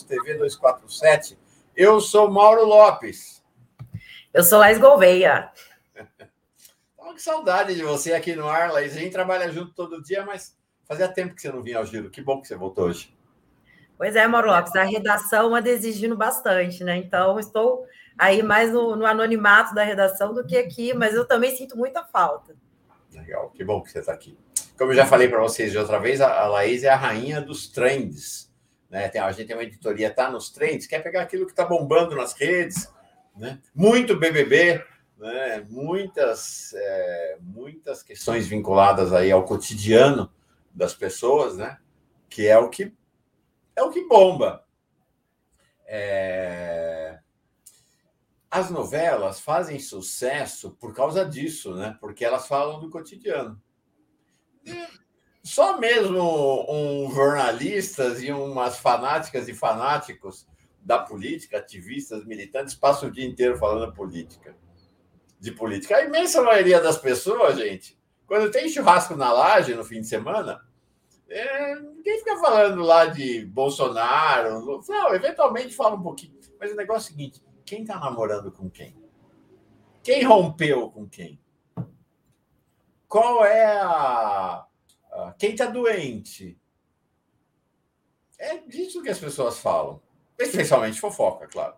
Posto TV 247. Eu sou Mauro Lopes. Eu sou Laís Gouveia. Que saudade de você aqui no ar, Laís. A gente trabalha junto todo dia, mas fazia tempo que você não vinha ao giro. Que bom que você voltou hoje. Pois é, Mauro Lopes, a redação anda exigindo bastante, né? Então, estou aí mais no, no anonimato da redação do que aqui, mas eu também sinto muita falta. Legal, que bom que você está aqui. Como eu já falei para vocês de outra vez, a Laís é a rainha dos trends. Né? Tem, a gente tem uma editoria, tá nos trends, quer pegar aquilo que está bombando nas redes, né? muito BBB, né? muitas, é, muitas questões vinculadas aí ao cotidiano das pessoas, né? que é o que é o que bomba. É... As novelas fazem sucesso por causa disso, né? Porque elas falam do cotidiano. Só mesmo um jornalistas e umas fanáticas e fanáticos da política, ativistas, militantes, passam o dia inteiro falando política. De política. A imensa maioria das pessoas, gente, quando tem churrasco na laje no fim de semana, é, ninguém fica falando lá de Bolsonaro. Não, eventualmente fala um pouquinho. Mas o negócio é o seguinte: quem está namorando com quem? Quem rompeu com quem? Qual é a. a quem está doente? É disso que as pessoas falam. Especialmente fofoca, claro.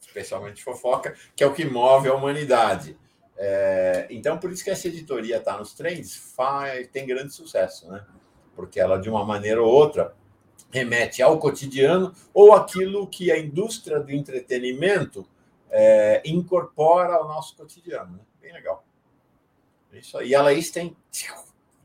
Especialmente fofoca, que é o que move a humanidade. É, então, por isso que essa editoria está nos trends, faz, tem grande sucesso, né? Porque ela, de uma maneira ou outra, remete ao cotidiano ou aquilo que a indústria do entretenimento é, incorpora ao nosso cotidiano. Né? Bem legal. Isso aí. E a Laís tem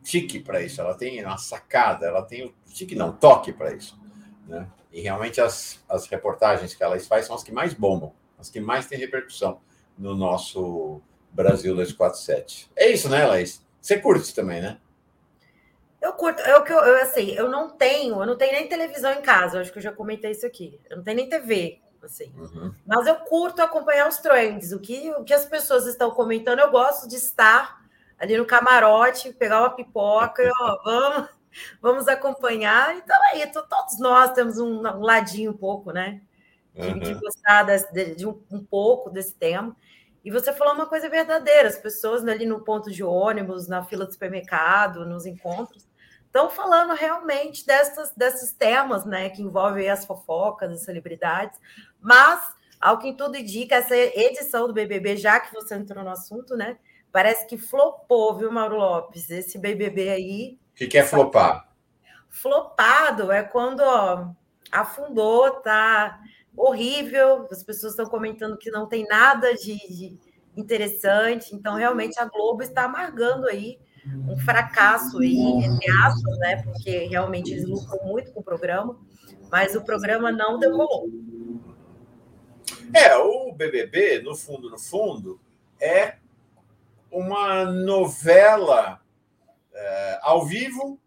tique para isso, ela tem uma sacada, ela tem o tique, não, toque para isso. Né? E realmente as, as reportagens que ela faz são as que mais bombam, as que mais têm repercussão no nosso Brasil 247. É isso, né, Laís? Você curte também, né? Eu curto, é o que eu, eu, assim, eu não tenho, eu não tenho nem televisão em casa, acho que eu já comentei isso aqui. Eu não tenho nem TV assim. Uhum. Mas eu curto acompanhar os trends, o que, o que as pessoas estão comentando. Eu gosto de estar ali no camarote, pegar uma pipoca e ó, vamos, vamos acompanhar. Então aí, todos nós temos um, um ladinho um pouco, né? De, uhum. de gostar de, de um, um, pouco desse tema. E você falou uma coisa verdadeira: as pessoas ali no ponto de ônibus, na fila do supermercado, nos encontros, estão falando realmente dessas, desses temas, né, que envolvem as fofocas, as celebridades, mas, ao que tudo indica, essa edição do BBB, já que você entrou no assunto, né, parece que flopou, viu, Mauro Lopes? Esse BBB aí... O que, que é flopar? Flopado é quando ó, afundou, tá horrível, as pessoas estão comentando que não tem nada de, de interessante, então realmente a Globo está amargando aí um fracasso aí, entre aspas, né? Porque realmente eles lucram muito com o programa, mas o programa não decolou. É, o BBB, no fundo, no fundo, é uma novela é, ao vivo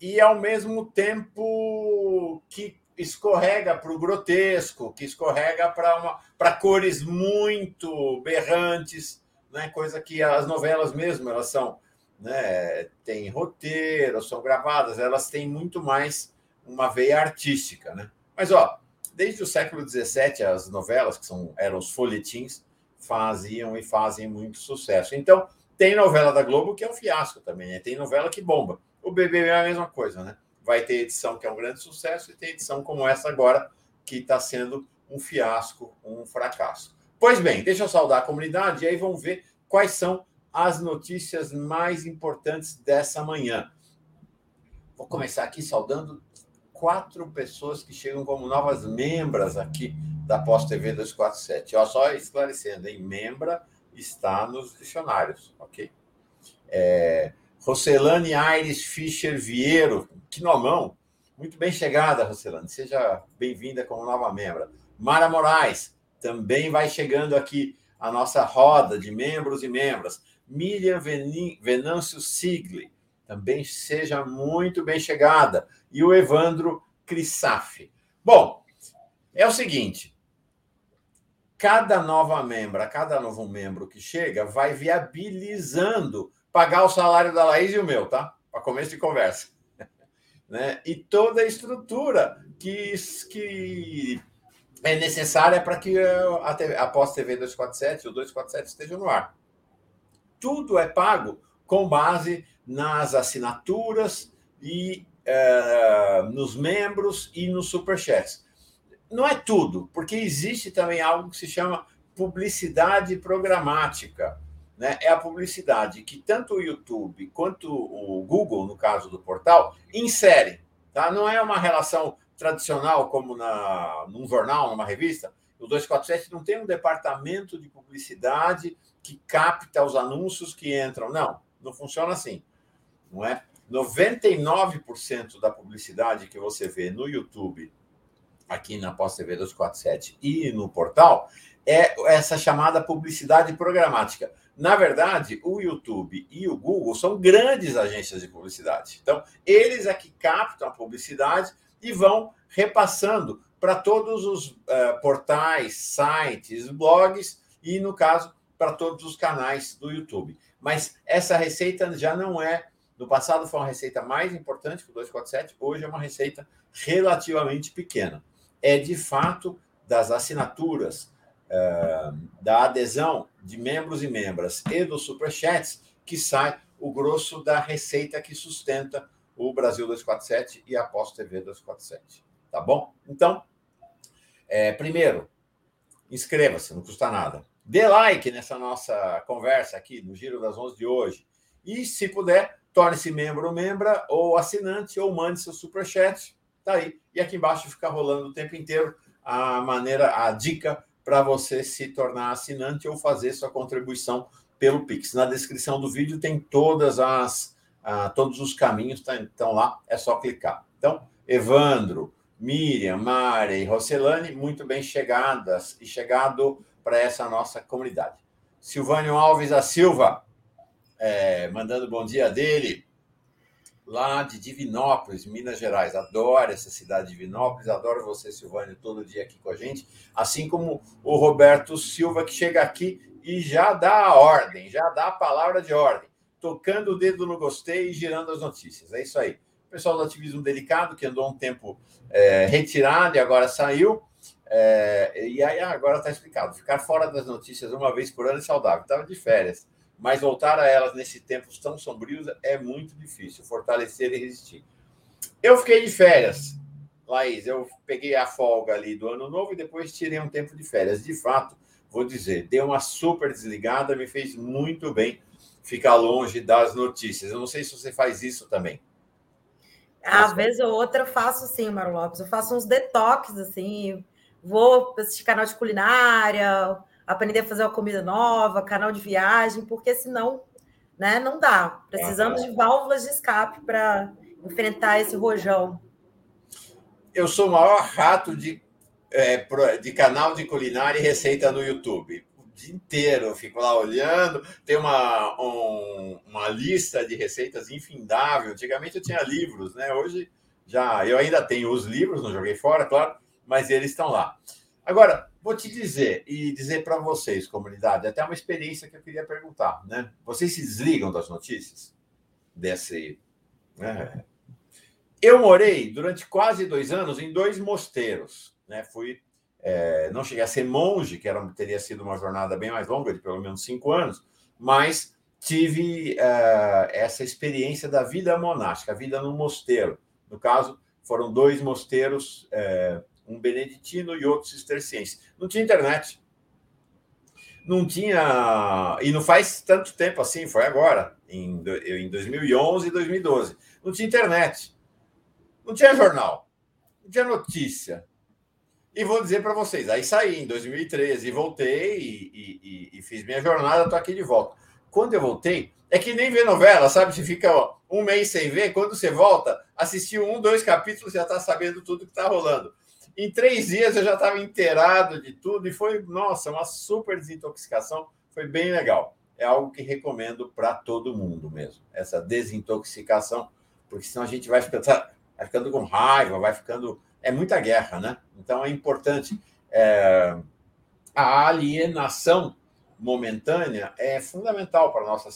e ao mesmo tempo que escorrega para o grotesco, que escorrega para cores muito berrantes, né? coisa que as novelas mesmo elas são né, tem roteiro, são gravadas, elas têm muito mais uma veia artística, né? Mas ó, desde o século XVII as novelas que são eram os folhetins faziam e fazem muito sucesso. Então tem novela da Globo que é um fiasco também, né? Tem novela que bomba. O BBB é a mesma coisa, né? Vai ter edição que é um grande sucesso e tem edição como essa agora que está sendo um fiasco, um fracasso. Pois bem, deixa eu saudar a comunidade e aí vamos ver quais são as notícias mais importantes dessa manhã. Vou começar aqui saudando quatro pessoas que chegam como novas membras aqui da Pós TV 247. Ó, só esclarecendo, hein? Membra está nos dicionários, ok? É, Rocelane Aires Fischer Vieiro, que nomão. Muito bem chegada, Rocelane. Seja bem-vinda como nova membra. Mara Moraes, também vai chegando aqui a nossa roda de membros e membras. Miriam Venâncio Sigli, também seja muito bem chegada, e o Evandro Crisaf. Bom, é o seguinte: cada nova membra, cada novo membro que chega, vai viabilizando pagar o salário da Laís e o meu, tá? Para começo de conversa. né? e toda a estrutura que, que é necessária para que a, TV, a Pós TV 247 ou 247 estejam no ar. Tudo é pago com base nas assinaturas e é, nos membros e nos superchats. Não é tudo, porque existe também algo que se chama publicidade programática. Né? É a publicidade que tanto o YouTube quanto o Google, no caso do portal, insere. Tá? Não é uma relação tradicional como na, num jornal, numa revista. O 247 não tem um departamento de publicidade que capta os anúncios que entram. Não, não funciona assim. Não é? 99% da publicidade que você vê no YouTube, aqui na Pós TV 247 e no portal, é essa chamada publicidade programática. Na verdade, o YouTube e o Google são grandes agências de publicidade. Então, eles é que captam a publicidade e vão repassando para todos os uh, portais, sites, blogs e, no caso, para todos os canais do YouTube. Mas essa receita já não é. No passado foi uma receita mais importante que o 247, hoje é uma receita relativamente pequena. É de fato das assinaturas, uh, da adesão de membros e membras e dos superchats que sai o grosso da receita que sustenta o Brasil 247 e a Pós TV 247. Tá bom? Então, é, primeiro, inscreva-se, não custa nada. Dê like nessa nossa conversa aqui no Giro das 11 de hoje. E, se puder, torne-se membro ou membra, ou assinante, ou mande seu superchat. Tá aí. E aqui embaixo fica rolando o tempo inteiro a maneira, a dica para você se tornar assinante ou fazer sua contribuição pelo Pix. Na descrição do vídeo tem todas as todos os caminhos, tá? então lá é só clicar. Então, Evandro, Miriam, Mária e Rocelane, muito bem chegadas e chegado para essa nossa comunidade. Silvânio Alves da Silva, é, mandando bom dia dele, lá de Divinópolis, Minas Gerais. Adoro essa cidade de Divinópolis, adoro você, Silvânio, todo dia aqui com a gente. Assim como o Roberto Silva, que chega aqui e já dá a ordem, já dá a palavra de ordem, tocando o dedo no gostei e girando as notícias. É isso aí. Pessoal do ativismo delicado, que andou um tempo é, retirado e agora saiu. É, e aí agora está explicado. Ficar fora das notícias uma vez por ano é saudável. Estava de férias, mas voltar a elas nesse tempos tão sombrios é muito difícil. Fortalecer e resistir. Eu fiquei de férias, Laís. Eu peguei a folga ali do ano novo e depois tirei um tempo de férias. De fato, vou dizer, deu uma super desligada, me fez muito bem ficar longe das notícias. Eu não sei se você faz isso também. Às vezes ou outra eu faço sim, Mário Lopes. Eu faço uns detox, assim, vou assistir canal de culinária, aprender a fazer uma comida nova, canal de viagem, porque senão né, não dá. Precisamos de válvulas de escape para enfrentar esse rojão. Eu sou o maior rato de, é, de canal de culinária e receita no YouTube. O dia inteiro eu fico lá olhando. Tem uma, um, uma lista de receitas infindável. Antigamente eu tinha livros, né? Hoje já eu ainda tenho os livros, não joguei fora, claro mas eles estão lá. Agora, vou te dizer e dizer para vocês, comunidade, até uma experiência que eu queria perguntar, né? Vocês se desligam das notícias desse? Né? Eu morei durante quase dois anos em dois mosteiros, né? Fui, é, não cheguei a ser monge, que era, teria sido uma jornada bem mais longa, de pelo menos cinco anos, mas tive uh, essa experiência da vida monástica, a vida no mosteiro. No caso, foram dois mosteiros uh, um beneditino e outro cisterciense. Não tinha internet. Não tinha. E não faz tanto tempo assim, foi agora, em, em 2011 e 2012. Não tinha internet. Não tinha jornal. Não tinha notícia. E vou dizer para vocês: aí saí em 2013, voltei e, e, e fiz minha jornada, estou aqui de volta. Quando eu voltei, é que nem ver novela, sabe? Você fica ó, um mês sem ver, quando você volta, assistiu um, dois capítulos, já está sabendo tudo que está rolando. Em três dias eu já estava inteirado de tudo e foi, nossa, uma super desintoxicação. Foi bem legal. É algo que recomendo para todo mundo mesmo, essa desintoxicação, porque senão a gente vai ficando, vai ficando com raiva, vai ficando. É muita guerra, né? Então é importante. É... A alienação momentânea é fundamental para a nossa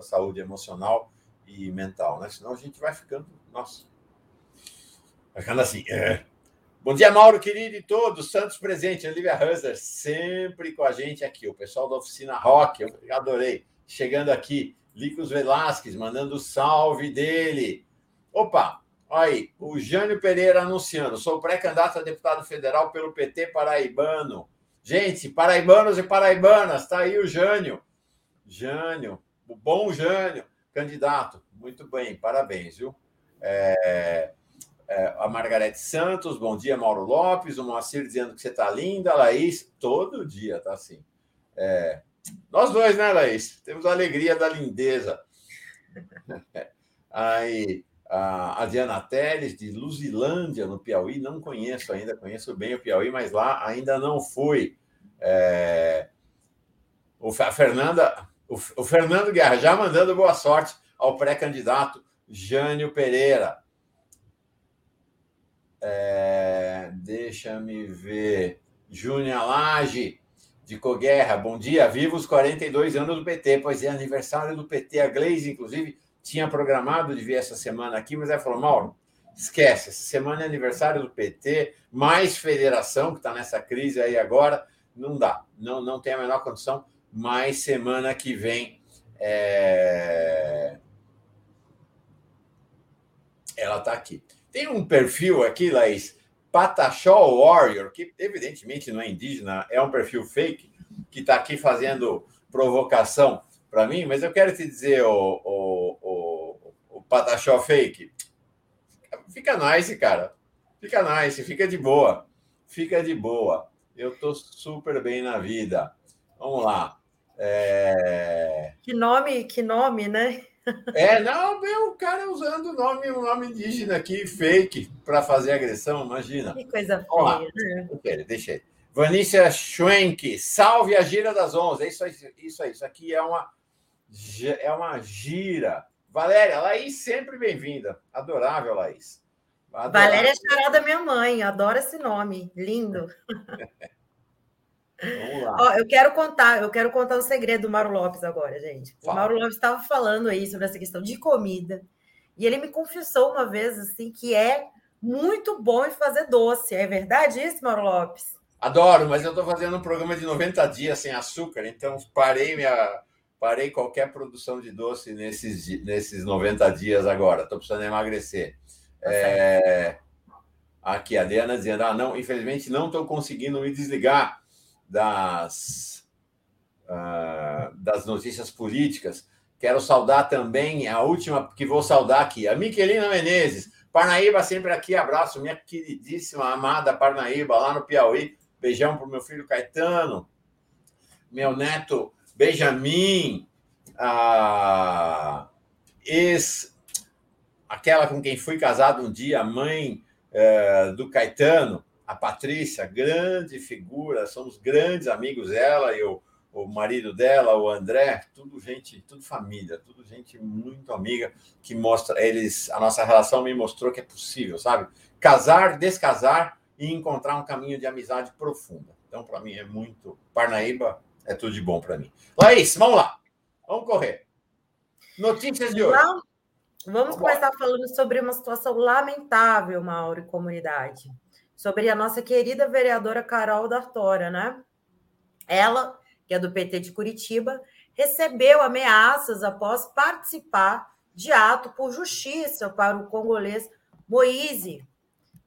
saúde emocional e mental, né? Senão a gente vai ficando. Nossa, Ficando assim. É. Bom dia, Mauro, querido e todos. Santos presente, Olivia Husser, sempre com a gente aqui. O pessoal da oficina Rock, eu adorei. Chegando aqui, Licos Velasquez, mandando o salve dele. Opa, aí, o Jânio Pereira anunciando. Sou pré-candidato a deputado federal pelo PT paraibano. Gente, paraibanos e paraibanas, tá aí o Jânio. Jânio, o bom Jânio, candidato. Muito bem, parabéns, viu? É, é, a Margarete Santos, bom dia, Mauro Lopes. O Moacir dizendo que você está linda, Laís, todo dia tá assim. É, nós dois, né, Laís? Temos a alegria da lindeza. Aí, a Diana Teles, de Luzilândia, no Piauí, não conheço ainda, conheço bem o Piauí, mas lá ainda não fui. É... O, a Fernanda, o, o Fernando Guerra já mandando boa sorte ao pré-candidato Jânio Pereira. É... Deixa-me ver. Júnior Lage, de Coguerra, bom dia. Viva os 42 anos do PT, pois é aniversário do PT. A Gleise, inclusive, tinha programado de vir essa semana aqui, mas ela falou: Mauro, esquece, essa semana é aniversário do PT, mais federação, que está nessa crise aí agora, não dá, não, não tem a menor condição, mas semana que vem. É... Ela está aqui. Tem um perfil aqui, Laís, Pataxó Warrior, que evidentemente não é indígena, é um perfil fake, que está aqui fazendo provocação para mim, mas eu quero te dizer, o, o, o, o Pataxó fake, fica nice, cara. Fica nice, fica de boa. Fica de boa. Eu tô super bem na vida. Vamos lá. É... Que nome, que nome, né? É, não, o cara usando o nome, um nome indígena aqui, fake, para fazer agressão, imagina. Que coisa feia. Né? Okay, deixa aí. Vanícia Schwenk, salve a gira das 11. É isso aí, isso aí. Isso aqui é uma é uma gira. Valéria, Laís, sempre bem-vinda. Adorável, Laís. Adorável. Valéria é charada da minha mãe, adoro esse nome, lindo. Vamos lá. Ó, eu quero contar, eu quero contar o um segredo do Mauro Lopes agora, gente. Fala. O Mauro Lopes estava falando aí sobre essa questão de comida. E ele me confessou uma vez assim que é muito bom em fazer doce. É verdade isso, Mauro Lopes? Adoro, mas eu estou fazendo um programa de 90 dias sem açúcar, então parei minha parei qualquer produção de doce nesses, nesses 90 dias agora. Estou precisando emagrecer. Tá é... Aqui, a Diana dizendo: ah, não, infelizmente não estou conseguindo me desligar das, uh, das notícias políticas. Quero saudar também a última que vou saudar aqui, a Miquelina Menezes. Parnaíba sempre aqui, abraço, minha queridíssima, amada Parnaíba, lá no Piauí. Beijão para o meu filho Caetano, meu neto Benjamin, a ex, aquela com quem fui casado um dia, mãe é, do Caetano, a Patrícia, grande figura, somos grandes amigos, ela e o, o marido dela, o André, tudo gente, tudo família, tudo gente muito amiga que mostra, eles, a nossa relação me mostrou que é possível, sabe? Casar, descasar e encontrar um caminho de amizade profunda. Então, para mim é muito Parnaíba, é tudo de bom para mim. Laís, vamos lá. Vamos correr. Notícias de hoje. Vamos, vamos começar falando sobre uma situação lamentável, Mauro e comunidade. Sobre a nossa querida vereadora Carol D'Artora, né? Ela, que é do PT de Curitiba, recebeu ameaças após participar de ato por justiça para o congolês Moise.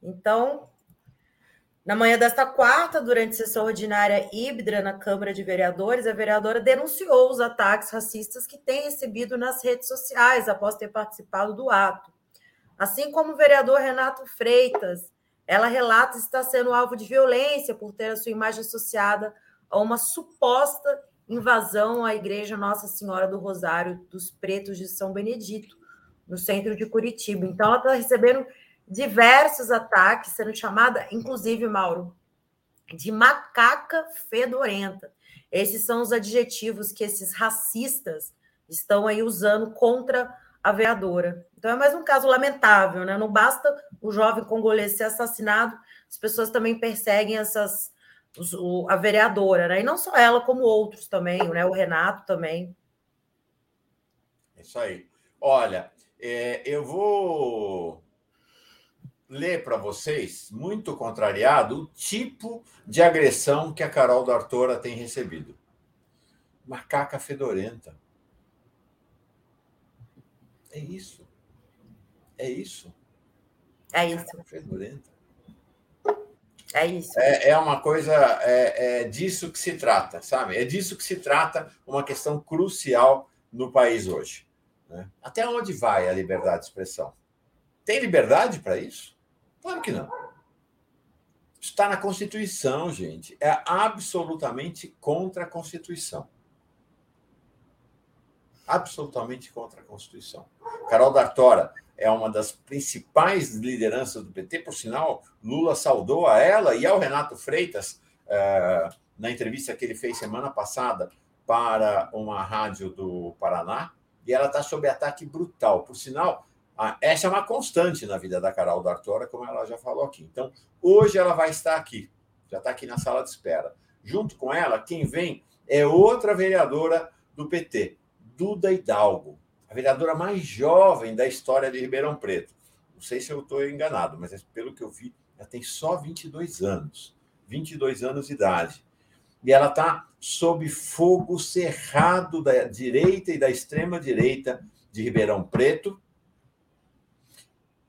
Então, na manhã desta quarta, durante sessão ordinária híbrida na Câmara de Vereadores, a vereadora denunciou os ataques racistas que tem recebido nas redes sociais após ter participado do ato. Assim como o vereador Renato Freitas, ela relata estar sendo alvo de violência por ter a sua imagem associada a uma suposta invasão à Igreja Nossa Senhora do Rosário dos Pretos de São Benedito, no centro de Curitiba. Então, ela está recebendo diversos ataques, sendo chamada, inclusive, Mauro, de macaca fedorenta. Esses são os adjetivos que esses racistas estão aí usando contra a vereadora. Então é mais um caso lamentável, né? Não basta o jovem congolês ser assassinado, as pessoas também perseguem essas a vereadora, né? E não só ela, como outros também, né? O Renato também. Isso aí. Olha, é, eu vou ler para vocês, muito contrariado, o tipo de agressão que a Carol D'Artora tem recebido. Macaca fedorenta. É isso. É isso. É isso. Macaca fedorenta. É isso. É, é uma coisa, é, é disso que se trata, sabe? É disso que se trata uma questão crucial no país hoje. Né? Até onde vai a liberdade de expressão? Tem liberdade para isso? Claro que não. Está na Constituição, gente. É absolutamente contra a Constituição. Absolutamente contra a Constituição. Carol D'Artora é uma das principais lideranças do PT, por sinal, Lula saudou a ela e ao Renato Freitas, eh, na entrevista que ele fez semana passada para uma rádio do Paraná, e ela está sob ataque brutal. Por sinal, essa é uma constante na vida da Carol D'Artora, como ela já falou aqui. Então, hoje ela vai estar aqui, já está aqui na sala de espera. Junto com ela, quem vem é outra vereadora do PT, Duda Hidalgo a vereadora mais jovem da história de Ribeirão Preto. Não sei se eu estou enganado, mas é pelo que eu vi, ela tem só 22 anos. 22 anos de idade. E ela está sob fogo cerrado da direita e da extrema-direita de Ribeirão Preto,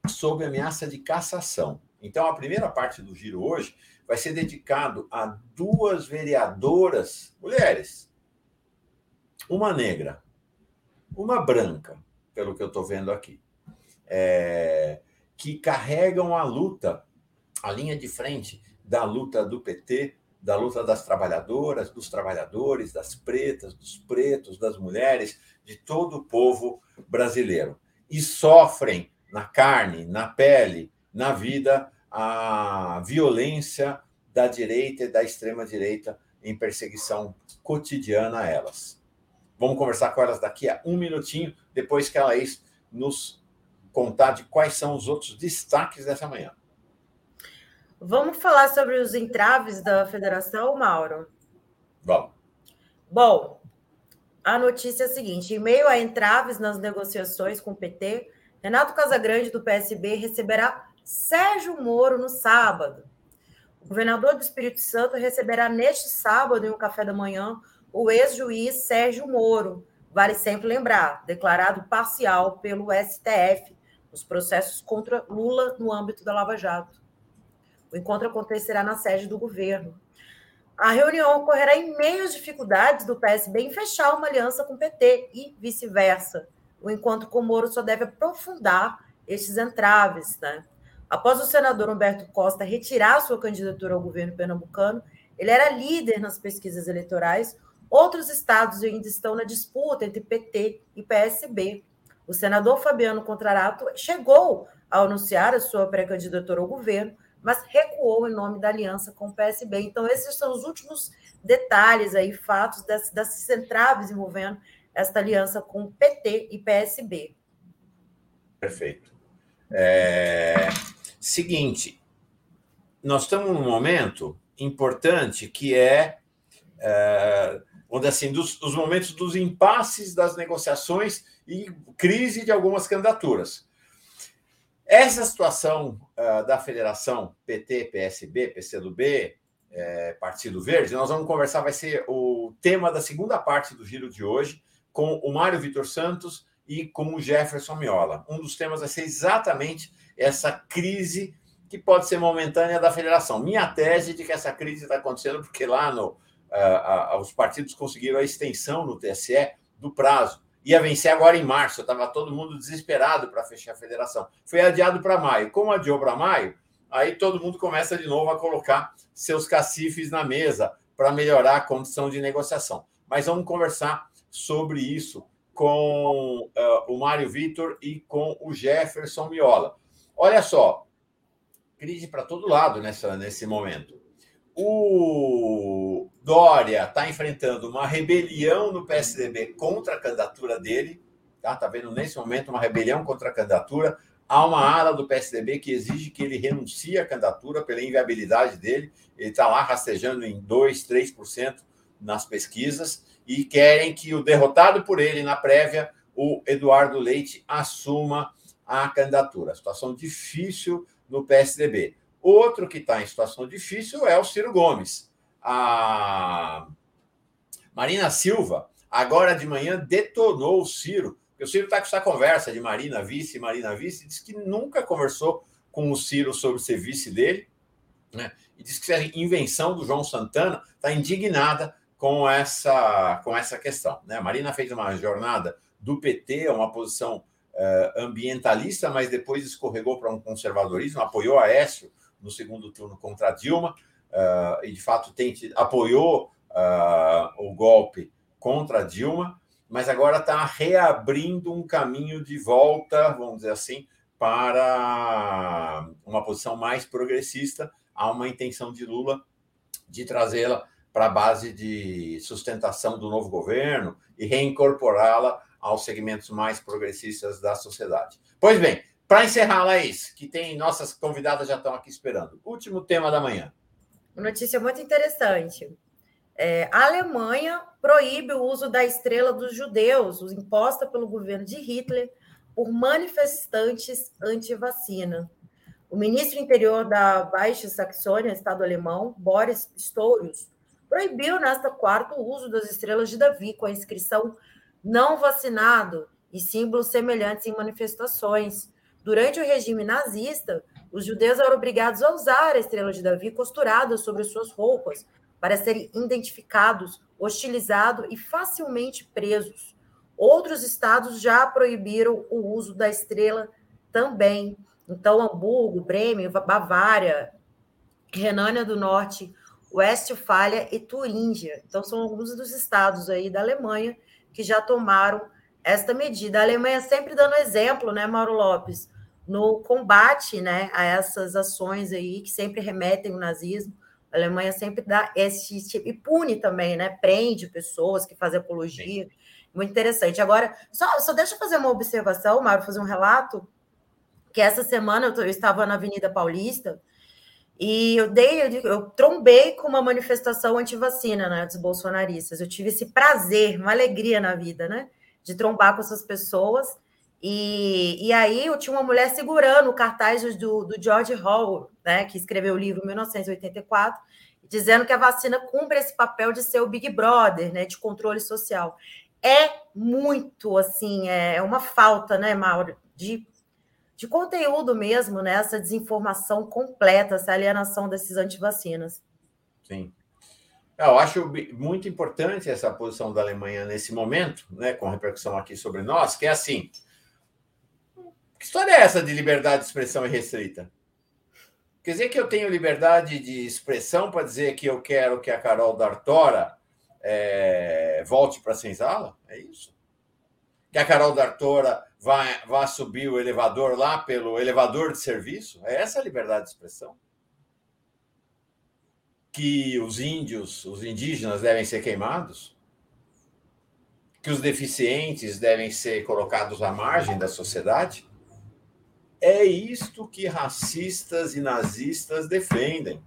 sob ameaça de cassação. Então, a primeira parte do giro hoje vai ser dedicado a duas vereadoras, mulheres, uma negra uma branca, pelo que eu estou vendo aqui, é, que carregam a luta, a linha de frente da luta do PT, da luta das trabalhadoras, dos trabalhadores, das pretas, dos pretos, das mulheres, de todo o povo brasileiro. E sofrem na carne, na pele, na vida, a violência da direita e da extrema-direita em perseguição cotidiana a elas. Vamos conversar com elas daqui a um minutinho, depois que ela nos contar de quais são os outros destaques dessa manhã. Vamos falar sobre os entraves da federação, Mauro? Vamos. Bom, a notícia é a seguinte: em meio a entraves nas negociações com o PT, Renato Casagrande, do PSB, receberá Sérgio Moro no sábado. O governador do Espírito Santo receberá neste sábado, em um café da manhã, o ex-juiz Sérgio Moro, vale sempre lembrar, declarado parcial pelo STF nos processos contra Lula no âmbito da Lava Jato. O encontro acontecerá na sede do governo. A reunião ocorrerá em meio às dificuldades do PSB em fechar uma aliança com o PT e vice-versa. O encontro com Moro só deve aprofundar estes entraves. Né? Após o senador Humberto Costa retirar sua candidatura ao governo pernambucano, ele era líder nas pesquisas eleitorais, Outros estados ainda estão na disputa entre PT e PSB. O senador Fabiano Contrarato chegou a anunciar a sua pré-candidatura ao governo, mas recuou em nome da aliança com o PSB. Então, esses são os últimos detalhes aí, fatos desses entraves envolvendo esta aliança com PT e PSB. Perfeito. É... Seguinte, nós estamos num momento importante que é, é onde assim, dos, os momentos dos impasses das negociações e crise de algumas candidaturas. Essa situação uh, da federação PT, PSB, PCdoB, é, Partido Verde, nós vamos conversar, vai ser o tema da segunda parte do giro de hoje, com o Mário Vitor Santos e com o Jefferson Miola. Um dos temas vai ser exatamente essa crise que pode ser momentânea da federação. Minha tese de que essa crise está acontecendo porque lá no, os partidos conseguiram a extensão no TSE do prazo. Ia vencer agora em março, estava todo mundo desesperado para fechar a federação. Foi adiado para maio. Como adiou para maio, aí todo mundo começa de novo a colocar seus cacifes na mesa para melhorar a condição de negociação. Mas vamos conversar sobre isso com uh, o Mário Vitor e com o Jefferson Miola. Olha só, crise para todo lado nessa, nesse momento. O Dória está enfrentando uma rebelião no PSDB contra a candidatura dele. Tá? tá vendo nesse momento uma rebelião contra a candidatura. Há uma ala do PSDB que exige que ele renuncie à candidatura pela inviabilidade dele. Ele está lá rastejando em 2%, 3% nas pesquisas e querem que o derrotado por ele na prévia, o Eduardo Leite, assuma a candidatura. Situação difícil no PSDB. Outro que está em situação difícil é o Ciro Gomes. A Marina Silva, agora de manhã, detonou o Ciro, o Ciro está com essa conversa de Marina vice, Marina vice, diz que nunca conversou com o Ciro sobre ser vice dele, né? e diz que a invenção do João Santana está indignada com essa, com essa questão. Né? A Marina fez uma jornada do PT, uma posição uh, ambientalista, mas depois escorregou para um conservadorismo, apoiou a Écio no segundo turno contra Dilma, uh, e de fato tem, apoiou uh, o golpe contra Dilma, mas agora está reabrindo um caminho de volta, vamos dizer assim, para uma posição mais progressista. Há uma intenção de Lula de trazê-la para a base de sustentação do novo governo e reincorporá-la aos segmentos mais progressistas da sociedade. Pois bem, para encerrar, Laís, que tem nossas convidadas já estão aqui esperando. Último tema da manhã. Uma notícia muito interessante. É, a Alemanha proíbe o uso da estrela dos judeus, imposta pelo governo de Hitler, por manifestantes anti-vacina. O ministro interior da Baixa Saxônia, Estado alemão, Boris Pistorius, proibiu nesta quarta o uso das estrelas de Davi com a inscrição não vacinado e símbolos semelhantes em manifestações, Durante o regime nazista, os judeus eram obrigados a usar a estrela de Davi costurada sobre suas roupas para serem identificados, hostilizados e facilmente presos. Outros estados já proibiram o uso da estrela também. Então, Hamburgo, Bremen, Bavária, Renânia do Norte, Westfália e Turíngia. Então, são alguns dos estados aí da Alemanha que já tomaram esta medida. A Alemanha sempre dando exemplo, né, Mauro Lopes? No combate né, a essas ações aí que sempre remetem ao nazismo. A Alemanha sempre dá esse tipo, e pune também, né? Prende pessoas que fazem apologia. Sim. Muito interessante. Agora, só, só deixa eu fazer uma observação, Mário, fazer um relato, que essa semana eu, eu estava na Avenida Paulista e eu dei, eu, eu trombei com uma manifestação anti-vacina, né, dos bolsonaristas. Eu tive esse prazer, uma alegria na vida, né? De trombar com essas pessoas e, e aí eu tinha uma mulher segurando o cartaz do, do George Hall, né, que escreveu o livro em 1984, dizendo que a vacina cumpre esse papel de ser o Big Brother, né, de controle social. É muito assim, é uma falta, né, Mauro, de, de conteúdo mesmo, né, essa desinformação completa, essa alienação desses antivacinas. Sim. É, eu acho muito importante essa posição da Alemanha nesse momento, né, com repercussão aqui sobre nós, que é assim: que história é essa de liberdade de expressão irrestrita? Quer dizer que eu tenho liberdade de expressão para dizer que eu quero que a Carol D'Artora é, volte para a senzala? É isso? Que a Carol D'Artora vá, vá subir o elevador lá pelo elevador de serviço? É essa a liberdade de expressão? Que os índios, os indígenas devem ser queimados? Que os deficientes devem ser colocados à margem da sociedade? É isto que racistas e nazistas defendem.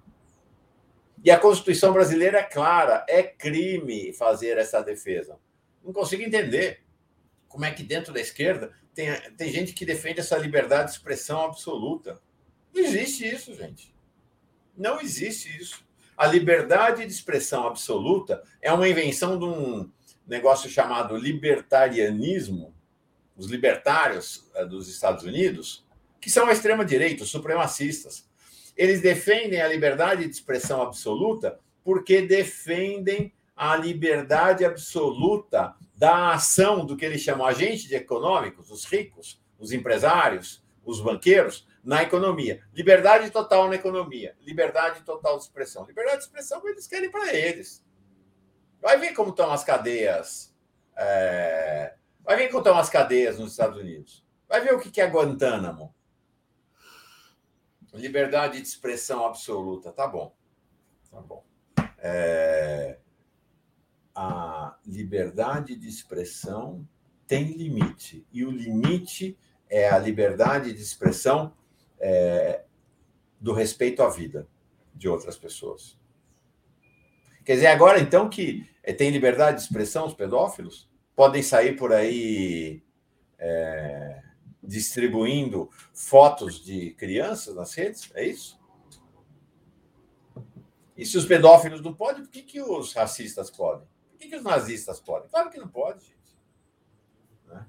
E a Constituição brasileira é clara: é crime fazer essa defesa. Não consigo entender como é que dentro da esquerda tem, tem gente que defende essa liberdade de expressão absoluta. Não existe isso, gente. Não existe isso. A liberdade de expressão absoluta é uma invenção de um negócio chamado libertarianismo, os libertários eh, dos Estados Unidos, que são a extrema-direita, os supremacistas. Eles defendem a liberdade de expressão absoluta porque defendem a liberdade absoluta da ação do que eles chamam agentes econômicos, os ricos, os empresários, os banqueiros, na economia. Liberdade total na economia, liberdade total de expressão. Liberdade de expressão eles querem para eles. Vai ver como estão as cadeias. É... Vai ver como estão as cadeias nos Estados Unidos. Vai ver o que é Guantánamo. Liberdade de expressão absoluta, tá bom. Tá bom. É... A liberdade de expressão tem limite. E o limite é a liberdade de expressão é... do respeito à vida de outras pessoas. Quer dizer, agora então que é, tem liberdade de expressão os pedófilos? Podem sair por aí é... distribuindo fotos de crianças nas redes? É isso? E se os pedófilos não podem, por que, que os racistas podem? Por que, que os nazistas podem? Claro que não pode, gente. Né?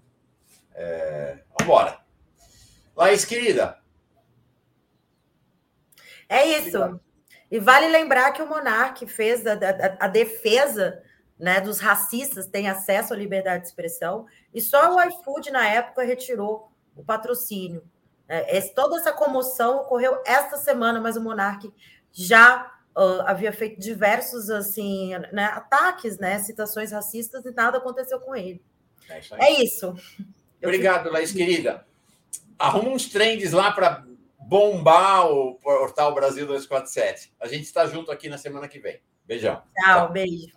É... Vamos embora. Laís, querida. É isso. E vale lembrar que o Monarque fez a, a, a defesa né, dos racistas têm acesso à liberdade de expressão, e só o iFood, na época, retirou o patrocínio. É, toda essa comoção ocorreu esta semana, mas o Monarque já uh, havia feito diversos assim, né, ataques, né, citações racistas, e nada aconteceu com ele. É isso. É isso. Obrigado, Laís, querida. Arruma uns trends lá para bombar o Portal Brasil 247. A gente está junto aqui na semana que vem. Beijão. Tchau, beijo.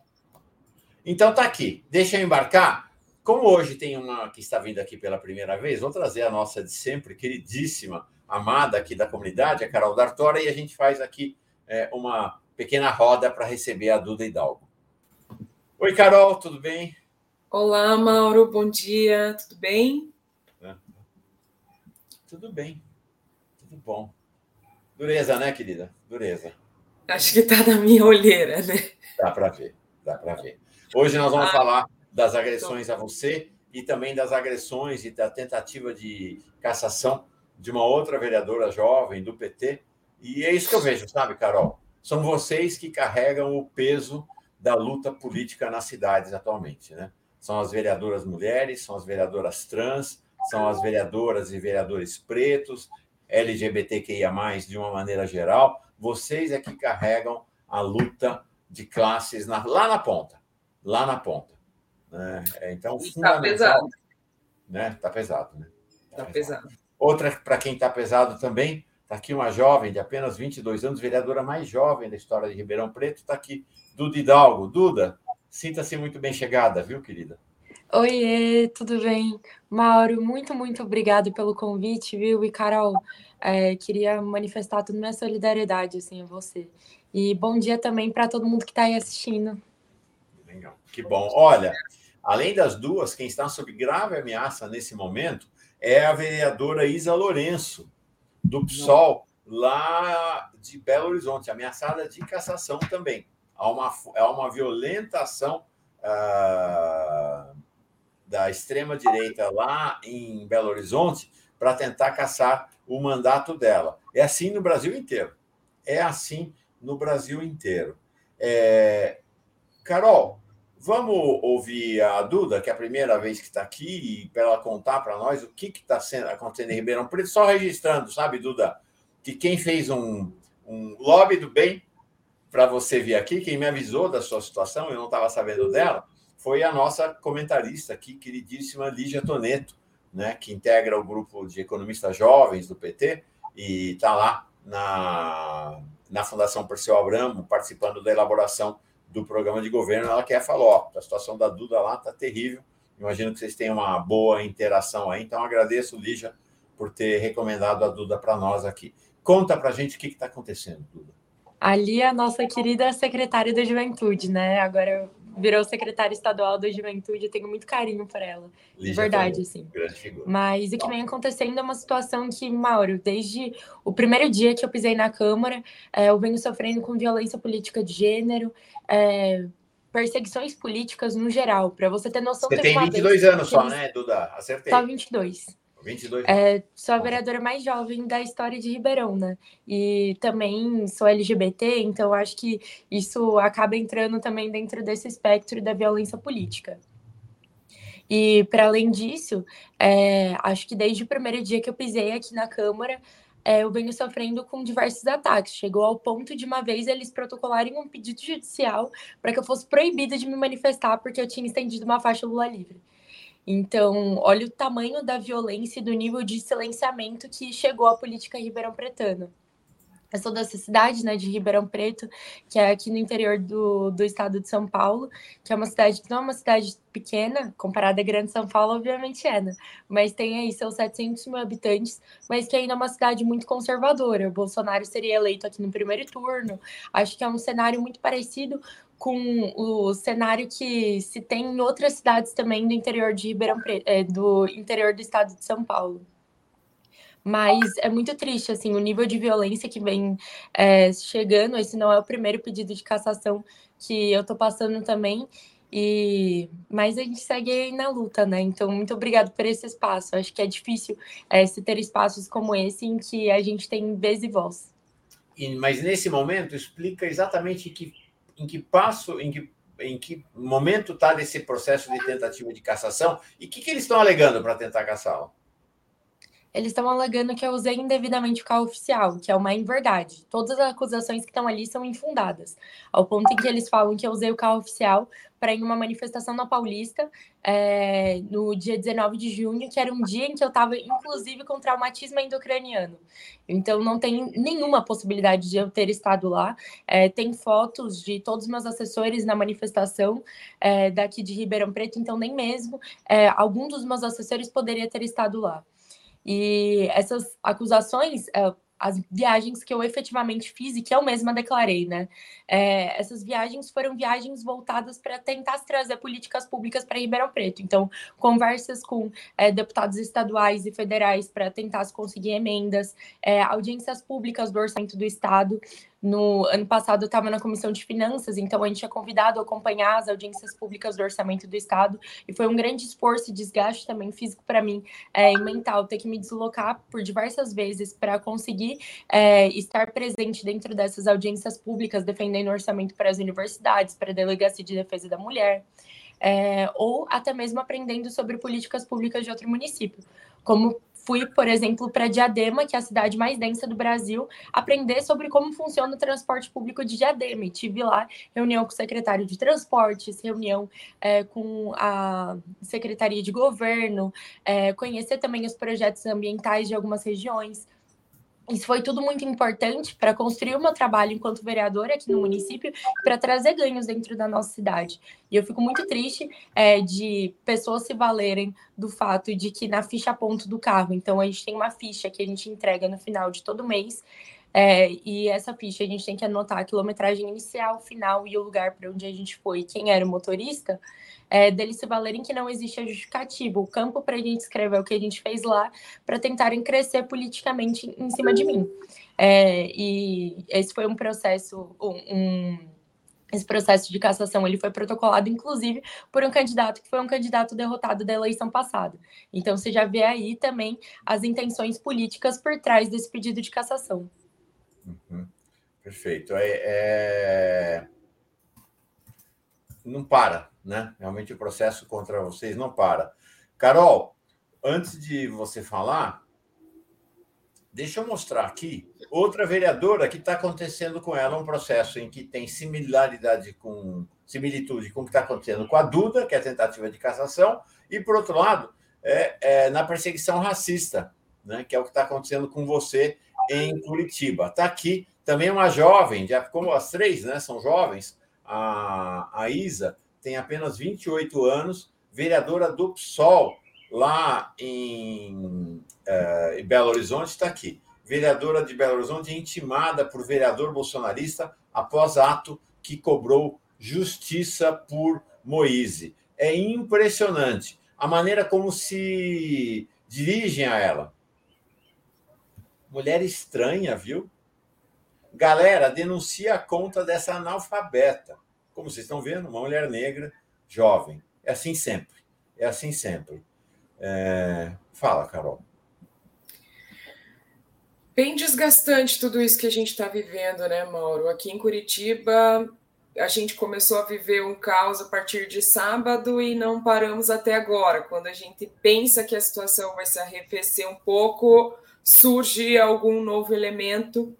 Então tá aqui. Deixa eu embarcar. Como hoje tem uma que está vindo aqui pela primeira vez, vou trazer a nossa de sempre, queridíssima, amada aqui da comunidade, a Carol D'Artora, e a gente faz aqui é, uma pequena roda para receber a Duda Hidalgo. Oi, Carol, tudo bem? Olá, Mauro, bom dia, tudo bem? É. Tudo bem. Tudo bom. Dureza, né, querida? Dureza. Acho que tá na minha olheira, né? Dá para ver, dá para ver. Hoje nós vamos ah, falar das agressões a você e também das agressões e da tentativa de cassação de uma outra vereadora jovem do PT. E é isso que eu vejo, sabe, Carol? São vocês que carregam o peso da luta política nas cidades atualmente, né? São as vereadoras mulheres, são as vereadoras trans, são as vereadoras e vereadores pretos, LGBTQIA+, de uma maneira geral, vocês é que carregam a luta de classes na, lá na ponta, lá na ponta. Né? É, então, está pesado. Né? Está pesado, né? Está tá pesado. pesado. Outra, para quem está pesado também, está aqui uma jovem de apenas 22 anos, vereadora mais jovem da história de Ribeirão Preto, está aqui, Duda Hidalgo. Duda, sinta-se muito bem chegada, viu, querida? Oiê, tudo bem? Mauro, muito, muito obrigado pelo convite, viu? E Carol, é, queria manifestar toda a minha solidariedade assim, a você. E bom dia também para todo mundo que está aí assistindo. Legal, que bom. Olha, além das duas, quem está sob grave ameaça nesse momento é a vereadora Isa Lourenço, do PSOL, lá de Belo Horizonte, ameaçada de cassação também. Há uma, há uma violentação. Uh, da extrema-direita lá em Belo Horizonte para tentar caçar o mandato dela. É assim no Brasil inteiro. É assim no Brasil inteiro. É... Carol, vamos ouvir a Duda, que é a primeira vez que está aqui, para ela contar para nós o que está acontecendo em Ribeirão Preto, só registrando, sabe, Duda, que quem fez um, um lobby do bem para você vir aqui, quem me avisou da sua situação, eu não estava sabendo dela, foi a nossa comentarista aqui, queridíssima Lígia Toneto, né, que integra o grupo de economistas jovens do PT e está lá na, na Fundação Perseu Abramo, participando da elaboração do programa de governo. Ela quer falar: ó, a situação da Duda lá está terrível. Imagino que vocês tenham uma boa interação aí. Então, agradeço, Lígia, por ter recomendado a Duda para nós aqui. Conta para a gente o que está acontecendo, Duda. Ali a nossa querida secretária da Juventude, né? Agora virou secretária estadual da Juventude, eu tenho muito carinho por ela. de verdade, assim. Mas o que vem acontecendo é uma situação que, Mauro, desde o primeiro dia que eu pisei na Câmara, é, eu venho sofrendo com violência política de gênero, é, perseguições políticas no geral. Para você ter noção... Você tem 22 anos só, né, Duda? Acertei. Só 22. 22 é, sou a vereadora mais jovem da história de Ribeirão, né? E também sou LGBT, então acho que isso acaba entrando também dentro desse espectro da violência política. E, para além disso, é, acho que desde o primeiro dia que eu pisei aqui na Câmara, é, eu venho sofrendo com diversos ataques. Chegou ao ponto de uma vez eles protocolarem um pedido judicial para que eu fosse proibida de me manifestar porque eu tinha estendido uma faixa Lula livre. Então, olha o tamanho da violência e do nível de silenciamento que chegou à política ribeirão pretana. Eu sou dessa cidade, né, de Ribeirão Preto, que é aqui no interior do, do estado de São Paulo, que é uma cidade que não é uma cidade pequena, comparada a Grande São Paulo, obviamente é, né? Mas tem aí seus 700 mil habitantes, mas que ainda é uma cidade muito conservadora. O Bolsonaro seria eleito aqui no primeiro turno. Acho que é um cenário muito parecido com o cenário que se tem em outras cidades também do interior de Ribeirão Preto, é, do interior do estado de São Paulo. Mas é muito triste, assim, o nível de violência que vem é, chegando. Esse não é o primeiro pedido de cassação que eu tô passando também. E mas a gente segue na luta, né? Então, muito obrigado por esse espaço. Acho que é difícil é, se ter espaços como esse em que a gente tem vez e voz. E, mas nesse momento, explica exatamente que, em que passo, em que, em que momento está desse processo de tentativa de cassação e o que, que eles estão alegando para tentar caçá-lo? Eles estão alegando que eu usei indevidamente o carro oficial, que é uma inverdade. Todas as acusações que estão ali são infundadas, ao ponto em que eles falam que eu usei o carro oficial para ir em uma manifestação na Paulista é, no dia 19 de junho, que era um dia em que eu estava, inclusive, com traumatismo endocraniano. Então, não tem nenhuma possibilidade de eu ter estado lá. É, tem fotos de todos os meus assessores na manifestação é, daqui de Ribeirão Preto, então, nem mesmo é, algum dos meus assessores poderia ter estado lá. E essas acusações, é, as viagens que eu efetivamente fiz e que eu mesma declarei, né? É, essas viagens foram viagens voltadas para tentar trazer políticas públicas para Ribeirão Preto. Então, conversas com é, deputados estaduais e federais para tentar conseguir emendas, audiências públicas do orçamento do Estado, no ano passado eu estava na comissão de finanças, então a gente é convidado a acompanhar as audiências públicas do orçamento do Estado, e foi um grande esforço e desgaste também físico para mim é, e mental, ter que me deslocar por diversas vezes para conseguir é, estar presente dentro dessas audiências públicas, defendendo orçamento para as universidades, para a Delegacia de Defesa da Mulher. É, ou até mesmo aprendendo sobre políticas públicas de outro município, como fui, por exemplo, para Diadema, que é a cidade mais densa do Brasil, aprender sobre como funciona o transporte público de Diadema. E tive lá reunião com o secretário de Transportes, reunião é, com a Secretaria de Governo, é, conhecer também os projetos ambientais de algumas regiões. Isso foi tudo muito importante para construir o meu trabalho enquanto vereadora aqui no município, para trazer ganhos dentro da nossa cidade. E eu fico muito triste é, de pessoas se valerem do fato de que na ficha ponto do carro, então a gente tem uma ficha que a gente entrega no final de todo mês, é, e essa ficha a gente tem que anotar a quilometragem inicial, final e o lugar para onde a gente foi, quem era o motorista é, deles se valerem que não existe a justificativa, o campo para a gente escrever o que a gente fez lá, para tentarem crescer politicamente em cima de mim. É, e esse foi um processo, um, esse processo de cassação ele foi protocolado, inclusive, por um candidato que foi um candidato derrotado da eleição passada. Então, você já vê aí também as intenções políticas por trás desse pedido de cassação. Uhum. Perfeito. É, é... Não para, né? Realmente o processo contra vocês não para. Carol, antes de você falar, deixa eu mostrar aqui outra vereadora que está acontecendo com ela um processo em que tem similaridade com similitude com o que está acontecendo com a Duda, que é a tentativa de cassação, e por outro lado, é, é na perseguição racista, né? Que é o que está acontecendo com você em Curitiba. Está aqui também uma jovem, como as três, né? São jovens. A, a Isa tem apenas 28 anos, vereadora do PSOL, lá em, uh, em Belo Horizonte, está aqui. Vereadora de Belo Horizonte intimada por vereador bolsonarista após ato que cobrou justiça por Moise. É impressionante a maneira como se dirigem a ela. Mulher estranha, viu? Galera, denuncia a conta dessa analfabeta como vocês estão vendo, uma mulher negra, jovem. É assim sempre. É assim sempre. É... Fala, Carol. Bem desgastante tudo isso que a gente está vivendo, né, Mauro? Aqui em Curitiba, a gente começou a viver um caos a partir de sábado e não paramos até agora. Quando a gente pensa que a situação vai se arrefecer um pouco, surge algum novo elemento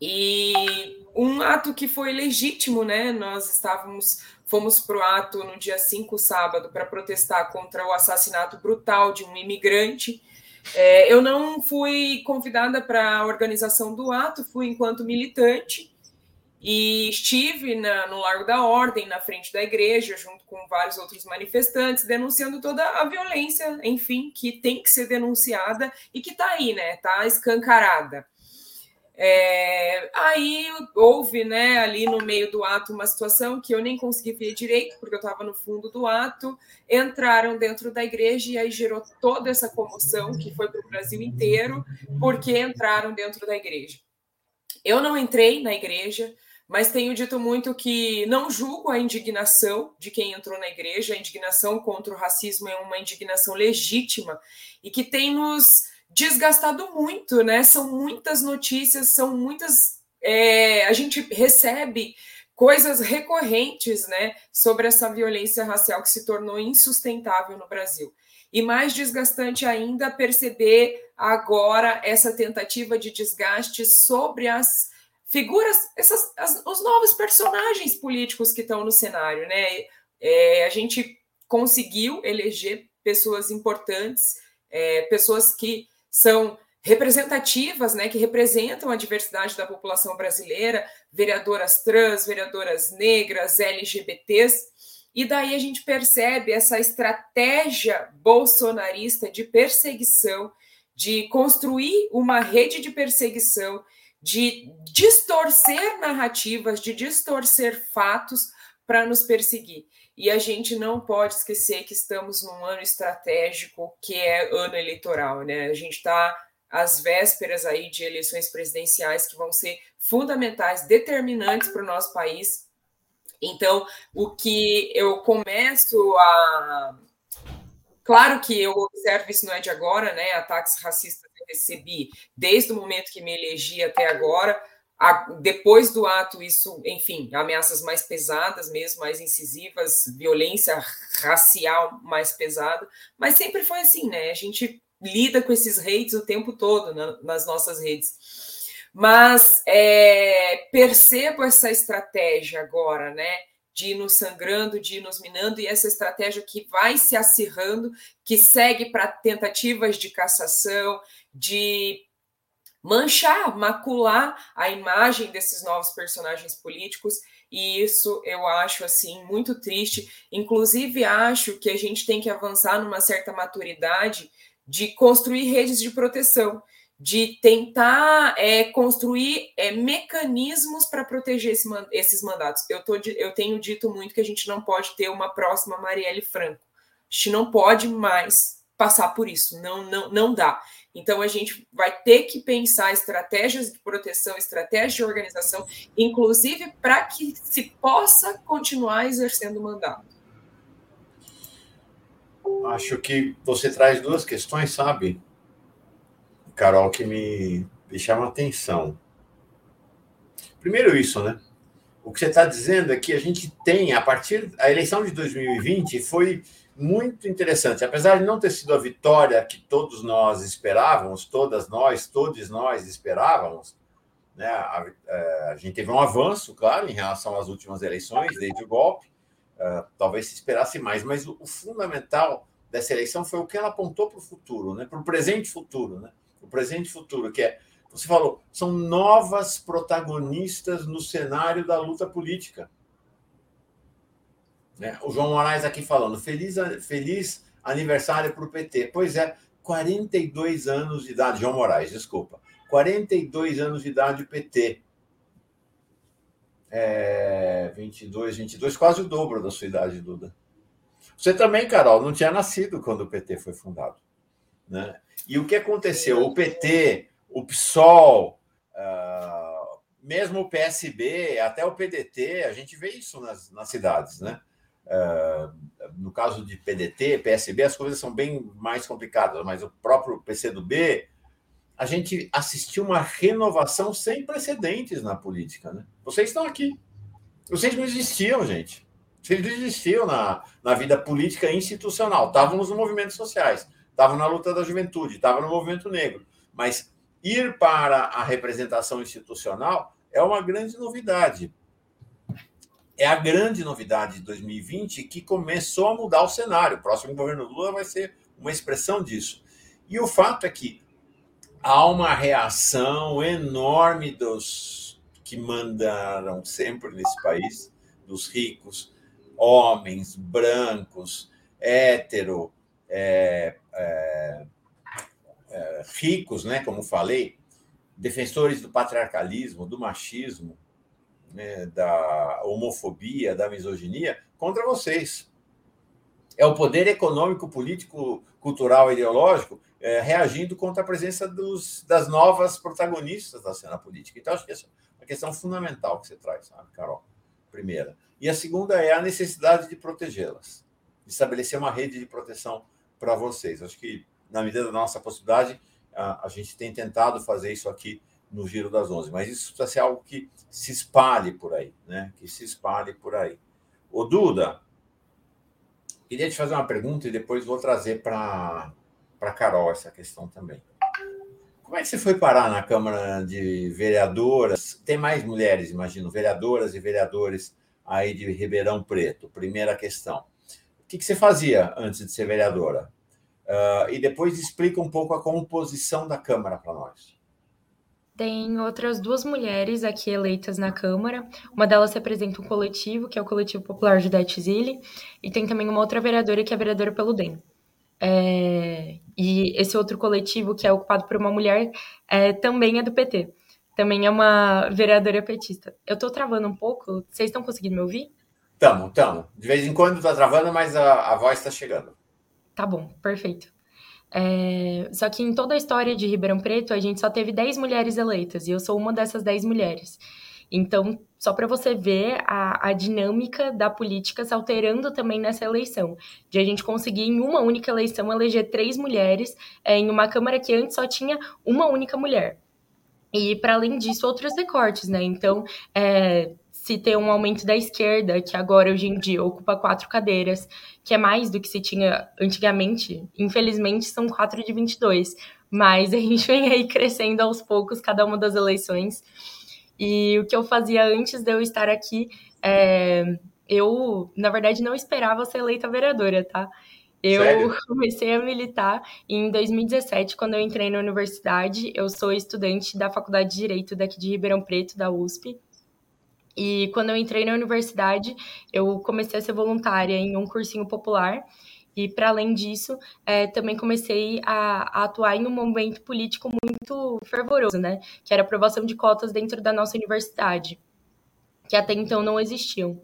e um ato que foi legítimo, né? Nós estávamos, fomos para o ato no dia 5, sábado, para protestar contra o assassinato brutal de um imigrante. É, eu não fui convidada para a organização do ato, fui enquanto militante e estive na, no Largo da Ordem, na frente da igreja, junto com vários outros manifestantes, denunciando toda a violência, enfim, que tem que ser denunciada e que está aí, né? Está escancarada. É, aí houve, né, ali no meio do ato, uma situação que eu nem consegui ver direito, porque eu estava no fundo do ato. Entraram dentro da igreja e aí gerou toda essa comoção que foi para o Brasil inteiro, porque entraram dentro da igreja. Eu não entrei na igreja, mas tenho dito muito que não julgo a indignação de quem entrou na igreja. A indignação contra o racismo é uma indignação legítima e que tem nos desgastado muito, né? São muitas notícias, são muitas. É, a gente recebe coisas recorrentes, né, sobre essa violência racial que se tornou insustentável no Brasil. E mais desgastante ainda perceber agora essa tentativa de desgaste sobre as figuras, essas, as, os novos personagens políticos que estão no cenário, né? É, a gente conseguiu eleger pessoas importantes, é, pessoas que são representativas, né, que representam a diversidade da população brasileira, vereadoras trans, vereadoras negras, LGBTs, e daí a gente percebe essa estratégia bolsonarista de perseguição, de construir uma rede de perseguição, de distorcer narrativas, de distorcer fatos para nos perseguir. E a gente não pode esquecer que estamos num ano estratégico que é ano eleitoral, né? A gente está às vésperas aí de eleições presidenciais que vão ser fundamentais, determinantes para o nosso país. Então, o que eu começo a. Claro que eu observo isso não é de agora, né? Ataques racistas recebi desde o momento que me elegi até agora depois do ato, isso, enfim, ameaças mais pesadas mesmo, mais incisivas, violência racial mais pesada, mas sempre foi assim, né? A gente lida com esses hates o tempo todo na, nas nossas redes. Mas é, percebo essa estratégia agora, né? De ir nos sangrando, de ir nos minando, e essa estratégia que vai se acirrando, que segue para tentativas de cassação, de manchar, macular a imagem desses novos personagens políticos, e isso eu acho assim muito triste. Inclusive acho que a gente tem que avançar numa certa maturidade de construir redes de proteção, de tentar é, construir é, mecanismos para proteger esse, esses mandatos. Eu, tô, eu tenho dito muito que a gente não pode ter uma próxima Marielle Franco. A gente não pode mais passar por isso, não, não, não dá. Então, a gente vai ter que pensar estratégias de proteção, estratégias de organização, inclusive para que se possa continuar exercendo o mandato. Acho que você traz duas questões, sabe, Carol, que me, me chamam a atenção. Primeiro, isso, né? O que você está dizendo é que a gente tem, a partir. A eleição de 2020 foi muito interessante. Apesar de não ter sido a vitória que todos nós esperávamos, todas nós, todos nós esperávamos, né? a, é, a, gente teve um avanço, claro, em relação às últimas eleições, desde o golpe. Uh, talvez se esperasse mais, mas o, o, fundamental dessa eleição foi o que ela apontou para o futuro, né? para o presente futuro. Né? O presente futuro, que é, você falou, são novas protagonistas no cenário da luta política. Né? O João Moraes aqui falando, feliz, feliz aniversário para o PT. Pois é, 42 anos de idade, João Moraes, desculpa. 42 anos de idade PT. É, 22, 22, quase o dobro da sua idade, Duda. Você também, Carol, não tinha nascido quando o PT foi fundado. Né? E o que aconteceu? O PT, o PSOL, uh, mesmo o PSB, até o PDT, a gente vê isso nas, nas cidades, né? Uh, no caso de PDT, PSB, as coisas são bem mais complicadas, mas o próprio PCdoB, a gente assistiu uma renovação sem precedentes na política. Né? Vocês estão aqui. Vocês não existiam, gente. Vocês não existiam na, na vida política institucional. Estavam nos movimentos sociais, estavam na luta da juventude, estavam no movimento negro. Mas ir para a representação institucional é uma grande novidade é a grande novidade de 2020 que começou a mudar o cenário. O próximo governo Lula vai ser uma expressão disso. E o fato é que há uma reação enorme dos que mandaram sempre nesse país, dos ricos, homens, brancos, hétero, é, é, é, ricos, né, como falei, defensores do patriarcalismo, do machismo, né, da homofobia, da misoginia, contra vocês. É o poder econômico, político, cultural ideológico é, reagindo contra a presença dos, das novas protagonistas da cena política. Então, acho que essa é uma questão fundamental que você traz, sabe, Carol? Primeira. E a segunda é a necessidade de protegê-las, de estabelecer uma rede de proteção para vocês. Acho que, na medida da nossa possibilidade, a, a gente tem tentado fazer isso aqui no Giro das Onze, mas isso precisa ser algo que se espalhe por aí, né? Que se espalhe por aí. O Duda, queria te fazer uma pergunta e depois vou trazer para para Carol essa questão também. Como é que você foi parar na Câmara de Vereadoras? Tem mais mulheres, imagino, vereadoras e vereadores aí de Ribeirão Preto. Primeira questão. O que, você fazia antes de ser vereadora? Uh, e depois explica um pouco a composição da Câmara para nós. Tem outras duas mulheres aqui eleitas na Câmara. Uma delas representa um coletivo, que é o Coletivo Popular Judete Zilli, e tem também uma outra vereadora, que é a vereadora pelo DEM. É, e esse outro coletivo, que é ocupado por uma mulher, é, também é do PT. Também é uma vereadora petista. Eu estou travando um pouco. Vocês estão conseguindo me ouvir? Estamos, estamos. De vez em quando está travando, mas a, a voz está chegando. Tá bom, perfeito. É, só que em toda a história de Ribeirão Preto, a gente só teve 10 mulheres eleitas, e eu sou uma dessas 10 mulheres. Então, só para você ver a, a, dinâmica da política se alterando também nessa eleição, de a gente conseguir em uma única eleição eleger três mulheres é, em uma Câmara que antes só tinha uma única mulher. E, para além disso, outros recortes, né? Então, é, se tem um aumento da esquerda, que agora, hoje em dia, ocupa quatro cadeiras, que é mais do que se tinha antigamente, infelizmente, são quatro de 22, mas a gente vem aí crescendo aos poucos, cada uma das eleições. E o que eu fazia antes de eu estar aqui, é, eu, na verdade, não esperava ser eleita vereadora, tá? Eu Sério? comecei a militar em 2017, quando eu entrei na universidade. Eu sou estudante da Faculdade de Direito daqui de Ribeirão Preto, da USP. E quando eu entrei na universidade, eu comecei a ser voluntária em um cursinho popular. E, para além disso, é, também comecei a, a, atuar em um movimento político muito fervoroso, né? Que era a aprovação de cotas dentro da nossa universidade, que até então não existiam.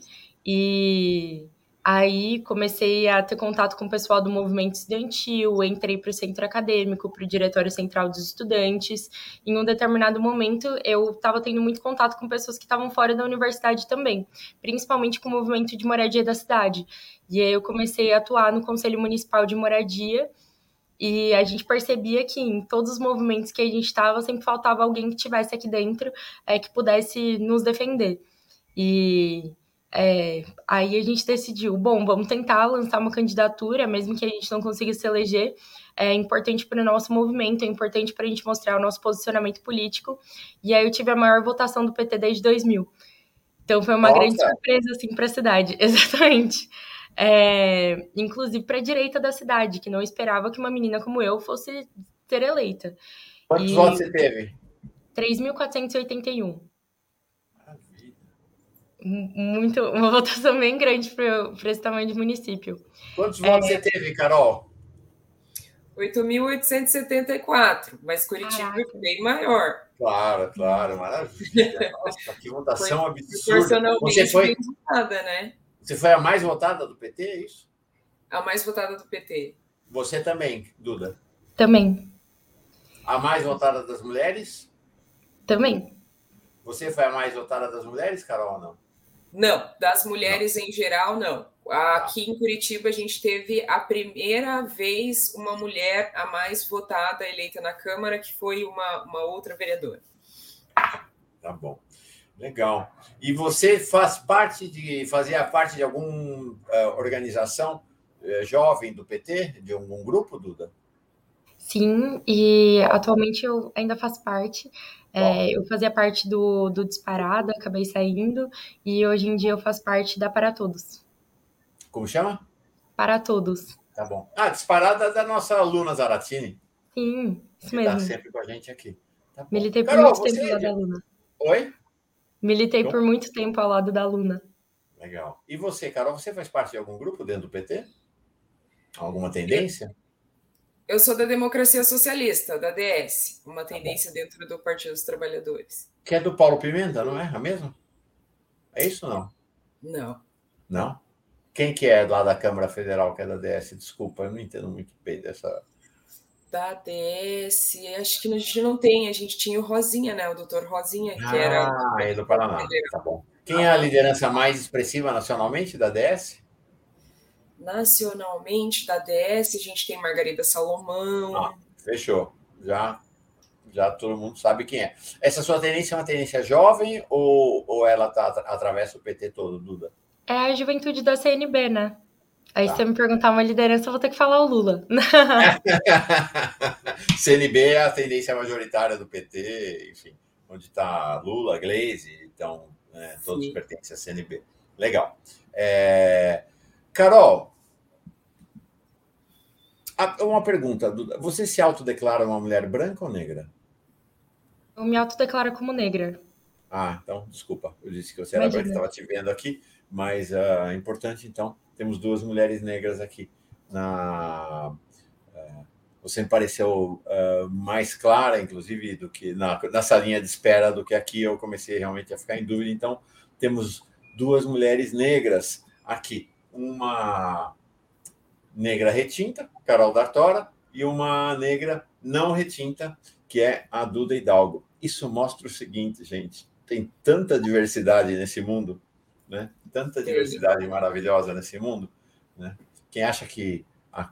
E Aí comecei a ter contato com o pessoal do movimento estudantil, entrei para o centro acadêmico, para o diretório central dos estudantes. Em um determinado momento, eu estava tendo muito contato com pessoas que estavam fora da universidade também, principalmente com o movimento de moradia da cidade. E aí eu comecei a atuar no Conselho Municipal de Moradia. E a gente percebia que em todos os movimentos que a gente estava, sempre faltava alguém que tivesse aqui dentro é, que pudesse nos defender. E é, aí a gente decidiu, bom, vamos tentar lançar uma candidatura, mesmo que a gente não consiga se eleger. É importante para o nosso movimento, é importante para a gente mostrar o nosso posicionamento político. E aí eu tive a maior votação do PT desde 2000. Então foi uma Nossa. grande surpresa assim para a cidade, exatamente. É, inclusive para a direita da cidade, que não esperava que uma menina como eu fosse ser eleita. Quantos e... votos você teve? 3.481 muito, uma votação bem grande para esse tamanho de município. Quantos é... votos você teve, Carol? 8.874, mas Curitiba Caraca. é bem maior. Claro, claro, maravilha. Nossa, que votação foi, absurda. Você foi, votada, né? você foi a mais votada do PT, é isso? A mais votada do PT. Você também, Duda? Também. A mais votada das mulheres? Também. Você foi a mais votada das mulheres, Carol, ou não? Não, das mulheres não. em geral, não. Aqui em Curitiba, a gente teve a primeira vez uma mulher a mais votada eleita na Câmara, que foi uma, uma outra vereadora. Tá bom. Legal. E você faz parte de fazia parte de alguma uh, organização uh, jovem do PT, de algum grupo, Duda? Sim, e atualmente eu ainda faço parte. É, eu fazia parte do, do Disparada, acabei saindo, e hoje em dia eu faço parte da Para Todos. Como chama? Para Todos. Tá bom. Ah, Disparada é da nossa aluna Zaratini. Sim, isso que mesmo. Tá sempre com a gente aqui. Tá Militei por Carol, muito tempo ao lado da Luna. Oi? Militei por muito tempo ao lado da Luna. Legal. E você, Carol, você faz parte de algum grupo dentro do PT? Alguma tendência? Eu sou da Democracia Socialista, da DS, uma tá tendência dentro do Partido dos Trabalhadores. Que é do Paulo Pimenta, não é? A mesma? É isso ou não? Não. Não? Quem que é lá da Câmara Federal que é da DS? Desculpa, eu não entendo muito bem dessa. Da DS, acho que a gente não tem, a gente tinha o Rosinha, né? O doutor Rosinha, que ah, era. Ah, é do Paraná. Tá bom. Quem é a liderança mais expressiva nacionalmente da DS? Nacionalmente da DS, a gente tem Margarida Salomão. Ah, fechou. Já, já todo mundo sabe quem é. Essa sua tendência é uma tendência jovem ou, ou ela tá, atravessa o PT todo, Duda? É a juventude da CNB, né? Aí tá. se você me perguntar uma liderança, eu vou ter que falar o Lula. CNB é a tendência majoritária do PT, enfim, onde está Lula, Gleisi, então né, todos Sim. pertencem à CNB. Legal. É... Carol, uma pergunta. Você se autodeclara uma mulher branca ou negra? Eu me autodeclaro como negra. Ah, então, desculpa. Eu disse que você era Imagina. branca, estava te vendo aqui, mas é uh, importante, então, temos duas mulheres negras aqui. Na, uh, você me pareceu uh, mais clara, inclusive, do que na, nessa linha de espera do que aqui eu comecei realmente a ficar em dúvida. Então, temos duas mulheres negras aqui. Uma negra retinta, Carol D'Artora, e uma negra não retinta, que é a Duda Hidalgo. Isso mostra o seguinte, gente: tem tanta diversidade nesse mundo, né? Tanta diversidade maravilhosa nesse mundo, né? Quem acha que a...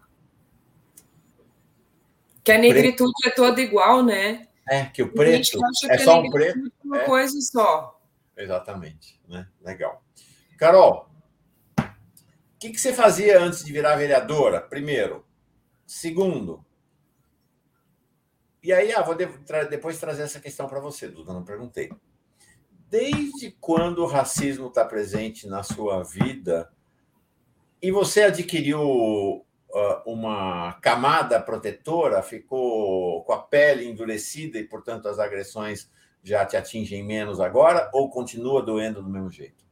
que a negritude preto... é toda igual, né? É que o preto é só um preto, é uma é... coisa só. Exatamente, né? Legal. Carol, que, que você fazia antes de virar vereadora? Primeiro. Segundo. E aí, ah, vou depois trazer essa questão para você, Duda, não perguntei. Desde quando o racismo está presente na sua vida e você adquiriu uh, uma camada protetora, ficou com a pele endurecida e, portanto, as agressões já te atingem menos agora ou continua doendo do mesmo jeito?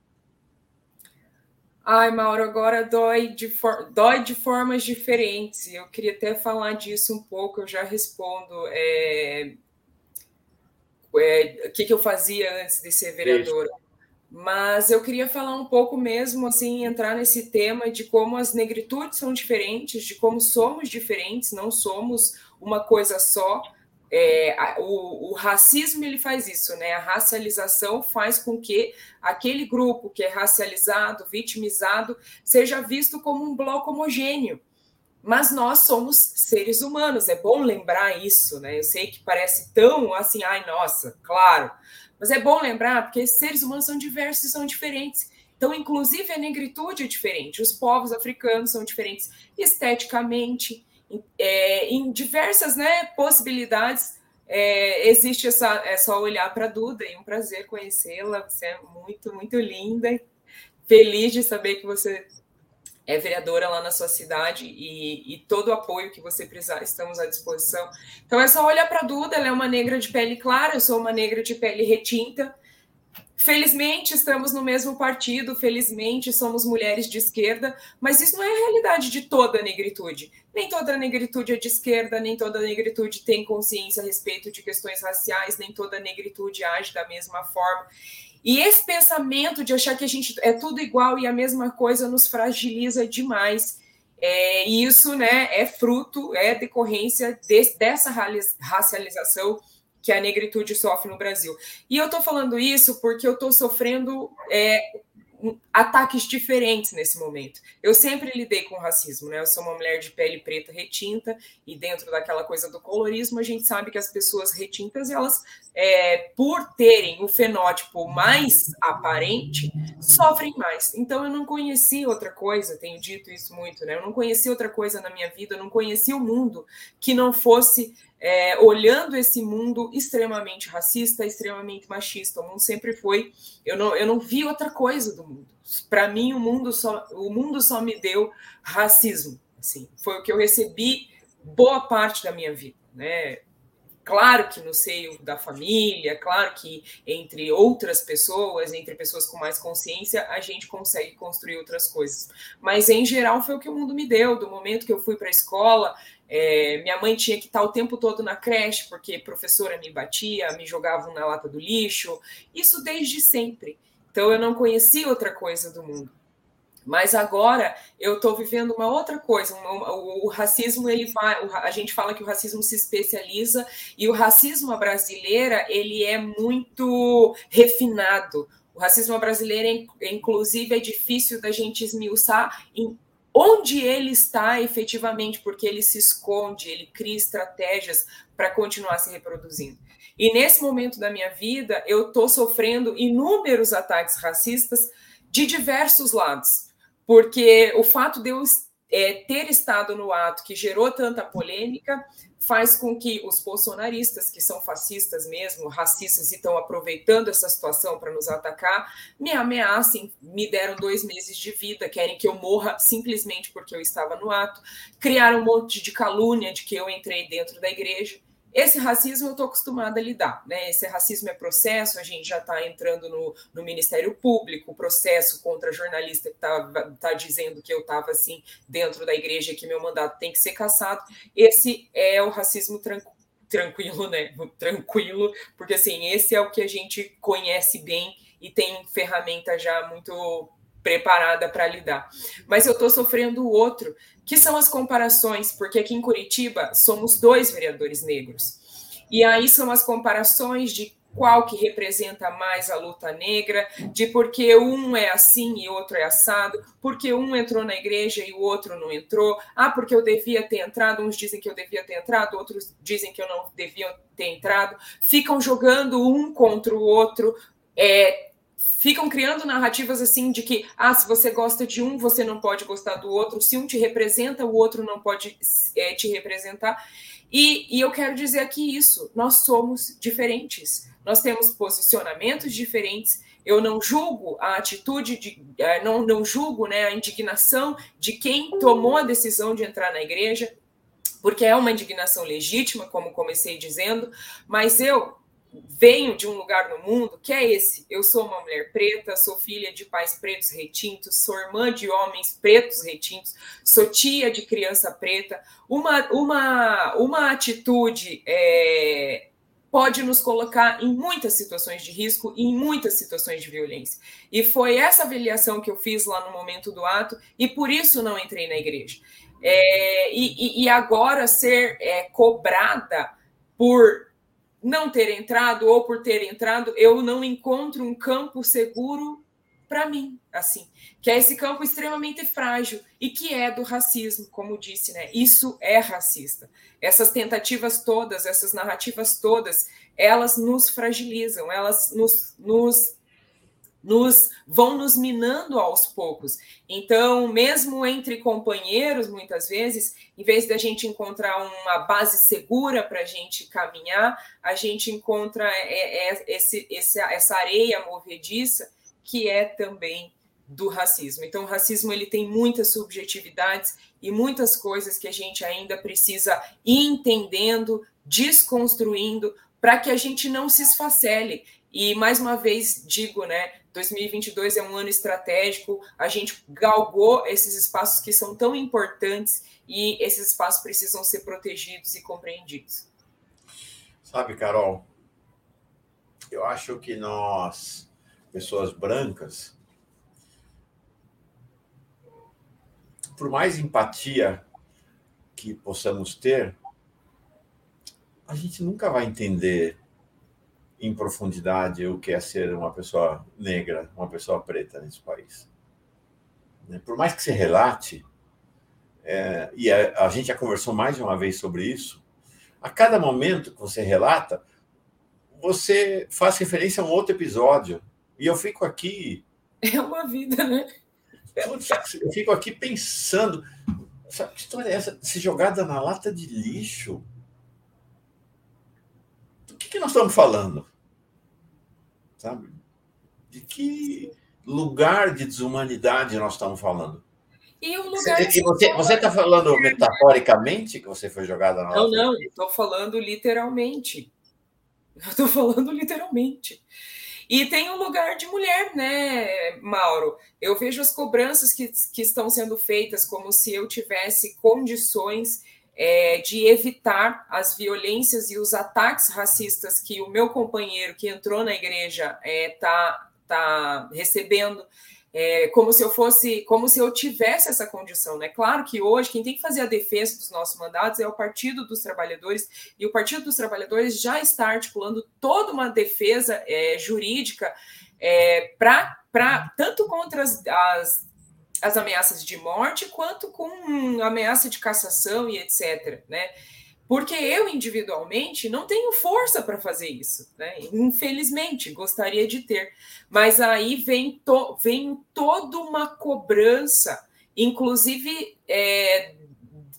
Ai, Mauro, agora dói de, for... dói de formas diferentes. Eu queria até falar disso um pouco, eu já respondo. É... É... O que, que eu fazia antes de ser vereadora? Isso. Mas eu queria falar um pouco mesmo, assim, entrar nesse tema de como as negritudes são diferentes, de como somos diferentes, não somos uma coisa só. É, o, o, racismo ele faz isso, né? A racialização faz com que aquele grupo que é racializado, vitimizado, seja visto como um bloco homogêneo. Mas nós somos seres humanos, é bom lembrar isso, né? Eu sei que parece tão assim, ai, nossa, claro. Mas é bom lembrar porque seres humanos são diversos e são diferentes. Então, inclusive, a negritude é diferente. Os povos africanos são diferentes esteticamente, é, em diversas né, possibilidades. É, existe essa, é só olhar para a Duda e um prazer conhecê-la. Você é muito, muito linda. Feliz de saber que você é vereadora lá na sua cidade e, e todo o apoio que você precisar, estamos à disposição. Então é só olhar para a Duda, ela é uma negra de pele clara, eu sou uma negra de pele retinta. Felizmente estamos no mesmo partido, felizmente somos mulheres de esquerda, mas isso não é a realidade de toda a negritude. Nem toda a negritude é de esquerda, nem toda a negritude tem consciência a respeito de questões raciais, nem toda a negritude age da mesma forma. E esse pensamento de achar que a gente é tudo igual e a mesma coisa nos fragiliza demais. É, e isso né, é fruto, é decorrência de, dessa racialização que a negritude sofre no Brasil. E eu estou falando isso porque eu estou sofrendo é, ataques diferentes nesse momento. Eu sempre lidei com racismo, né? Eu sou uma mulher de pele preta retinta e dentro daquela coisa do colorismo a gente sabe que as pessoas retintas elas, é, por terem o fenótipo mais aparente, sofrem mais. Então eu não conheci outra coisa, tenho dito isso muito, né? Eu não conheci outra coisa na minha vida, eu não conheci o mundo que não fosse é, olhando esse mundo extremamente racista, extremamente machista. O mundo sempre foi. Eu não, eu não vi outra coisa do mundo. Para mim, o mundo só, o mundo só me deu racismo. Assim, foi o que eu recebi boa parte da minha vida, né? Claro que no seio da família, claro que entre outras pessoas, entre pessoas com mais consciência, a gente consegue construir outras coisas. Mas em geral foi o que o mundo me deu. Do momento que eu fui para a escola, É, minha mãe tinha que estar o tempo todo na creche, porque professora me batia, me jogavam na lata do lixo. Isso desde sempre. Então eu não conhecia outra coisa do mundo. Mas agora eu estou vivendo uma outra coisa. o, racismo ele vai, a gente fala que o racismo se especializa e o racismo brasileira ele é muito refinado. O racismo brasileiro, inclusive, é difícil da gente esmiuçar em onde ele está efetivamente, porque ele se esconde, ele cria estratégias para continuar se reproduzindo. E nesse momento da minha vida, eu estou sofrendo inúmeros ataques racistas de diversos lados, porque o fato de eu é, ter estado no ato que gerou tanta polêmica faz com que os bolsonaristas, que são fascistas mesmo, racistas e estão aproveitando essa situação para nos atacar, me ameacem, me deram dois meses de vida, querem que eu morra simplesmente porque eu estava no ato, criaram um monte de calúnia de que eu entrei dentro da igreja. Esse racismo eu estou acostumada a lidar, né? Esse racismo é processo, a gente já está entrando no, no, Ministério Público, processo contra jornalista que está tá dizendo que eu estava assim dentro da igreja que meu mandato tem que ser cassado. Esse é o racismo tranquilo tranquilo, né? Tranquilo, porque assim, esse é o que a gente conhece bem e tem ferramenta já muito preparada para lidar. Mas eu estou sofrendo outro, que são as comparações, porque aqui em Curitiba somos dois vereadores negros. E aí são as comparações de qual que representa mais a luta negra, de porque um é assim e outro é assado, porque um entrou na igreja e o outro não entrou, ah, porque eu devia ter entrado, uns dizem que eu devia ter entrado, outros dizem que eu não devia ter entrado, ficam jogando um contra o outro, é, ficam criando narrativas assim de que, ah, se você gosta de um, você não pode gostar do outro, se um te representa, o outro não pode é, te representar. E, e eu quero dizer aqui isso: nós somos diferentes, nós temos posicionamentos diferentes. Eu não julgo a atitude de, é, não, não julgo né, a indignação de quem tomou a decisão de entrar na igreja, porque é uma indignação legítima, como comecei dizendo, mas eu venho de um lugar no mundo que é esse. Eu sou uma mulher preta, sou filha de pais pretos retintos, sou irmã de homens pretos retintos, sou tia de criança preta. Uma, uma, uma atitude é, pode nos colocar em muitas situações de risco e em muitas situações de violência. E foi essa avaliação que eu fiz lá no momento do ato, e por isso não entrei na igreja. É, e, e, agora ser é, cobrada por não ter entrado ou por ter entrado, eu não encontro um campo seguro para mim, assim, que é esse campo extremamente frágil e que é do racismo, como disse, né? Isso é racista. Essas tentativas todas, essas narrativas todas, elas nos fragilizam, elas nos, nos nos vão nos minando aos poucos. Então, mesmo entre companheiros, muitas vezes, em vez da gente encontrar uma base segura para a gente caminhar, a gente encontra é, é, esse, esse, essa areia movediça que é também do racismo. Então, o racismo ele tem muitas subjetividades e muitas coisas que a gente ainda precisa ir entendendo, desconstruindo, para que a gente não se esfacele. E mais uma vez digo, né, 2022 é um ano estratégico, a gente galgou esses espaços que são tão importantes e esses espaços precisam ser protegidos e compreendidos. Sabe, Carol, eu acho que nós, pessoas brancas, por mais empatia que possamos ter, a gente nunca vai entender em profundidade o que é ser uma pessoa negra, uma pessoa preta nesse país. Né? Por mais que se relate, é, e a, a, gente já conversou mais de uma vez sobre isso, a cada momento que você relata, você faz referência a um outro episódio. E eu fico aqui. É uma vida, né? Eu fico aqui pensando. Sabe que história é essa? Se jogada na lata de lixo. Do que, que nós estamos falando? Sabe? De que lugar de desumanidade nós estamos falando? E o lugar e você está falando metaforicamente que você foi jogada na Não, não, estou falando literalmente. Eu estou falando literalmente. E tem um lugar de mulher, né, Mauro? Eu vejo as cobranças que, que estão sendo feitas como se eu tivesse condições é, de evitar as violências e os ataques racistas que o meu companheiro que entrou na igreja está é, tá, tá recebendo. É, como se eu fosse, como se eu tivesse essa condição, né? Claro que hoje quem tem que fazer a defesa dos nossos mandatos é o Partido dos Trabalhadores, e o Partido dos Trabalhadores já está articulando toda uma defesa é, jurídica é, para tanto contra as, as as ameaças de morte, quanto com ameaça de cassação e etc. Né? Porque eu, individualmente, não tenho força para fazer isso. Né? Infelizmente, gostaria de ter. Mas aí vem, to, vem toda uma cobrança, inclusive é,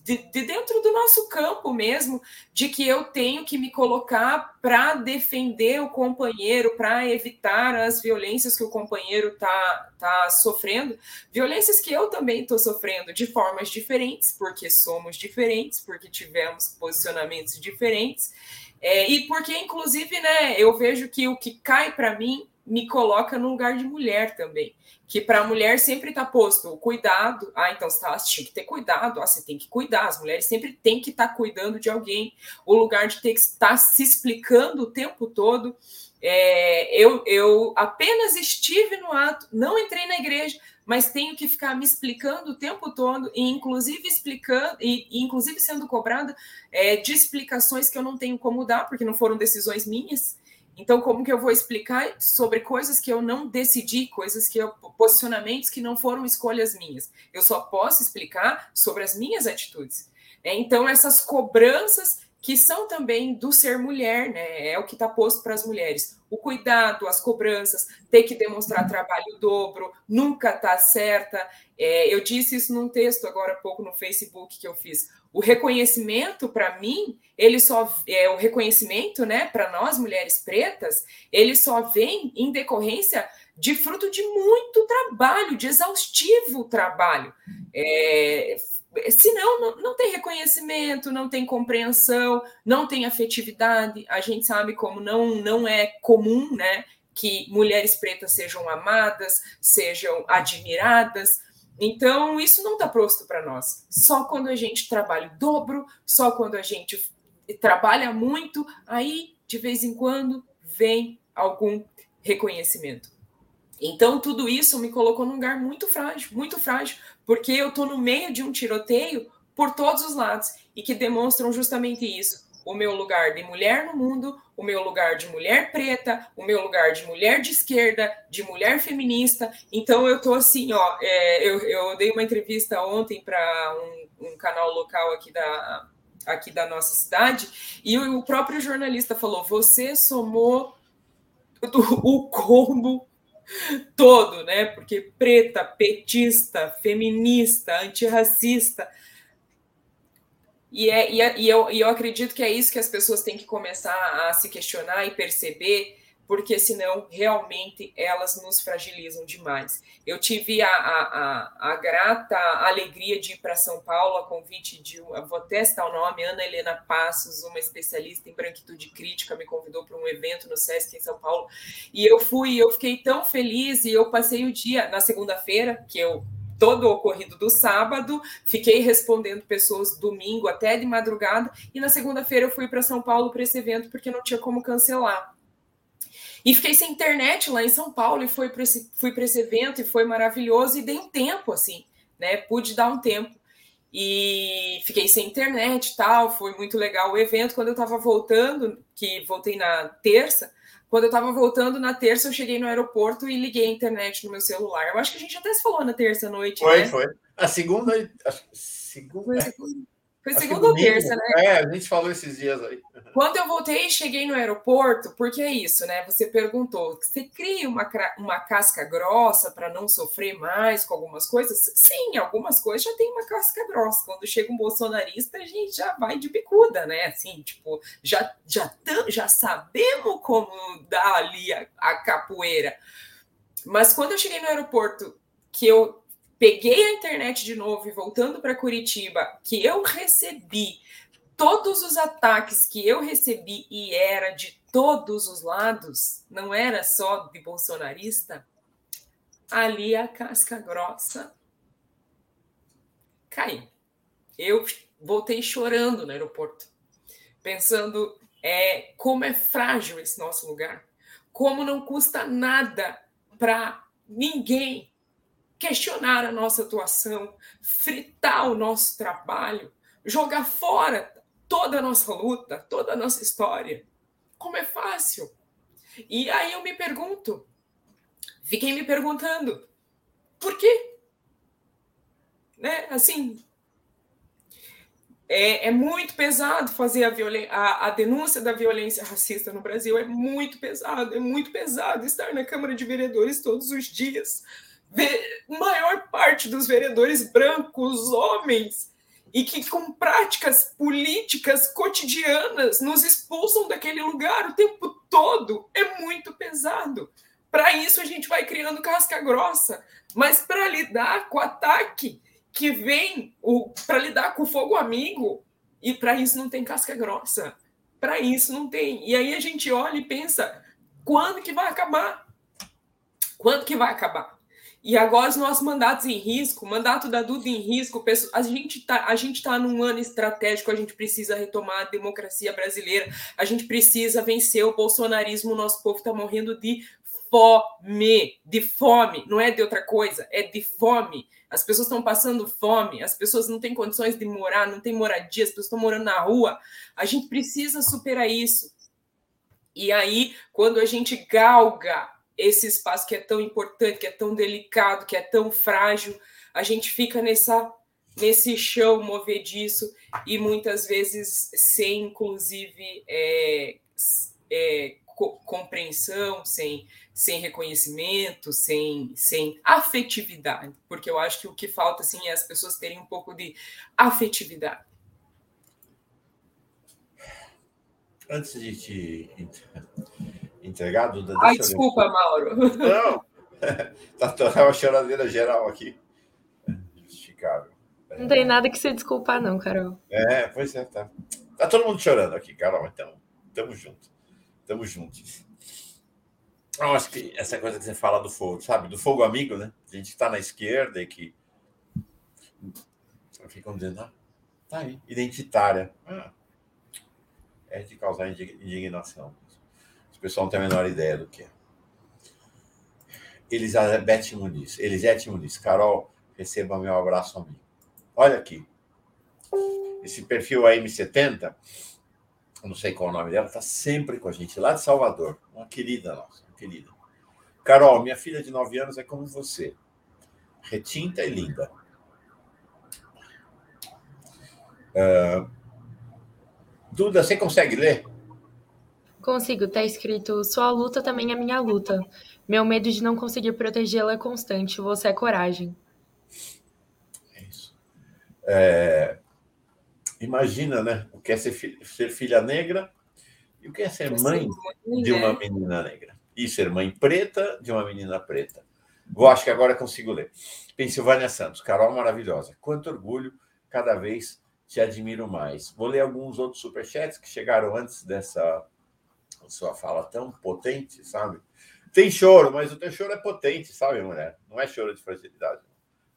de, de, dentro do nosso campo mesmo, de que eu tenho que me colocar para defender o companheiro, para evitar as violências que o companheiro está tá sofrendo, violências que eu também estou sofrendo de formas diferentes, porque somos diferentes, porque tivemos posicionamentos diferentes, é, e porque, inclusive, né, eu vejo que o que cai para mim me coloca no lugar de mulher também que para a mulher sempre está posto o cuidado. Ah, então você, tá, tinha que ter cuidado. Ah, você tem que cuidar. As mulheres sempre têm que estar tá cuidando de alguém. O lugar de ter que estar se explicando o tempo todo. É, eu, eu apenas estive no ato, não entrei na igreja, mas tenho que ficar me explicando o tempo todo e inclusive explicando e, e inclusive sendo cobrada é, de explicações que eu não tenho como dar porque não foram decisões minhas então, como que eu vou explicar sobre coisas que eu não decidi, coisas que eu, posicionamentos que não foram escolhas minhas? Eu só posso explicar sobre as minhas atitudes. É, então, essas cobranças que são também do ser mulher, né? É o que está posto para as mulheres. O cuidado, as cobranças, ter que demonstrar trabalho dobro, nunca tá certa. É, eu disse isso num texto agora há pouco no Facebook que eu fiz. O reconhecimento, para mim, ele só é o reconhecimento, né, para nós mulheres pretas, ele só vem em decorrência de fruto de muito trabalho, de exaustivo trabalho. É, senão, não, não tem reconhecimento, não tem compreensão, não tem afetividade. A gente sabe como não, não é comum, né, que mulheres pretas sejam amadas, sejam admiradas, então, isso não está posto para nós. Só quando a gente trabalha o dobro, só quando a gente trabalha muito, aí, de vez em quando, vem algum reconhecimento. Então, tudo isso me colocou num lugar muito frágil, muito frágil, porque eu estou no meio de um tiroteio por todos os lados e que demonstram justamente isso o meu lugar de mulher no mundo, o meu lugar de mulher preta, o meu lugar de mulher de esquerda, de mulher feminista. Então eu tô assim, ó, é, eu, eu dei uma entrevista ontem para um, um, canal local aqui da, aqui da nossa cidade, e o próprio jornalista falou: você somou o combo todo, né? Porque preta, petista, feminista, antirracista, e, é, e, é, e, eu, e eu acredito que é isso que as pessoas têm que começar a se questionar e perceber, porque senão realmente elas nos fragilizam demais. Eu tive a, a, a, a grata alegria de ir para São Paulo a convite de, vou testar o nome, Ana Helena Passos, uma especialista em branquitude crítica, me convidou para um evento no SESC em São Paulo, e eu fui, eu fiquei tão feliz, e eu passei o dia, na segunda-feira, que eu todo o ocorrido do sábado, fiquei respondendo pessoas domingo até de madrugada, e na segunda-feira eu fui para São Paulo para esse evento porque não tinha como cancelar. E fiquei sem internet lá em São Paulo e fui para esse, fui esse evento e foi maravilhoso e dei um tempo assim, né? Pude dar um tempo. E fiquei sem internet e tal, foi muito legal o evento. Quando eu estava voltando, que voltei na terça, quando eu estava voltando na terça, eu cheguei no aeroporto e liguei a internet no meu celular. Eu acho que a gente até se falou na terça noite. Foi, né? foi. A segunda. A segunda. Foi segunda ou terça, né? É, a gente falou esses dias aí. Quando eu voltei, cheguei no aeroporto, porque é isso, né? Você perguntou, você cria uma, uma casca grossa para não sofrer mais com algumas coisas? Sim, algumas coisas já tem uma casca grossa. Quando chega um bolsonarista, a gente já vai de bicuda, né? Assim, tipo, já, já, já sabemos como dar ali a, a capoeira. Mas quando eu cheguei no aeroporto, que eu peguei a internet de novo e voltando para Curitiba, que eu recebi todos os ataques que eu recebi e era de todos os lados, não era só de bolsonarista, ali a casca grossa caiu. Eu voltei chorando no aeroporto, pensando é, como é frágil esse nosso lugar, como não custa nada para ninguém questionar a nossa atuação, fritar o nosso trabalho, jogar fora toda a nossa luta, toda a nossa história. Como é fácil. E aí eu me pergunto, fiquei me perguntando, por quê? Né? Assim, é, é, muito pesado fazer a, a, a, denúncia da violência racista no Brasil. É muito pesado, é muito pesado estar na Câmara de Vereadores todos os dias. Maior parte dos vereadores brancos, homens, e que com práticas políticas cotidianas nos expulsam daquele lugar o tempo todo. É muito pesado. Para isso, a gente vai criando casca grossa. Mas para lidar com o ataque que vem para lidar com o fogo amigo, e para isso não tem casca grossa. Para isso não tem. E aí a gente olha e pensa: quando que vai acabar? Quando que vai acabar? E agora os nossos mandatos em risco, mandato da Duda em risco, a gente está tá num ano estratégico, a gente precisa retomar a democracia brasileira, a gente precisa vencer o bolsonarismo, o nosso povo está morrendo de fome, de fome, não é de outra coisa, é de fome. As pessoas estão passando fome, as pessoas não têm condições de morar, não têm moradia, as pessoas estão morando na rua. A gente precisa superar isso. E aí, quando a gente galga esse espaço que é tão importante, que é tão delicado, que é tão frágil, a gente fica nessa nesse chão movediço e muitas vezes sem, inclusive, é, é, compreensão, sem, sem reconhecimento, sem, sem afetividade, porque eu acho que o que falta assim, é as pessoas terem um pouco de afetividade. Antes de te entregar, Duda. Ai, desculpa, Mauro. Não, tá toda uma choradeira geral aqui. Justificável. Não tem nada que se desculpar, não, Carol. É, pois é, tá. Tá todo mundo chorando aqui, Carol, então. Tamo junto. Tamo juntos. Eu acho que essa coisa que você fala do fogo, sabe? Do fogo amigo, né? A gente está na esquerda e que ficam dizendo, ah, tá aí, identitária. Ah, é de causar indignação. O pessoal não tem a menor ideia do que é. Elizabeth Muniz. Elisete Muniz. Carol, receba meu abraço amigo. Olha aqui. Esse perfil AM70 não sei qual o nome dela, está sempre com a gente, lá de Salvador. Uma querida nossa, uma querida. Carol, minha filha de 9 anos é como você. Retinta e linda. Uh, Duda, você consegue ler? Consigo, está escrito: Sua luta também é minha luta. Meu medo de não conseguir protegê-la é constante. Você é coragem. É isso. É, imagina, né? O que é ser, ser filha negra e o que é ser mãe de uma menina negra. E ser mãe preta de uma menina preta. Vou, acho que agora consigo ler. Pensilvânia Santos, Carol maravilhosa. Quanto orgulho, cada vez te admiro mais. Vou ler alguns outros superchats que chegaram antes dessa sua fala tão potente, sabe? Tem choro, mas o teu choro é potente, sabe, mulher? Não é choro de fragilidade.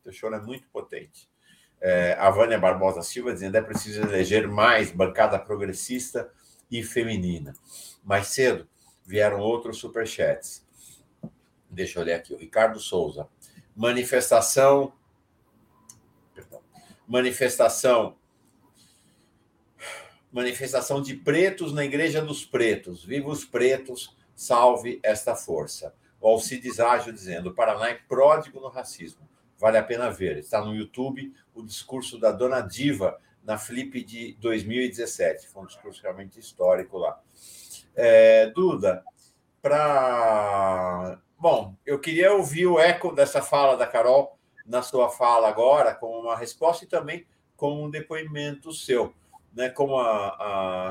O teu choro é muito potente. É, a Vânia Barbosa Silva dizendo é preciso eleger mais bancada progressista e feminina. Mais cedo vieram outros superchats. Deixa eu ler aqui. O Ricardo Souza. Manifestação. Perdão. Manifestação. Manifestação de pretos na Igreja dos Pretos. Viva os pretos, salve esta força. O Alcides Ágil dizendo: o Paraná é pródigo no racismo vale a pena ver. Está no YouTube o discurso da Dona Diva na Flip de 2017. Foi um discurso realmente histórico lá. É, Duda, para. Bom, eu queria ouvir o eco dessa fala da Carol na sua fala agora, como uma resposta e também como um depoimento seu. Né? Como a,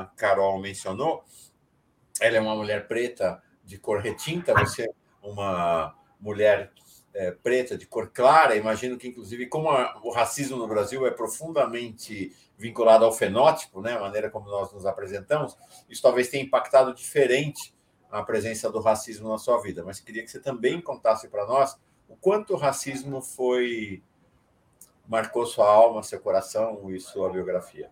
a Carol mencionou, ela é uma mulher preta de cor retinta, você é uma mulher é, preta, de cor clara, imagino que, inclusive, como a, o racismo no Brasil é profundamente vinculado ao fenótipo, né, a maneira como nós nos apresentamos, isso talvez tenha impactado diferente a presença do racismo na sua vida. Mas queria que você também contasse para nós o quanto o racismo foi marcou sua alma, seu coração e sua biografia?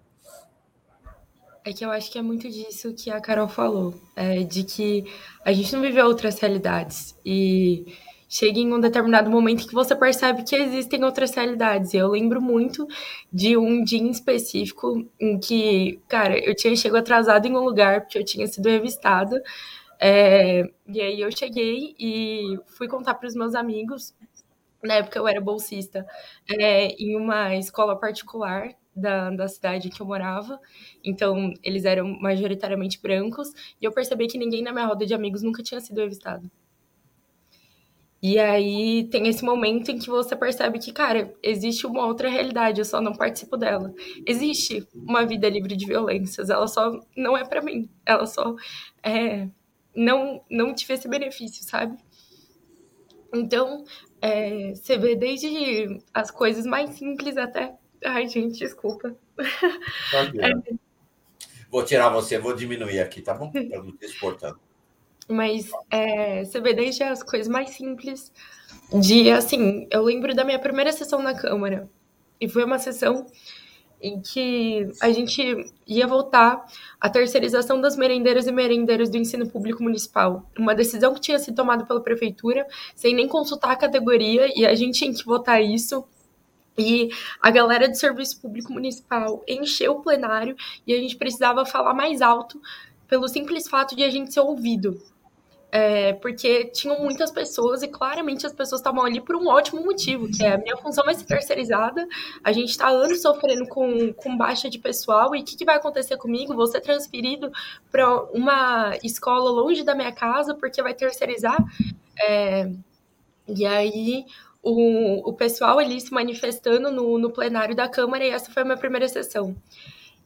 É que eu acho que é muito disso que a Carol falou, é, de que a gente não vive outras realidades. E chega em um determinado momento que você percebe que existem outras realidades. Eu lembro muito de um dia em específico em que, cara, eu tinha chegado atrasado em um lugar porque eu tinha sido revistada. É, e aí eu cheguei e fui contar para os meus amigos. Na época eu era bolsista é, em uma escola particular da, da cidade que eu morava. Então, eles eram majoritariamente brancos. E eu percebi que ninguém na minha roda de amigos nunca tinha sido revistado. E aí tem esse momento em que você percebe que, cara, existe uma outra realidade, eu só não participo dela. Existe uma vida livre de violências, ela só não é para mim. Ela só é, não, não tive esse benefício, sabe? Então, é, você vê desde as coisas mais simples até. Ai, gente, desculpa. É. Vou tirar você, vou diminuir aqui, tá bom? Para não te exportando. Mas é, você vê desde as coisas mais simples de, assim, eu lembro da minha primeira sessão na Câmara. E foi uma sessão em que a gente ia voltar à terceirização das merendeiras e merendeiros do ensino público municipal. Uma decisão que tinha sido tomada pela prefeitura, sem nem consultar a categoria, e a gente tinha que votar isso. E a galera do serviço público municipal encheu o plenário e a gente precisava falar mais alto pelo simples fato de a gente ser ouvido. É, porque tinham muitas pessoas e claramente as pessoas estavam ali por um ótimo motivo, que é a minha função vai ser terceirizada, a gente está anos sofrendo com, com baixa de pessoal, e o que, que, vai acontecer comigo? Vou ser transferido para uma escola longe da minha casa porque vai terceirizar. É, e aí o, o pessoal ali se manifestando no, no plenário da Câmara, e essa foi a minha primeira sessão.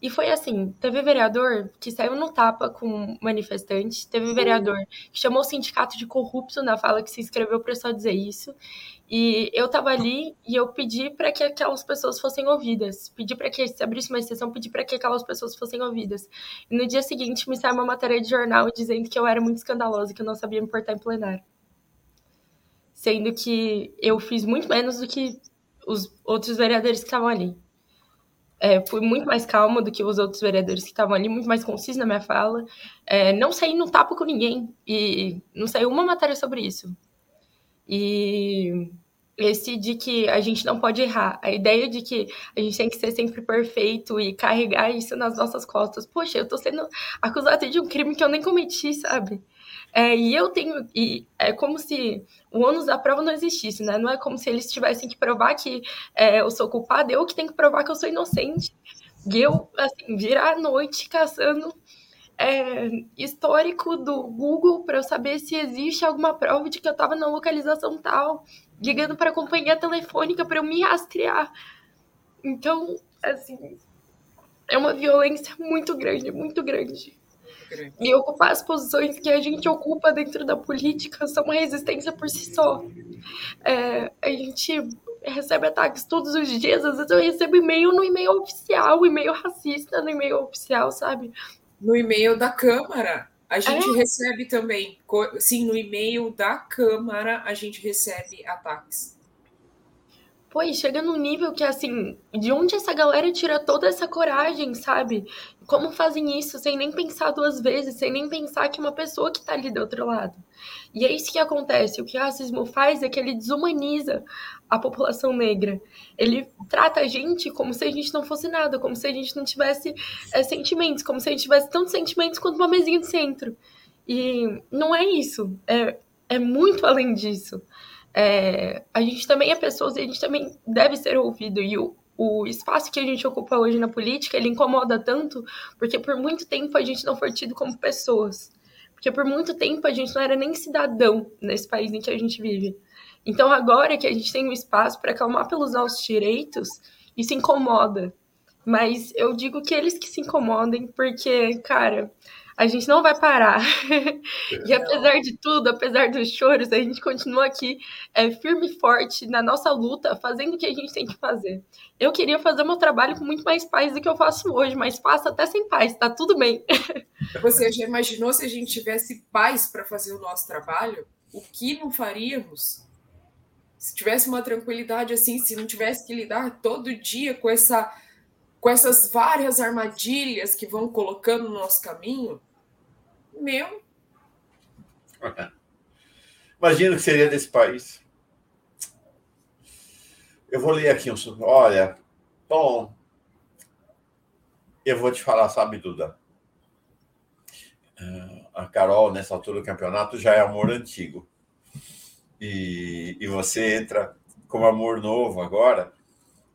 E foi assim: teve vereador que saiu no tapa com manifestante, teve vereador que chamou o sindicato de corrupto na fala que se inscreveu para só dizer isso. E eu estava ali e eu pedi para que aquelas pessoas fossem ouvidas. Pedi para que se abrisse uma exceção, pedi para que aquelas pessoas fossem ouvidas. E no dia seguinte me saiu uma matéria de jornal dizendo que eu era muito escandalosa, que eu não sabia me portar em plenário. Sendo que eu fiz muito menos do que os outros vereadores que estavam ali. É, fui muito mais calma do que os outros vereadores que estavam ali, muito mais concisa na minha fala. É, não saí no tapa com ninguém e não saiu uma matéria sobre isso. E esse de que a gente não pode errar, a ideia de que a gente tem que ser sempre perfeito e carregar isso nas nossas costas. Poxa, eu tô sendo acusada de um crime que eu nem cometi, sabe? É, e eu tenho. E é como se o ônus da prova não existisse, né? Não é como se eles tivessem que provar que é, eu sou culpada, eu que tenho que provar que eu sou inocente. E eu, assim, virar a noite caçando é, histórico do Google para eu saber se existe alguma prova de que eu estava na localização tal, ligando para a companhia telefônica para eu me rastrear. Então, assim, é uma violência muito grande, muito grande. E ocupar as posições que a gente ocupa dentro da política são uma resistência por si só. É, a gente recebe ataques todos os dias, às vezes eu recebo e-mail no e-mail oficial, e-mail racista no e-mail oficial, sabe? No e-mail da Câmara. A gente é. recebe também, sim, no e-mail da Câmara a gente recebe ataques. E chega num nível que, assim, de onde essa galera tira toda essa coragem, sabe? Como fazem isso sem nem pensar duas vezes, sem nem pensar que uma pessoa que tá ali do outro lado. E é isso que acontece. O que o racismo faz é que ele desumaniza a população negra. Ele trata a gente como se a gente não fosse nada, como se a gente não tivesse é, sentimentos, como se a gente tivesse tantos sentimentos quanto uma mesinha de centro. E não é isso. É, é muito além disso. É, a gente também é pessoas e a gente também deve ser ouvido. E o, o espaço que a gente ocupa hoje na política, ele incomoda tanto, porque por muito tempo a gente não foi tido como pessoas. Porque por muito tempo a gente não era nem cidadão nesse país em que a gente vive. Então agora que a gente tem um espaço para clamar pelos nossos direitos, isso incomoda. Mas eu digo que eles que se incomodem, porque, cara, a gente não vai parar. e apesar de tudo, apesar dos choros, a gente continua aqui é, firme e forte na nossa luta, fazendo o que a gente tem que fazer. Eu queria fazer meu trabalho com muito mais paz do que eu faço hoje, mas faço até sem paz, tá tudo bem. Você já imaginou se a gente tivesse paz para fazer o nosso trabalho? O que não faríamos? Se tivesse uma tranquilidade assim, se não tivesse que lidar todo dia com essa com essas várias armadilhas que vão colocando no nosso caminho, meu. Imagina o que seria desse país. Eu vou ler aqui um. Olha, bom, eu vou te falar, sabe, Duda? Ah, a Carol, nessa altura do campeonato, já é amor antigo. E, e você entra com amor novo agora.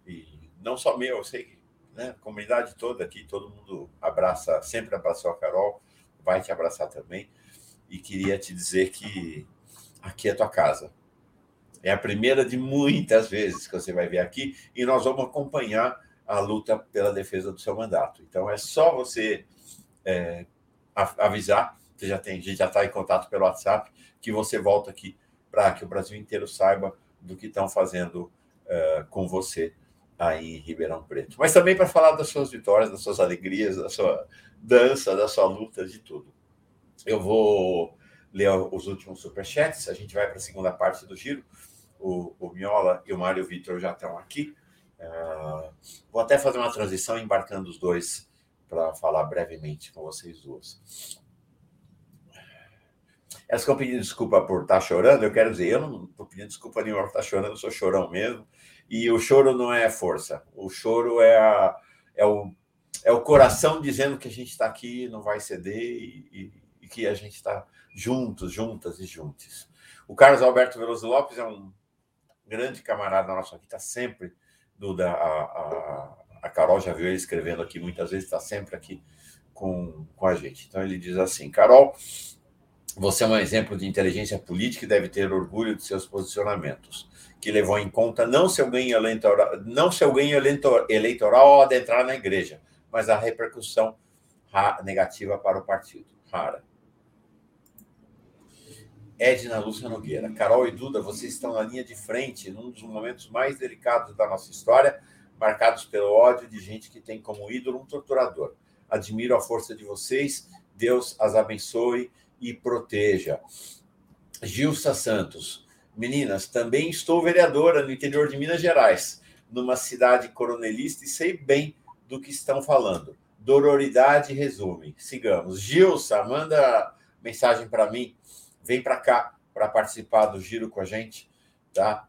E não só meu, eu sei que né, comunidade toda aqui, todo mundo abraça, sempre abraçou a Carol, vai te abraçar também. E queria te dizer que aqui é tua casa. É a primeira de muitas vezes que você vai vir aqui e nós vamos acompanhar a luta pela defesa do seu mandato. Então é só você é, avisar, você já tem, a gente já está em contato pelo WhatsApp, que você volta aqui para que o Brasil inteiro saiba do que estão fazendo uh, com você aí em Ribeirão Preto. Mas também para falar das suas vitórias, das suas alegrias, da sua dança, da sua luta, de tudo. Eu vou ler os últimos superchats, a gente vai para a segunda parte do giro. O, o Miola e o Mário Vitor já estão aqui. Uh, vou até fazer uma transição embarcando os dois para falar brevemente com vocês duas. Elas ficam pedindo desculpa por estar tá chorando. Eu quero dizer, eu não estou pedindo desculpa nenhuma por estar tá chorando, eu sou chorão mesmo. E o choro não é força, o choro é, a, é, o, é o coração dizendo que a gente está aqui, não vai ceder e, e, e que a gente está juntos, juntas e juntos. O Carlos Alberto Veloso Lopes é um grande camarada nosso aqui, está sempre, Duda, a, a, a Carol já viu ele escrevendo aqui muitas vezes, está sempre aqui com, com a gente. Então ele diz assim: Carol, você é um exemplo de inteligência política e deve ter orgulho de seus posicionamentos, que levou em conta não seu ganho eleitoral, não seu ganho eleitoral ao adentrar na igreja, mas a repercussão negativa para o partido. Rara. Edna Lúcia Nogueira. Carol e Duda, vocês estão na linha de frente num dos momentos mais delicados da nossa história, marcados pelo ódio de gente que tem como ídolo um torturador. Admiro a força de vocês, Deus as abençoe e proteja. Gilsa Santos. Meninas, também estou vereadora no interior de Minas Gerais, numa cidade coronelista, e sei bem do que estão falando. Dororidade resume. Sigamos. Gilsa, manda mensagem para mim vem para cá para participar do giro com a gente, tá?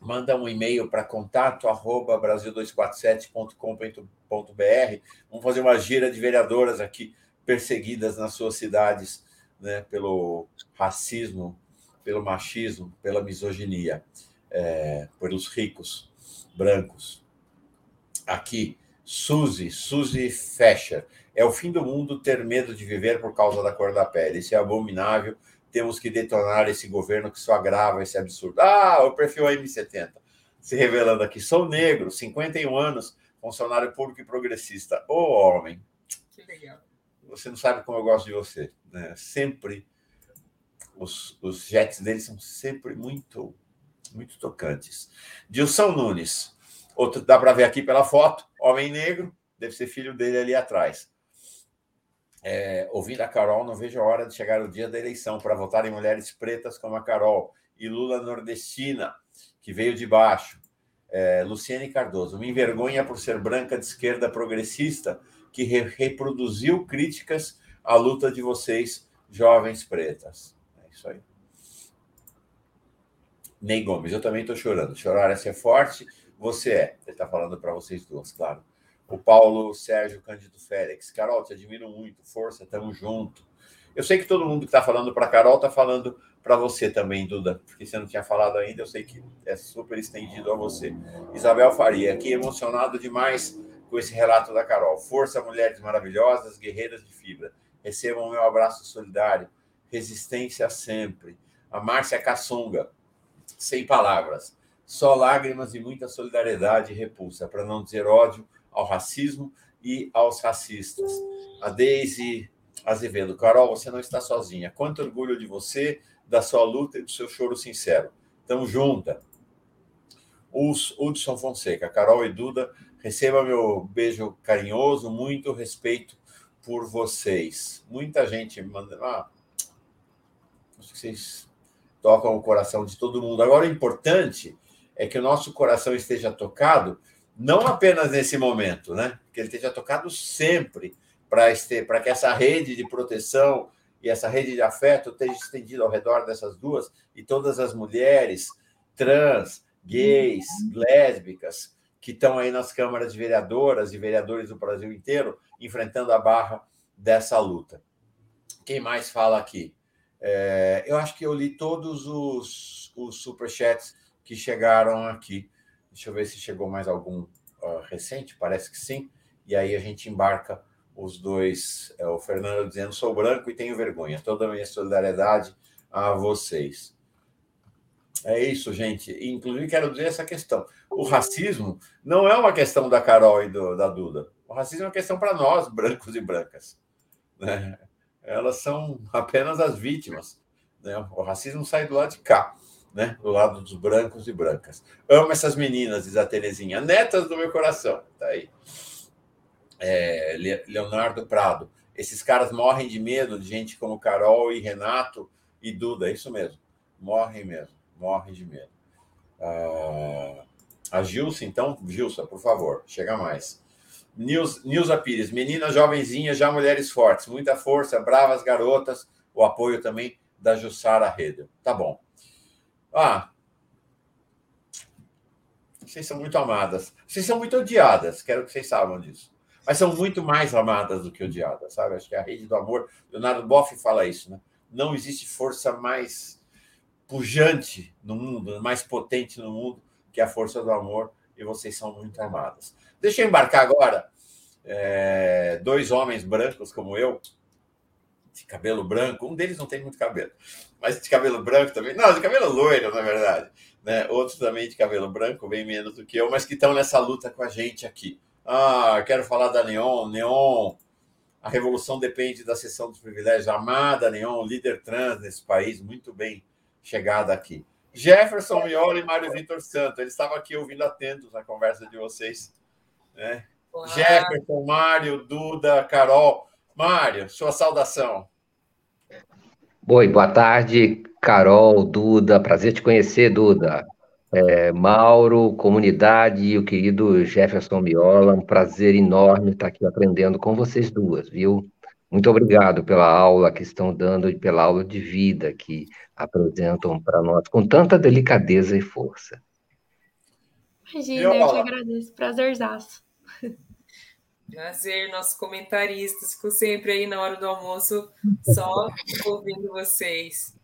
Manda um e-mail para contato arroba brasil247.com.br. Vamos fazer uma gira de vereadoras aqui perseguidas nas suas cidades, né, pelo racismo, pelo machismo, pela misoginia, é, pelos ricos brancos. Aqui, Suzy, Suzy Fescher. É o fim do mundo ter medo de viver por causa da cor da pele. Isso é abominável temos que detonar esse governo que só agrava esse absurdo. Ah, o perfil M70, se revelando aqui. Sou negro, 51 anos, funcionário público e progressista. Ô, oh, homem. Que legal. Você não sabe como eu gosto de você. Né? Sempre, os, os jets dele são sempre muito, muito tocantes. Dilson Nunes, outro, dá para ver aqui pela foto, homem negro, deve ser filho dele ali atrás é, ouvindo a Carol, não vejo a hora de chegar o dia da eleição para votar em mulheres pretas como a Carol e Lula nordestina, que veio de baixo. É, Luciane Cardoso, me envergonha por ser branca de esquerda progressista que re reproduziu críticas à luta de vocês, jovens pretas. Isso aí. Ney Gomes, eu também estou chorando. Chorar é ser forte, você é. Ele está falando para vocês duas, claro o Paulo Sérgio Cândido Félix. Carol, te admiro muito, força, tamo junto. Eu sei que todo mundo que está falando para Carol está falando para você também, Duda, porque você não tinha falado ainda, eu sei que é super estendido a você. Isabel Faria, aqui emocionado demais com esse relato da Carol. Força, mulheres maravilhosas, guerreiras de fibra. Recebam o meu abraço solidário. Resistência sempre. A Márcia Caçunga, sem palavras. Só lágrimas e muita solidariedade e repulsa, para não dizer ódio ao racismo e aos racistas. A Deise Azevedo, Carol, você não está sozinha. Quanto orgulho de você, da sua luta e do seu choro sincero. Tamo junta. Os Hudson Fonseca, Carol e Duda, receba meu beijo carinhoso, muito respeito por vocês. Muita gente manda. Ah, vocês tocam o coração de todo mundo. Agora, o importante é que o nosso coração esteja tocado, não apenas nesse momento, né? Que ele esteja tocado sempre, para que essa rede de proteção e essa rede de afeto esteja estendida ao redor dessas duas e todas as mulheres trans, gays, lésbicas que estão aí nas câmaras de vereadoras e vereadores do Brasil inteiro enfrentando a barra dessa luta. Quem mais fala aqui? É, eu acho que eu li todos os, os superchats que chegaram aqui. Deixa eu ver se chegou mais algum uh, recente, parece que sim. E aí a gente embarca os dois. É, o Fernando dizendo: sou branco e tenho vergonha. Toda a minha solidariedade a vocês. É isso, gente. Inclusive, quero dizer essa questão. O racismo não é uma questão da Carol e do, da Duda. O racismo é uma questão para nós, brancos e brancas. Né? Elas são apenas as vítimas. Né? O racismo sai do lado de cá, né? do lado dos brancos e brancas. Amo essas meninas, diz a Terezinha. Netas do meu coração. Tá aí. É, Leonardo Prado. Esses caras morrem de medo de gente como Carol e Renato e Duda. É isso mesmo. Morrem mesmo morre de medo. Ah, a Gilson, então, Gilson, por favor, chega mais. Nils, Nilza Pires, meninas jovenzinhas, já mulheres fortes, muita força, bravas garotas, o apoio também da Jussara Redel. Tá bom. Ah, vocês são muito amadas. Vocês são muito odiadas, quero que vocês saibam disso. Mas são muito mais amadas do que odiadas, sabe? Acho que a rede do amor, Leonardo Boff fala isso, né? Não existe força mais pujante no mundo, mais potente no mundo, que a força do amor, e vocês são muito amadas. Deixa eu embarcar agora. É, dois homens brancos como eu, de cabelo branco, um deles não tem muito cabelo, mas de cabelo branco também, não, de cabelo loiro, na verdade, né? Outros também de cabelo branco, bem menos do que eu, mas que estão nessa luta com a gente aqui. Ah, quero falar da Neon, Neon, a revolução depende da sessão dos privilégios, amada Neon, líder trans nesse país, muito bem chegada aqui. Jefferson Miola e Mário Vitor Santos, eles estavam aqui ouvindo atentos a conversa de vocês. Né? Jefferson, Mário, Duda, Carol. Mário, sua saudação. Oi, boa tarde, Carol, Duda. Prazer te conhecer, Duda. É, Mauro, comunidade e o querido Jefferson Miola, um prazer enorme estar aqui aprendendo com vocês duas, viu? Muito obrigado pela aula que estão dando e pela aula de vida que apresentam para nós com tanta delicadeza e força. Imagina, eu, eu que agradeço. Prazerzaço. Prazer, nossos comentaristas. Fico sempre aí na hora do almoço, só ouvindo vocês.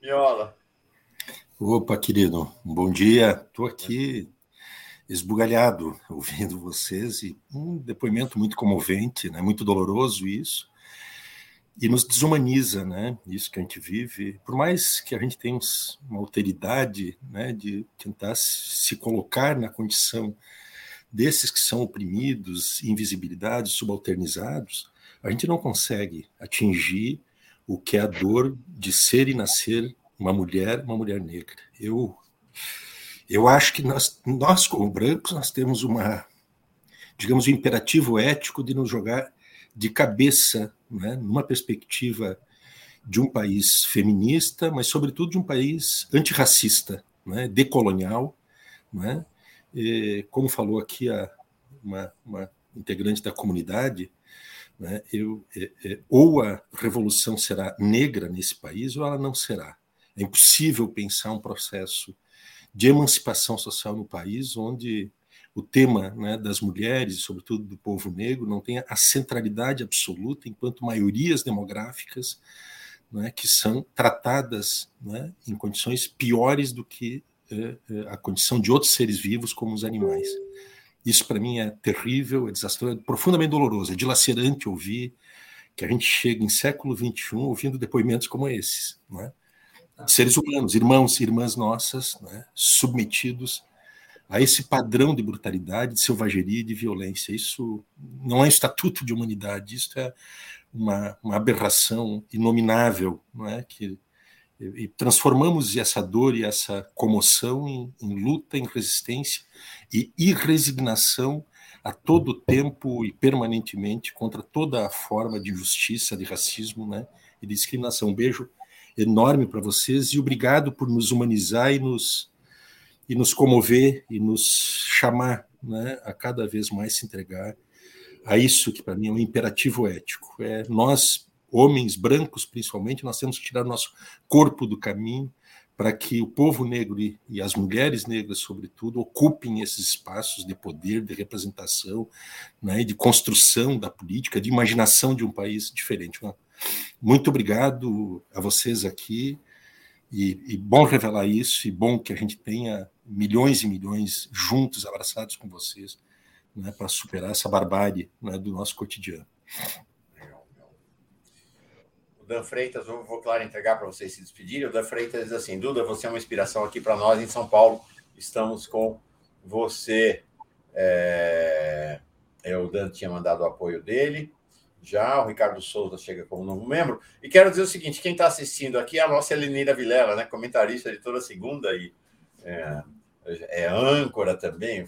Viola. Opa, querido, bom dia. Estou aqui esbugalhado ouvindo vocês e um depoimento muito comovente, né? muito doloroso isso, e nos desumaniza, né? Isso que a gente vive, por mais que a gente tenha uma alteridade, né? De tentar se colocar na condição desses que são oprimidos, invisibilidades, subalternizados, a gente não consegue atingir o que é a dor de ser e nascer uma mulher, uma mulher negra. Eu eu acho que nós, nós como brancos, nós temos uma, digamos, um imperativo ético de nos jogar de cabeça, né, numa perspectiva de um país feminista, mas sobretudo de um país antirracista, né, decolonial, né, e, como falou aqui a, uma, uma integrante da comunidade, né, eu, é, é, ou a revolução será negra nesse país ou ela não será. É impossível pensar um processo de emancipação social no país, onde o tema né, das mulheres, sobretudo do povo negro, não tenha a centralidade absoluta, enquanto maiorias demográficas né, que são tratadas né, em condições piores do que a condição de outros seres vivos, como os animais. Isso, para mim, é terrível, é desastroso, é profundamente doloroso, é dilacerante ouvir que a gente chega em século XXI ouvindo depoimentos como esses. É? de seres humanos, irmãos e irmãs nossas, né, submetidos a esse padrão de brutalidade, de selvageria e de violência. Isso não é um estatuto de humanidade, isso é uma, uma aberração inominável, não é? que e transformamos essa dor e essa comoção em, em luta, em resistência e irresignação a todo tempo e permanentemente contra toda a forma de injustiça, de racismo né, e de discriminação. Um beijo enorme para vocês e obrigado por nos humanizar e nos, e nos comover e nos chamar né, a cada vez mais se entregar a isso que para mim é um imperativo ético. É nós, homens brancos principalmente, nós temos que tirar o nosso corpo do caminho para que o povo negro e, e as mulheres negras, sobretudo, ocupem esses espaços de poder, de representação, né, de construção da política, de imaginação de um país diferente. Muito obrigado a vocês aqui. E, e, bom revelar isso, e bom que a gente tenha milhões e milhões juntos, abraçados com vocês, né, para superar essa barbárie né, do nosso cotidiano. Dan Freitas, vou, vou claro entregar para vocês se despedirem. O Dan Freitas diz assim: Duda, você é uma inspiração aqui para nós em São Paulo. Estamos com você. É... é o Dan tinha mandado o apoio dele já, o Ricardo Souza chega como novo membro. E quero dizer o seguinte: quem está assistindo aqui é a nossa Elenira Vilela, né? comentarista de toda segunda e é, é, âncora também,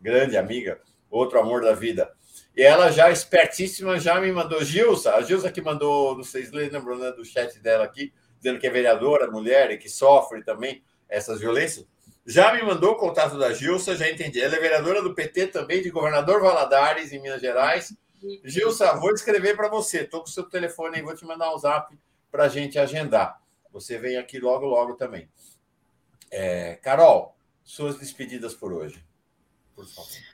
grande amiga, outro amor da vida. E ela já espertíssima já me mandou, Gilsa, a Gilsa que mandou, não sei se lembram né, do chat dela aqui, dizendo que é vereadora, mulher e que sofre também essas violências. Já me mandou o contato da Gilsa, já entendi. Ela é vereadora do PT também, de governador Valadares, em Minas Gerais Gilsa, vou escrever para você. Estou com o seu telefone aí, vou te mandar um zap para a gente agendar. Você vem aqui logo, logo também. É, Carol, suas despedidas por hoje. Por favor.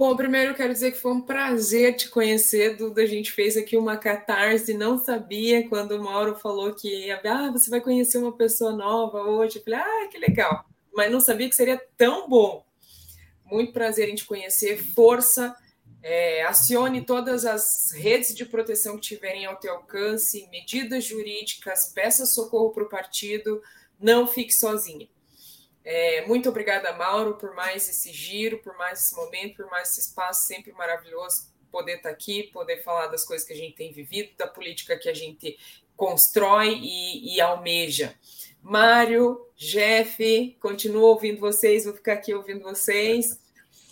Bom, primeiro eu quero dizer que foi um prazer te conhecer, Duda. A gente fez aqui uma catarse, não sabia quando o Mauro falou que ah, você vai conhecer uma pessoa nova hoje. Eu falei, ah, que legal. Mas não sabia que seria tão bom. Muito prazer em te conhecer. Força é, acione todas as redes de proteção que tiverem ao teu alcance, medidas jurídicas, peça socorro para o partido, não fique sozinha. É, muito obrigada, Mauro, por mais esse giro, por mais esse momento, por mais esse espaço sempre maravilhoso poder estar aqui, poder falar das coisas que a gente tem vivido, da política que a gente constrói e, e almeja. Mário, Jeff, continuo ouvindo vocês, vou ficar aqui ouvindo vocês.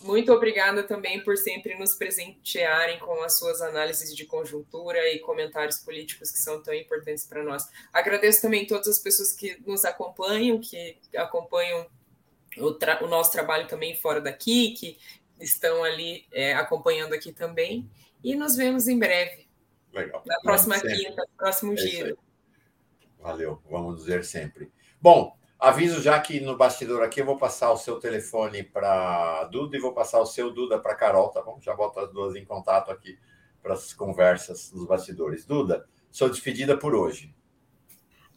Muito obrigada também por sempre nos presentearem com as suas análises de conjuntura e comentários políticos que são tão importantes para nós. Agradeço também todas as pessoas que nos acompanham, que acompanham o, o nosso trabalho também fora daqui, que estão ali é, acompanhando aqui também. E nos vemos em breve. Legal. Na próxima quinta, próximo é giro. Valeu, vamos dizer sempre. Bom, Aviso já que no bastidor aqui eu vou passar o seu telefone para Duda e vou passar o seu Duda para Carol, tá bom? Já boto as duas em contato aqui para as conversas nos bastidores. Duda, sou despedida por hoje.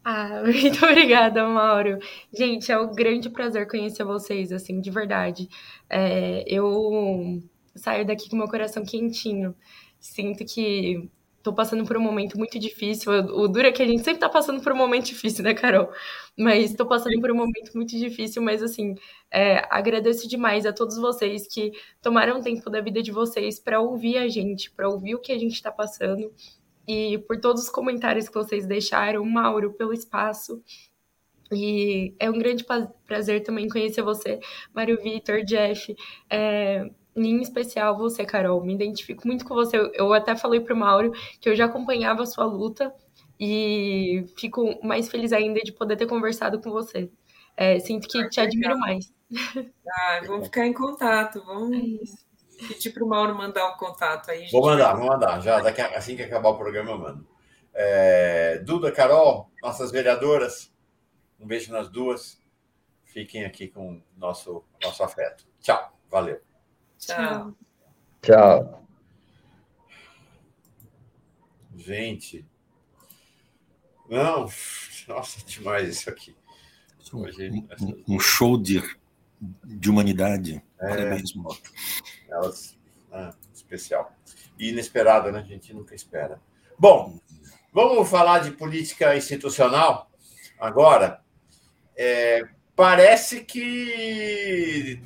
Ah, muito obrigada, Mauro. Gente, é um grande prazer conhecer vocês, assim, de verdade. É, eu saio daqui com meu coração quentinho. Sinto que tô passando por um momento muito difícil. O duro é que a gente sempre tá passando por um momento difícil, né, Carol? Mas tô passando por um momento muito difícil, mas assim, é, agradeço demais a todos vocês que tomaram tempo da vida de vocês para ouvir a gente, para ouvir o que a gente está passando e por todos os comentários que vocês deixaram, Mauro, pelo espaço. E é um grande prazer também conhecer você, Mário Vitor, Jeff. É, em especial você, Carol. Me identifico muito com você. Eu até falei para o Mauro que eu já acompanhava a sua luta e fico mais feliz ainda de poder ter conversado com você. É, sinto que te admiro mais. Ah, vamos ficar em contato. Vamos é pedir para o Mauro mandar o contato aí. Vou mandar, vou mandar. Já daqui, assim que acabar o programa, eu mando. É, Duda, Carol, nossas vereadoras, um beijo nas duas. Fiquem aqui com nosso nosso afeto. Tchau. Valeu. Tchau. Tchau. Gente. Não, nossa, demais isso aqui. Um, um, show de, de humanidade. É, Parabéns, Moto. Elas, ah, especial. E inesperada, né? A gente nunca espera. Bom, vamos falar de política institucional agora. É, parece que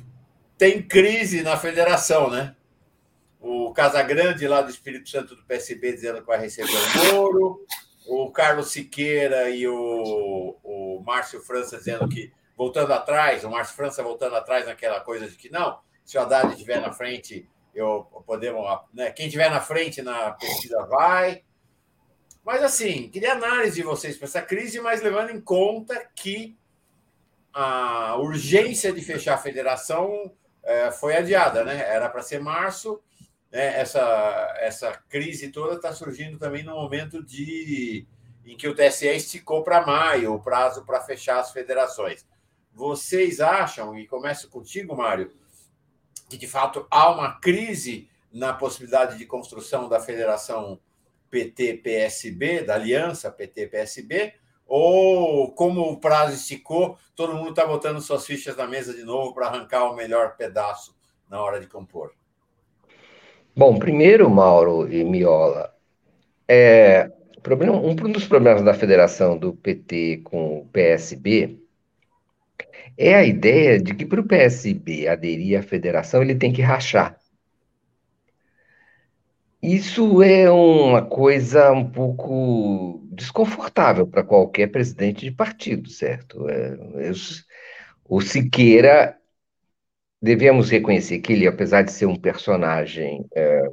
tem crise na federação, né? O Casagrande, lá do Espírito Santo do PSB, dizendo que vai receber o Moro. O Carlos Siqueira e o, o Márcio França dizendo que, voltando atrás, o Márcio França voltando atrás naquela coisa de que não, se o Haddad estiver na frente, eu podemos, né? quem estiver na frente na pesquisa vai. Mas, assim, queria análise de vocês para essa crise, mas levando em conta que a urgência de fechar a federação é, foi adiada, né? Era para ser março. Né? Essa, essa crise toda está surgindo também no momento de em que o TSE esticou para maio o prazo para fechar as federações. Vocês acham, e começo contigo, Mário, que de fato há uma crise na possibilidade de construção da federação PT-PSB, da aliança PT-PSB, ou como o prazo esticou, todo mundo está botando suas fichas na mesa de novo para arrancar o melhor pedaço na hora de compor? Bom, primeiro, Mauro e Miola, é, um dos problemas da federação do PT com o PSB é a ideia de que para o PSB aderir à federação ele tem que rachar. Isso é uma coisa um pouco desconfortável para qualquer presidente de partido, certo? É, o Siqueira, devemos reconhecer que ele, apesar de ser um personagem é,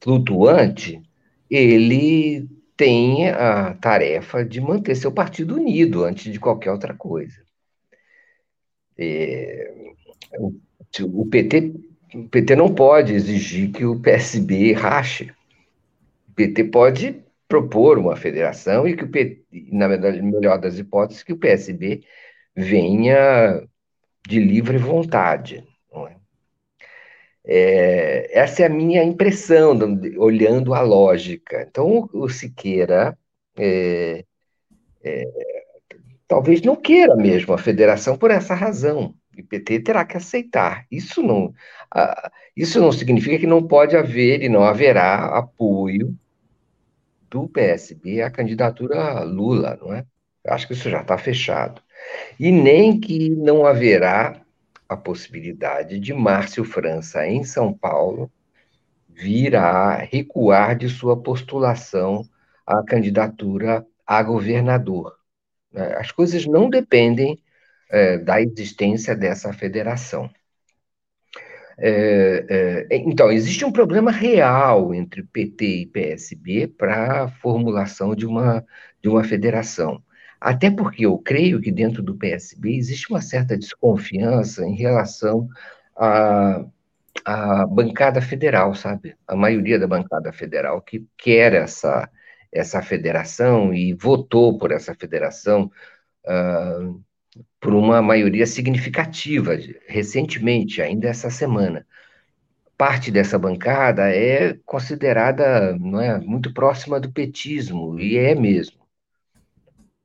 flutuante, ele tem a tarefa de manter seu partido unido antes de qualquer outra coisa. É, o, o PT o PT não pode exigir que o PSB rache. O PT pode propor uma federação e que o na melhor das hipóteses, que o PSB venha de livre vontade. É? É, essa é a minha impressão, olhando a lógica. Então, o Siqueira é, é, talvez não queira mesmo a federação por essa razão. O PT terá que aceitar. Isso não, isso não significa que não pode haver e não haverá apoio do PSB à candidatura Lula, não é? Acho que isso já está fechado. E nem que não haverá a possibilidade de Márcio França, em São Paulo, vir a recuar de sua postulação à candidatura a governador. Né? As coisas não dependem é, da existência dessa federação. É, é, então, existe um problema real entre PT e PSB para a formulação de uma, de uma federação. Até porque eu creio que dentro do PSB existe uma certa desconfiança em relação à, à bancada federal, sabe? A maioria da bancada federal que quer essa, essa federação e votou por essa federação. Uh, por uma maioria significativa, recentemente, ainda essa semana. Parte dessa bancada é considerada não é, muito próxima do petismo, e é mesmo.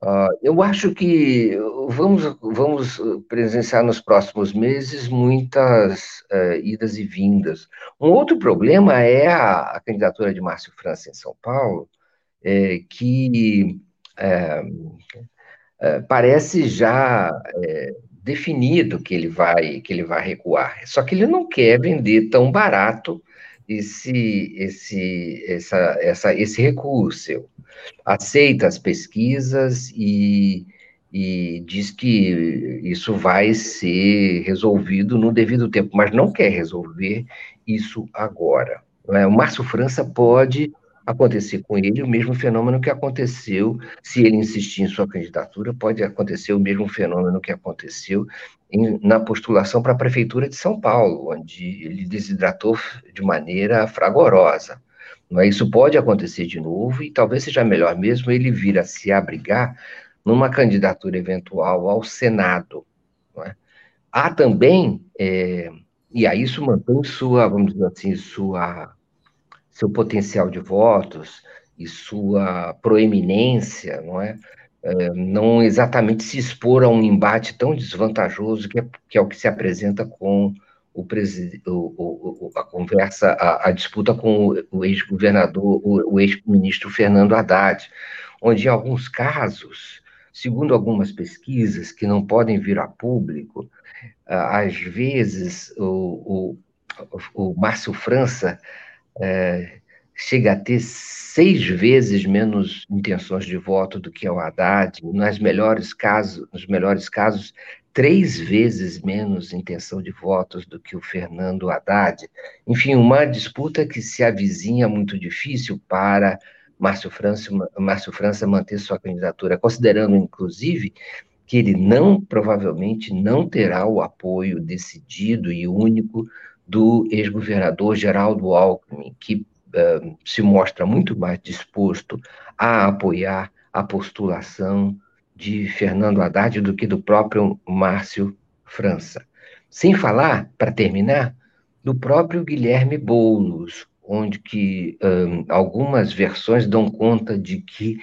Uh, eu acho que vamos, vamos presenciar nos próximos meses muitas uh, idas e vindas. Um outro problema é a, a candidatura de Márcio França em São Paulo, é, que é, parece já é, definido que ele vai que ele vai recuar. Só que ele não quer vender tão barato esse esse essa, essa esse recuo seu. Aceita as pesquisas e, e diz que isso vai ser resolvido no devido tempo, mas não quer resolver isso agora. É? O Márcio França pode acontecer com ele o mesmo fenômeno que aconteceu, se ele insistir em sua candidatura, pode acontecer o mesmo fenômeno que aconteceu em, na postulação para a Prefeitura de São Paulo, onde ele desidratou de maneira fragorosa. Não é? Isso pode acontecer de novo e talvez seja melhor mesmo ele vir a se abrigar numa candidatura eventual ao Senado. É? Há também, é, e aí isso mantém sua, vamos dizer assim, sua seu potencial de votos e sua proeminência, não é? é não exatamente se expor a um embate tão desvantajoso que é, que é o que se apresenta com o, o, o a conversa, a, a, disputa com o, ex-governador, o, ex-ministro Fernando Haddad, onde em alguns casos, segundo algumas pesquisas que não podem vir a público, às vezes o, o, o Márcio França é, chega a ter seis vezes menos intenções de voto do que o Haddad, nas melhores casos, nos melhores casos, três vezes menos intenção de votos do que o Fernando Haddad. Enfim, uma disputa que se avizinha muito difícil para Márcio França, Márcio França manter sua candidatura, considerando, inclusive, que ele não, provavelmente, não terá o apoio decidido e único do ex-governador Geraldo Alckmin, que uh, se mostra muito mais disposto a apoiar a postulação de Fernando Haddad do que do próprio Márcio França. Sem falar, para terminar, do próprio Guilherme Boulos, onde que um, algumas versões dão conta de que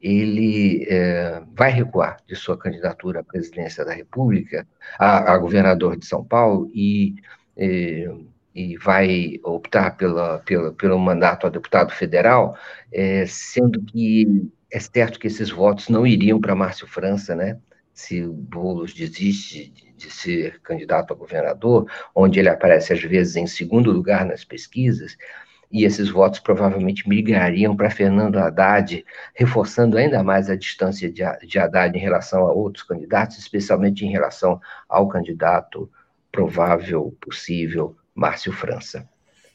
ele é, vai recuar de sua candidatura à presidência da República, a, a governador de São Paulo, e, e, e vai optar pela, pela, pelo mandato a deputado federal, é, sendo que é certo que esses votos não iriam para Márcio França, né? Se o Boulos desiste de, ser candidato a governador, onde ele aparece às vezes em segundo lugar nas pesquisas, e esses votos provavelmente migrariam para Fernando Haddad, reforçando ainda mais a distância de, de Haddad em relação a outros candidatos, especialmente em relação ao candidato provável, possível, Márcio França.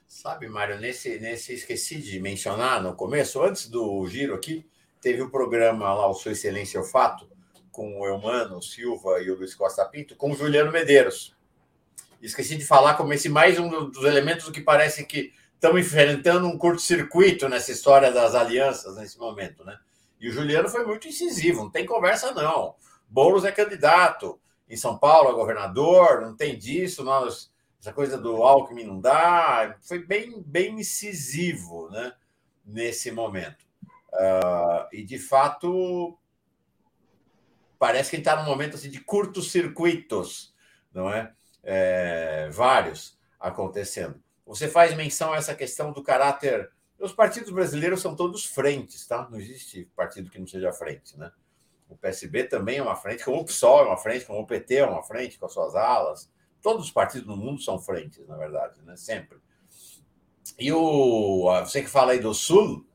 Sabe, Mário, nesse, nesse esqueci de mencionar no começo, antes do giro aqui, teve o um programa lá, o Sua Excelência o Fato, com o Eumano Silva e o Luiz Costa Pinto, com o Juliano Medeiros. Esqueci de falar como esse mais um dos elementos que parece que estamos enfrentando um curto-circuito nessa história das alianças nesse momento, né? E o Juliano foi muito incisivo, não tem conversa não. Boulos é candidato em São Paulo, é governador, não tem disso, nós essa coisa do Alckmin não dá, foi bem, bem incisivo né, nesse momento. Uh, e, de fato, parece que está num momento assim, de curtos circuitos, não é? é? Vários acontecendo. Você faz menção a essa questão do caráter. Os partidos brasileiros são todos frentes, tá? Não existe partido que não seja frente, né? O PSB também é uma frente, como o PSOL é uma frente, como o PT é uma frente, com as suas alas. Todos os partidos no mundo são frentes, na verdade, né? Sempre. E o você que fala aí do Sul,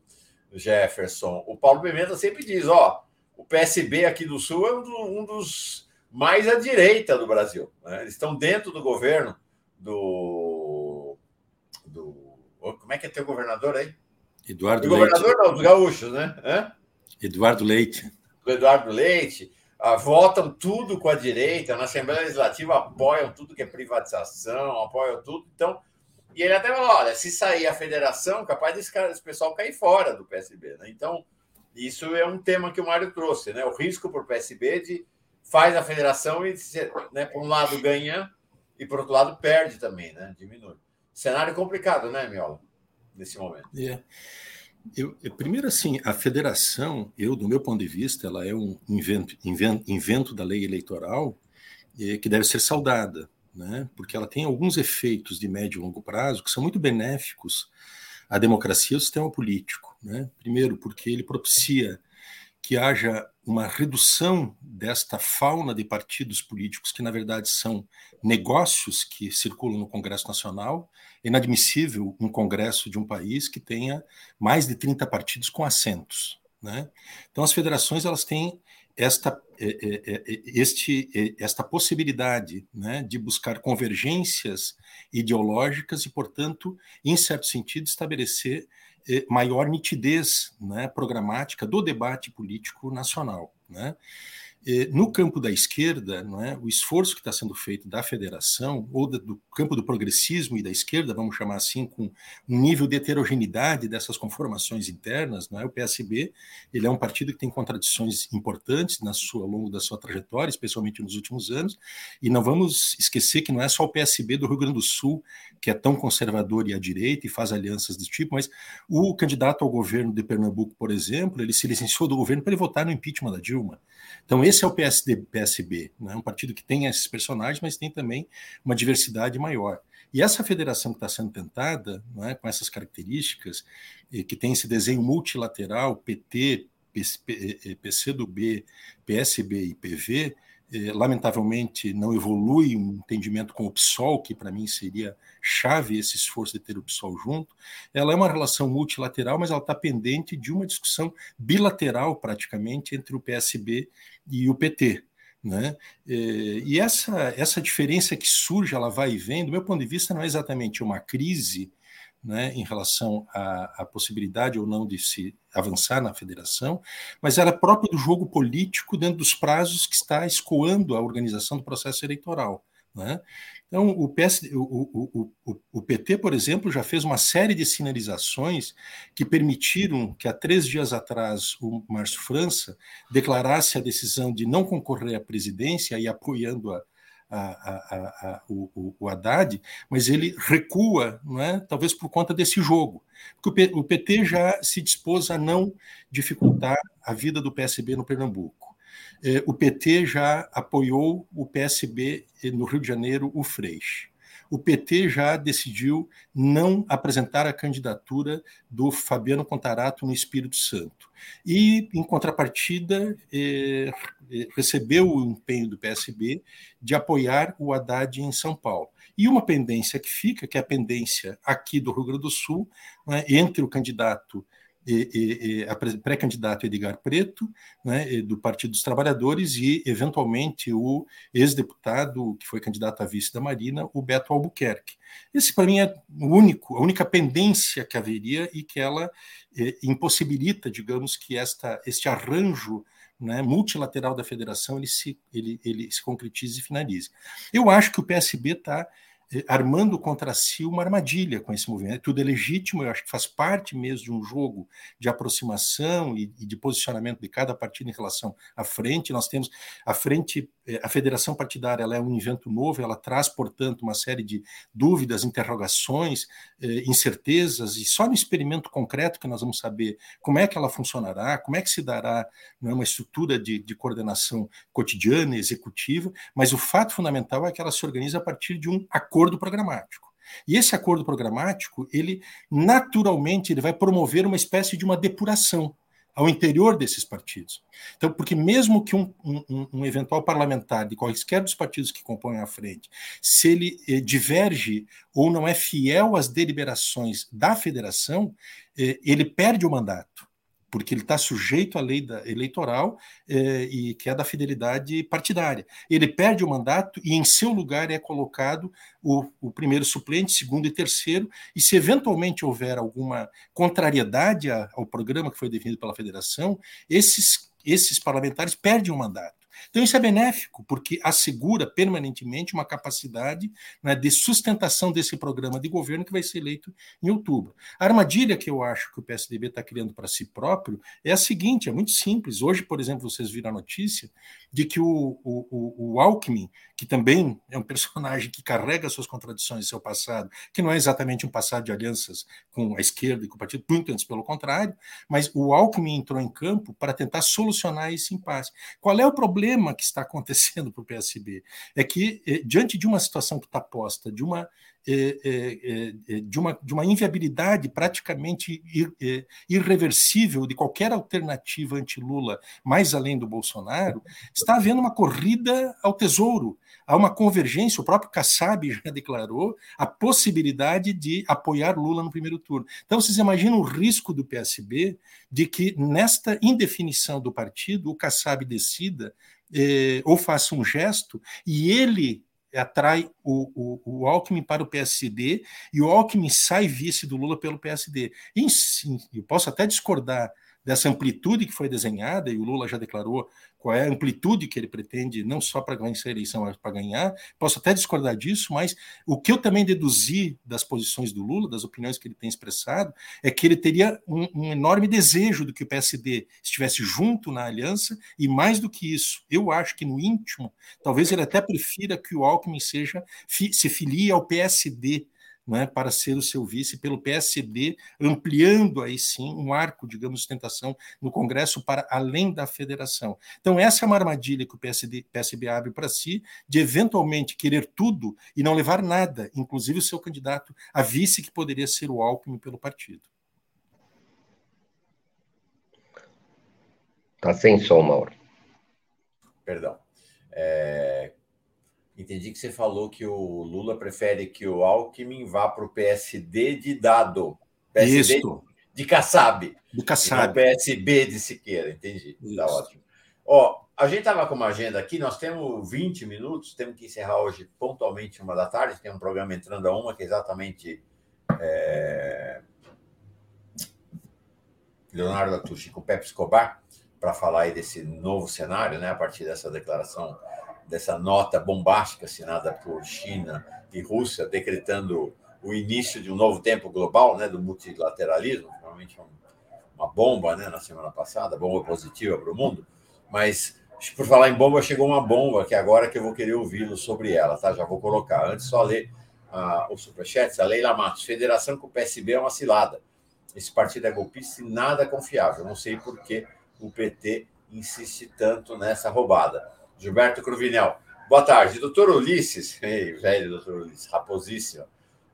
Jefferson, o Paulo Pimenta sempre diz, ó, o PSB aqui do Sul é um, do, um dos mais à direita do Brasil. Né? Eles estão dentro do governo do, do como é que é teu governador aí? Eduardo Leite. governador não, dos gaúchos, né? Hã? Eduardo Leite. Do Eduardo Leite ah, votam tudo com a direita, na Assembleia Legislativa apoiam tudo que é privatização, apoiam tudo. Então, e ele até falou: olha, se sair a federação, capaz desse, cara, desse pessoal cair fora do PSB. Né? Então, isso é um tema que o Mário trouxe, né? O risco para o PSB de faz a federação e, né, por um lado, ganha e, por outro lado, perde também, né? Diminui. Cenário complicado, né, Miola? Nesse momento. Yeah. Eu, primeiro, assim, a federação, eu, do meu ponto de vista, ela é um invento, invento, invento da lei eleitoral eh, que deve ser saudada, né? porque ela tem alguns efeitos de médio e longo prazo que são muito benéficos à democracia e ao sistema político. Né? Primeiro, porque ele propicia que haja uma redução desta fauna de partidos políticos, que na verdade são negócios que circulam no Congresso Nacional. É inadmissível um Congresso de um país que tenha mais de 30 partidos com assentos. Né? Então, as federações elas têm esta, é, é, é, este, esta possibilidade né, de buscar convergências ideológicas e, portanto, em certo sentido, estabelecer eh, maior nitidez né, programática do debate político nacional. Né? No campo da esquerda, não é, o esforço que está sendo feito da federação, ou do campo do progressismo e da esquerda, vamos chamar assim, com um nível de heterogeneidade dessas conformações internas, não é? o PSB ele é um partido que tem contradições importantes na sua, ao longo da sua trajetória, especialmente nos últimos anos, e não vamos esquecer que não é só o PSB do Rio Grande do Sul que é tão conservador e à direita e faz alianças desse tipo, mas o candidato ao governo de Pernambuco, por exemplo, ele se licenciou do governo para ele votar no impeachment da Dilma. Então, esse é o PSD, PSB, né? um partido que tem esses personagens, mas tem também uma diversidade maior. E essa federação que está sendo tentada, é, com essas características, que tem esse desenho multilateral, PT, PCdoB, PSB e PV, lamentavelmente não evolui um entendimento com o PSOL, que para mim seria chave esse esforço de ter o PSOL junto. Ela é uma relação multilateral, mas ela está pendente de uma discussão bilateral, praticamente, entre o PSB e o PT. Né? Eh, e essa, essa diferença que surge, ela vai e vem, do meu ponto de vista, não é exatamente uma crise né, em relação à, à, possibilidade ou não de se avançar na federação, mas era própria do jogo político dentro dos prazos que está escoando a organização do processo eleitoral. Né? Então, o, o, o, o, PT, por exemplo, já fez uma série de sinalizações que permitiram que há três dias atrás o Márcio França declarasse a decisão de não concorrer à presidência e apoiando a, a, a, a, o, o, Haddad, mas ele recua, não é? talvez por conta desse jogo. Porque o PT já se dispôs a não dificultar a vida do PSB no Pernambuco. É, o PT já apoiou o PSB no Rio de Janeiro, o Freixo. O PT já decidiu não apresentar a candidatura do Fabiano Contarato no Espírito Santo. E, em contrapartida, eh, recebeu o empenho do PSB de apoiar o Haddad em São Paulo. E uma pendência que fica, que é a pendência aqui do Rio Grande do Sul, né, entre o candidato e, e, pré-candidato Edgar Preto, né, do Partido dos Trabalhadores, e, eventualmente, o ex-deputado, que foi candidato a vice da Marina, o Beto Albuquerque. Esse, para mim, é o único, a única pendência que haveria e que ela eh, impossibilita, digamos, que esta, este arranjo né, multilateral da federação ele se, ele, ele se concretize e finalize. Eu acho que o PSB está armando contra si uma armadilha com esse movimento. Tudo é legítimo, eu acho que faz parte mesmo de um jogo de aproximação e, e de posicionamento de cada partido em relação à frente. Nós temos a frente, eh, a federação partidária, ela é um invento novo, ela traz, portanto, uma série de dúvidas, interrogações, eh, incertezas, e só no experimento concreto que nós vamos saber como é que ela funcionará, como é que se dará né, uma estrutura de, de coordenação cotidiana, executiva, mas o fato fundamental é que ela se organiza a partir de um acordo acordo programático. E esse acordo programático, ele naturalmente ele vai promover uma espécie de uma depuração ao interior desses partidos. Então, porque mesmo que um, um, um, eventual parlamentar de quaisquer dos partidos que compõem a frente, se ele eh, diverge ou não é fiel às deliberações da federação, eh, ele perde o mandato porque ele está sujeito à lei da, eleitoral eh, e que é da fidelidade partidária. Ele perde o mandato e em seu lugar é colocado o, o, primeiro suplente, segundo e terceiro, e se eventualmente houver alguma contrariedade ao programa que foi definido pela federação, esses, esses parlamentares perdem o mandato. Então, isso é benéfico, porque assegura permanentemente uma capacidade né, de sustentação desse programa de governo que vai ser eleito em outubro. A armadilha que eu acho que o PSDB está criando para si próprio é a seguinte: é muito simples. Hoje, por exemplo, vocês viram a notícia de que o, o, o Alckmin, que também é um personagem que carrega suas contradições em seu passado, que não é exatamente um passado de alianças com a esquerda e com o partido, muito antes pelo contrário, mas o Alckmin entrou em campo para tentar solucionar esse impasse. Qual é o problema que está acontecendo para o PSB? É que, eh, diante de uma situação que está posta, de uma de, uma, de uma inviabilidade praticamente irreversível de qualquer alternativa anti-Lula, mais além do Bolsonaro, está havendo uma corrida ao tesouro. Há uma convergência, o próprio Kassab já declarou a possibilidade de apoiar Lula no primeiro turno. Então, vocês imaginam o risco do PSB de que, nesta indefinição do partido, o Kassab decida eh, ou faça um gesto e ele atrai o, o, o, Alckmin para o PSD e o Alckmin sai vice do Lula pelo PSD. E, sim, eu posso até discordar dessa amplitude que foi desenhada, e o Lula já declarou qual é a amplitude que ele pretende, não só para vencer a eleição, mas para ganhar. Posso até discordar disso, mas o que eu também deduzi das posições do Lula, das opiniões que ele tem expressado, é que ele teria um, um enorme desejo do que o PSD estivesse junto na aliança, e mais do que isso, eu acho que no íntimo, talvez ele até prefira que o Alckmin seja se filie ao PSD né, para ser o seu vice pelo PSD, ampliando aí sim um arco, digamos, de sustentação no Congresso para além da federação. Então, essa é uma armadilha que o PSD, PSB abre para si, de eventualmente querer tudo e não levar nada, inclusive o seu candidato a vice, que poderia ser o Alckmin pelo partido. Está sem som, Mauro. Perdão. É, Entendi que você falou que o Lula prefere que o Alckmin vá para o PSD de dado. PSD Isso. de Kassab. De Kassab. O PSB de Siqueira, entendi. Está ótimo. Ó, a gente estava com uma agenda aqui, nós temos 20 minutos, temos que encerrar hoje pontualmente uma da tarde, tem um programa entrando a uma, que é exatamente é, Leonardo Atushi com Pepe Escobar para falar aí desse novo cenário, né, a partir dessa declaração, dessa nota bombástica assinada por China e Rússia, decretando o início de um novo tempo global, né, do multilateralismo, realmente uma bomba, né, na semana passada, bomba positiva para o mundo, mas por falar em bomba, chegou uma bomba que agora que eu vou querer ouvi-lo sobre ela, tá? Já vou colocar. Antes, só ler uh, o superchat. A Leila Matos. Federação com o PSB é uma cilada. Esse partido é golpista e nada confiável. Não sei por que o PT insiste tanto nessa roubada. Gilberto Cruvinel. Boa tarde. Doutor Ulisses, ei, velho doutor Ulisses, raposíssimo,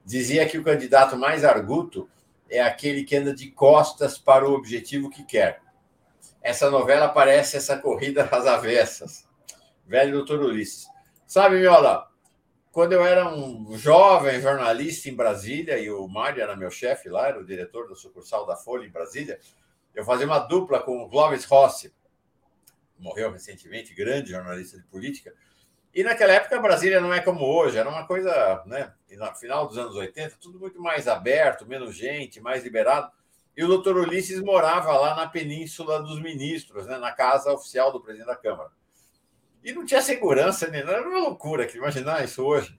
dizia que o candidato mais arguto é aquele que anda de costas para o objetivo que quer. Essa novela parece essa corrida às avessas. Velho doutor Ulisses. Sabe, Miola, quando eu era um jovem jornalista em Brasília, e o Mário era meu chefe lá, era o diretor da sucursal da Folha em Brasília, eu fazia uma dupla com o Clóvis Rossi, morreu recentemente, grande jornalista de política. E naquela época Brasília não é como hoje, era uma coisa, né? No final dos anos 80, tudo muito mais aberto, menos gente, mais liberado. E o doutor Ulisses morava lá na Península dos Ministros, né? na casa oficial do presidente da Câmara. E não tinha segurança, nem era uma loucura que imaginar isso hoje.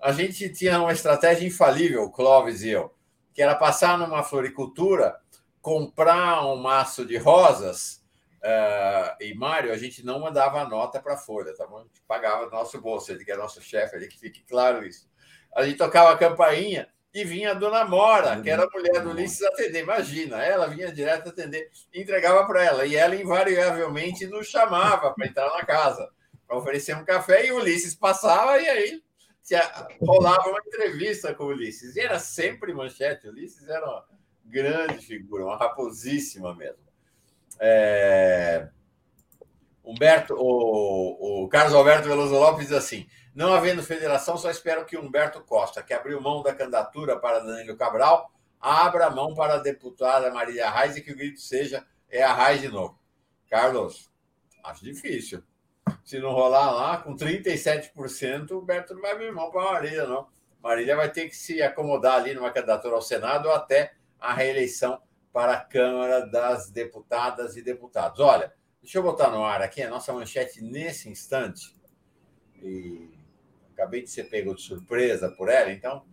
A gente tinha uma estratégia infalível, Clóvis e eu, que era passar numa floricultura, comprar um maço de rosas, uh, e Mário, a gente não mandava nota para a Folha, tá bom? A gente pagava nosso bolso, ele que é nosso chefe ali, que fique claro isso. A gente tocava a campainha e vinha a dona Mora, que era a mulher do Ulisses, atender. Imagina, ela vinha direto atender, entregava para ela, e ela invariavelmente nos chamava para entrar na casa para oferecer um café, e o Ulisses passava, e aí rolava uma entrevista com o Ulisses. E era sempre manchete. O Ulisses era uma grande figura, uma raposíssima mesmo. É... Humberto, o, o Carlos Alberto Veloso Lopes diz assim: não havendo federação, só espero que Humberto Costa, que abriu mão da candidatura para Danilo Cabral, abra mão para a deputada Marília Reis e que o grito seja é a Reis de novo. Carlos, acho difícil se não rolar lá, com 37%, o Berto não vai abrir mão para a Marília, não. Marília vai ter que se acomodar ali numa candidatura ao Senado ou até a reeleição para a Câmara das Deputadas e Deputados. Olha, deixa eu botar no ar aqui a nossa manchete nesse instante. E acabei de ser pego de surpresa por ela, então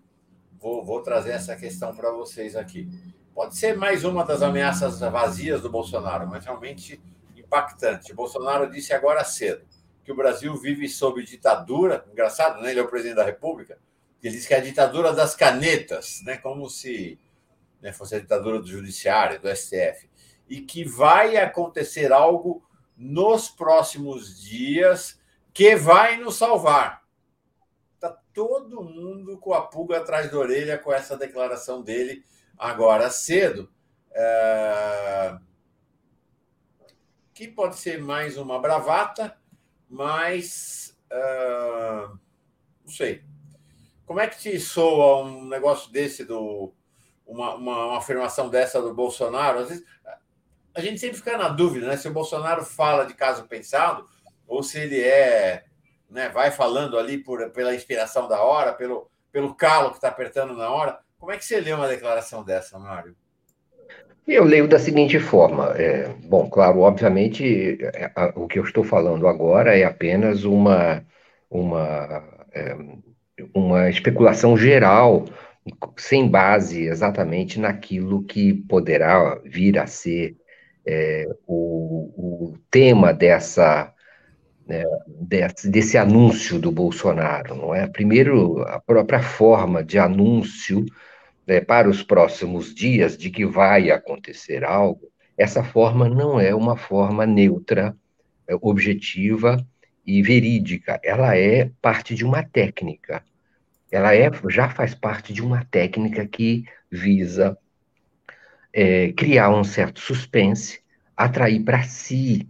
vou, vou trazer essa questão para vocês aqui. Pode ser mais uma das ameaças vazias do Bolsonaro, mas realmente impactante. Bolsonaro disse agora cedo que o Brasil vive sob ditadura. Engraçado, né? Ele é o presidente da República. Ele diz que é a ditadura das canetas, né? Como se né, fosse a ditadura do judiciário, do STF, e que vai acontecer algo nos próximos dias que vai nos salvar. Está todo mundo com a pulga atrás da orelha com essa declaração dele agora cedo. É que pode ser mais uma bravata, mas uh, não sei. Como é que te soa um negócio desse do uma, uma, uma, afirmação dessa do Bolsonaro? Às vezes a gente sempre fica na dúvida, né? Se o Bolsonaro fala de caso pensado ou se ele é, né? Vai falando ali por, pela inspiração da hora, pelo pelo calo que está apertando na hora. Como é que você lê uma declaração dessa, Mário? Eu leio da seguinte forma: é, bom, claro, obviamente, é, a, o que eu estou falando agora é apenas uma, uma, é, uma especulação geral, sem base exatamente naquilo que poderá vir a ser é, o, o, tema dessa, né, desse, desse anúncio do Bolsonaro, não é? Primeiro, a própria forma de anúncio né, para os próximos dias de que vai acontecer algo, essa forma não é uma forma neutra, é, objetiva e verídica. Ela é parte de uma técnica. Ela é, já faz parte de uma técnica que visa é, criar um certo suspense, atrair para si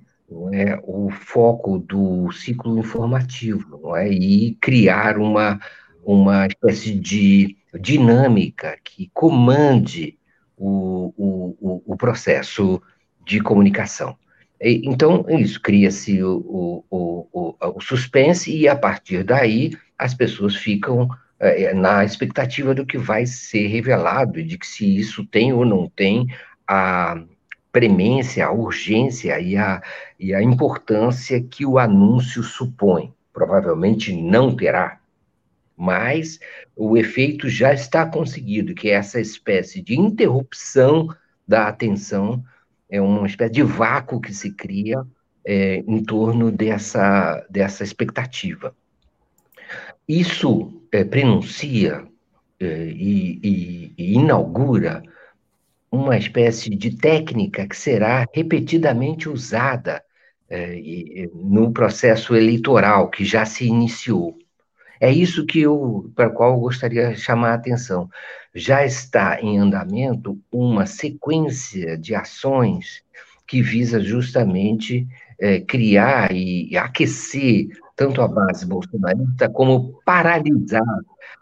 é, o foco do ciclo informativo é? e criar uma, uma espécie de dinâmica que comande o, o, o processo de comunicação. Então, isso, cria-se o, o, o, o, suspense e, a partir daí, as pessoas ficam é, na expectativa do que vai ser revelado, de que se isso tem ou não tem a premência, a urgência e a, e a importância que o anúncio supõe. Provavelmente não terá, mas o efeito já está conseguido, que é essa espécie de interrupção da atenção, é uma espécie de vácuo que se cria é, em torno dessa, dessa expectativa. Isso é, prenuncia é, e, e, e inaugura uma espécie de técnica que será repetidamente usada é, no processo eleitoral que já se iniciou. É isso que eu, para o qual eu gostaria de chamar a atenção. Já está em andamento uma sequência de ações que visa justamente criar e aquecer tanto a base bolsonarista como paralisar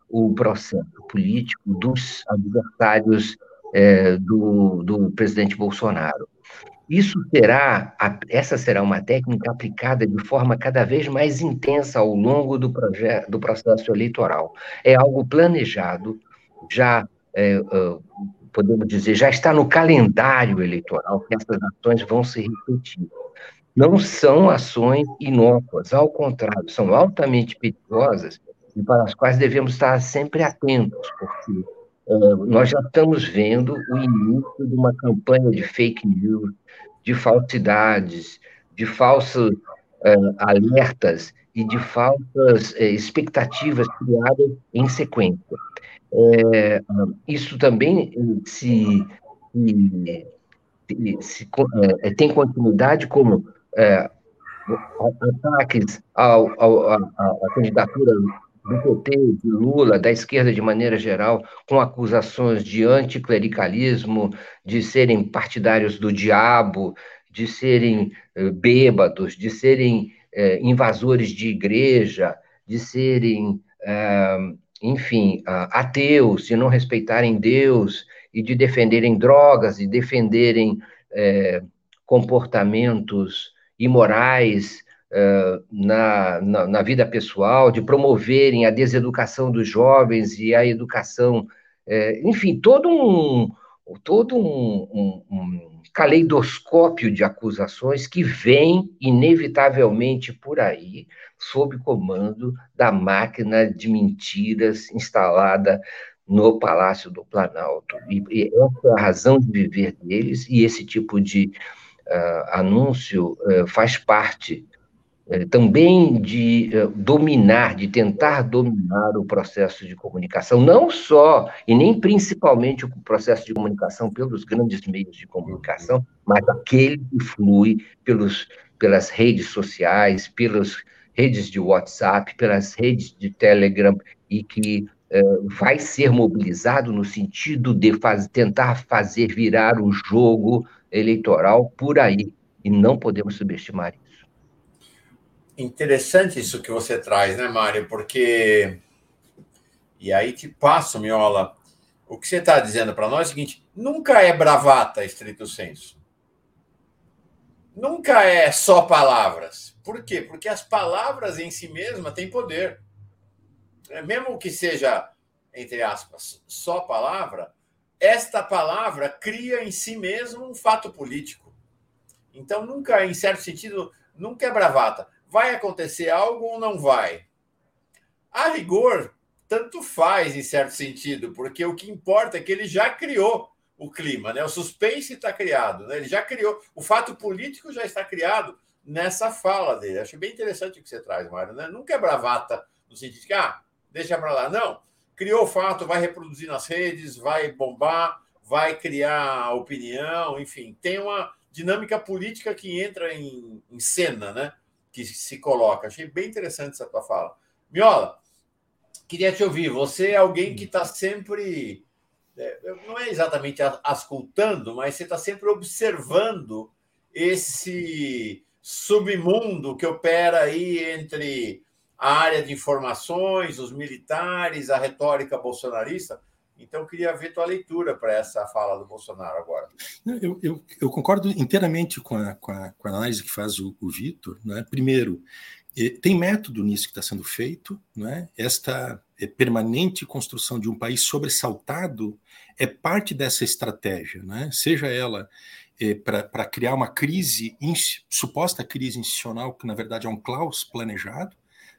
o processo político dos adversários é, do, do presidente Bolsonaro. Isso será, essa será uma técnica aplicada de forma cada vez mais intensa ao longo do, do processo eleitoral. É algo planejado, já é, podemos dizer, já está no calendário eleitoral que essas ações vão se repetir. Não são ações inócuas, ao contrário, são altamente perigosas e para as quais devemos estar sempre atentos, porque Uh, nós já estamos vendo o início de uma campanha de fake news, de falsidades, de falsos uh, alertas e de falsas uh, expectativas criadas em sequência. Isso também se, se, se é, tem continuidade como é, ataques ao, ao, à, à candidatura do PT, de Lula, da esquerda de maneira geral, com acusações de anticlericalismo, de serem partidários do diabo, de serem eh, bêbados, de serem eh, invasores de igreja, de serem, eh, enfim, ateus, de não respeitarem Deus e de defenderem drogas e defenderem comportamentos imorais na, na, na, vida pessoal, de promoverem a deseducação dos jovens e a educação, é, enfim, todo um, todo um, um, um, caleidoscópio de acusações que vem inevitavelmente por aí, sob comando da máquina de mentiras instalada no Palácio do Planalto. E, essa é a razão de viver deles, e esse tipo de uh, anúncio uh, faz parte é, também de dominar, de tentar dominar o processo de comunicação, não só e nem principalmente o processo de comunicação pelos grandes meios de comunicação, mas aquele que flui pelos, pelas redes sociais, pelas redes de WhatsApp, pelas redes de Telegram e que é, vai ser mobilizado no sentido de faz, tentar fazer virar o jogo eleitoral por aí. E não podemos subestimar isso interessante isso que você traz, né, Mário? Porque. E aí te passo, Miola. O que você está dizendo para nós é o seguinte: nunca é bravata, estrito senso. Nunca é só palavras. Por quê? Porque as palavras em si mesmas têm poder. É, mesmo que seja, entre aspas, só palavra, esta palavra cria em si mesmo um fato político. Então, nunca, em certo sentido, nunca é bravata vai acontecer algo ou não vai? A rigor, tanto faz em certo sentido, porque o que importa é que ele já criou o clima, né? O suspense está criado, né? Ele já criou, o fato político já está criado nessa fala dele. Acho bem interessante o que você traz, Mário, né? Nunca é bravata no sentido de que, ah, deixa para lá. Não, criou o fato, vai reproduzir nas redes, vai bombar, vai criar opinião, enfim, tem uma dinâmica política que entra em, em cena, né? que se coloca. Achei bem interessante essa tua fala. Miola, queria te ouvir. Você é alguém que está sempre. É, não é exatamente ascultando, mas você está sempre observando esse submundo que opera aí entre a área de informações, os militares, a retórica bolsonarista. Então, eu queria ver tua leitura para essa fala do Bolsonaro agora. Eu, eu, eu concordo inteiramente com a, com, a, com a, análise que faz o, o Vitor. Né? Primeiro, tem método nisso que está sendo feito, né? esta permanente construção de um país sobressaltado é parte dessa estratégia, né? seja ela é, para criar uma crise, suposta crise institucional, que na verdade é um caos planejado.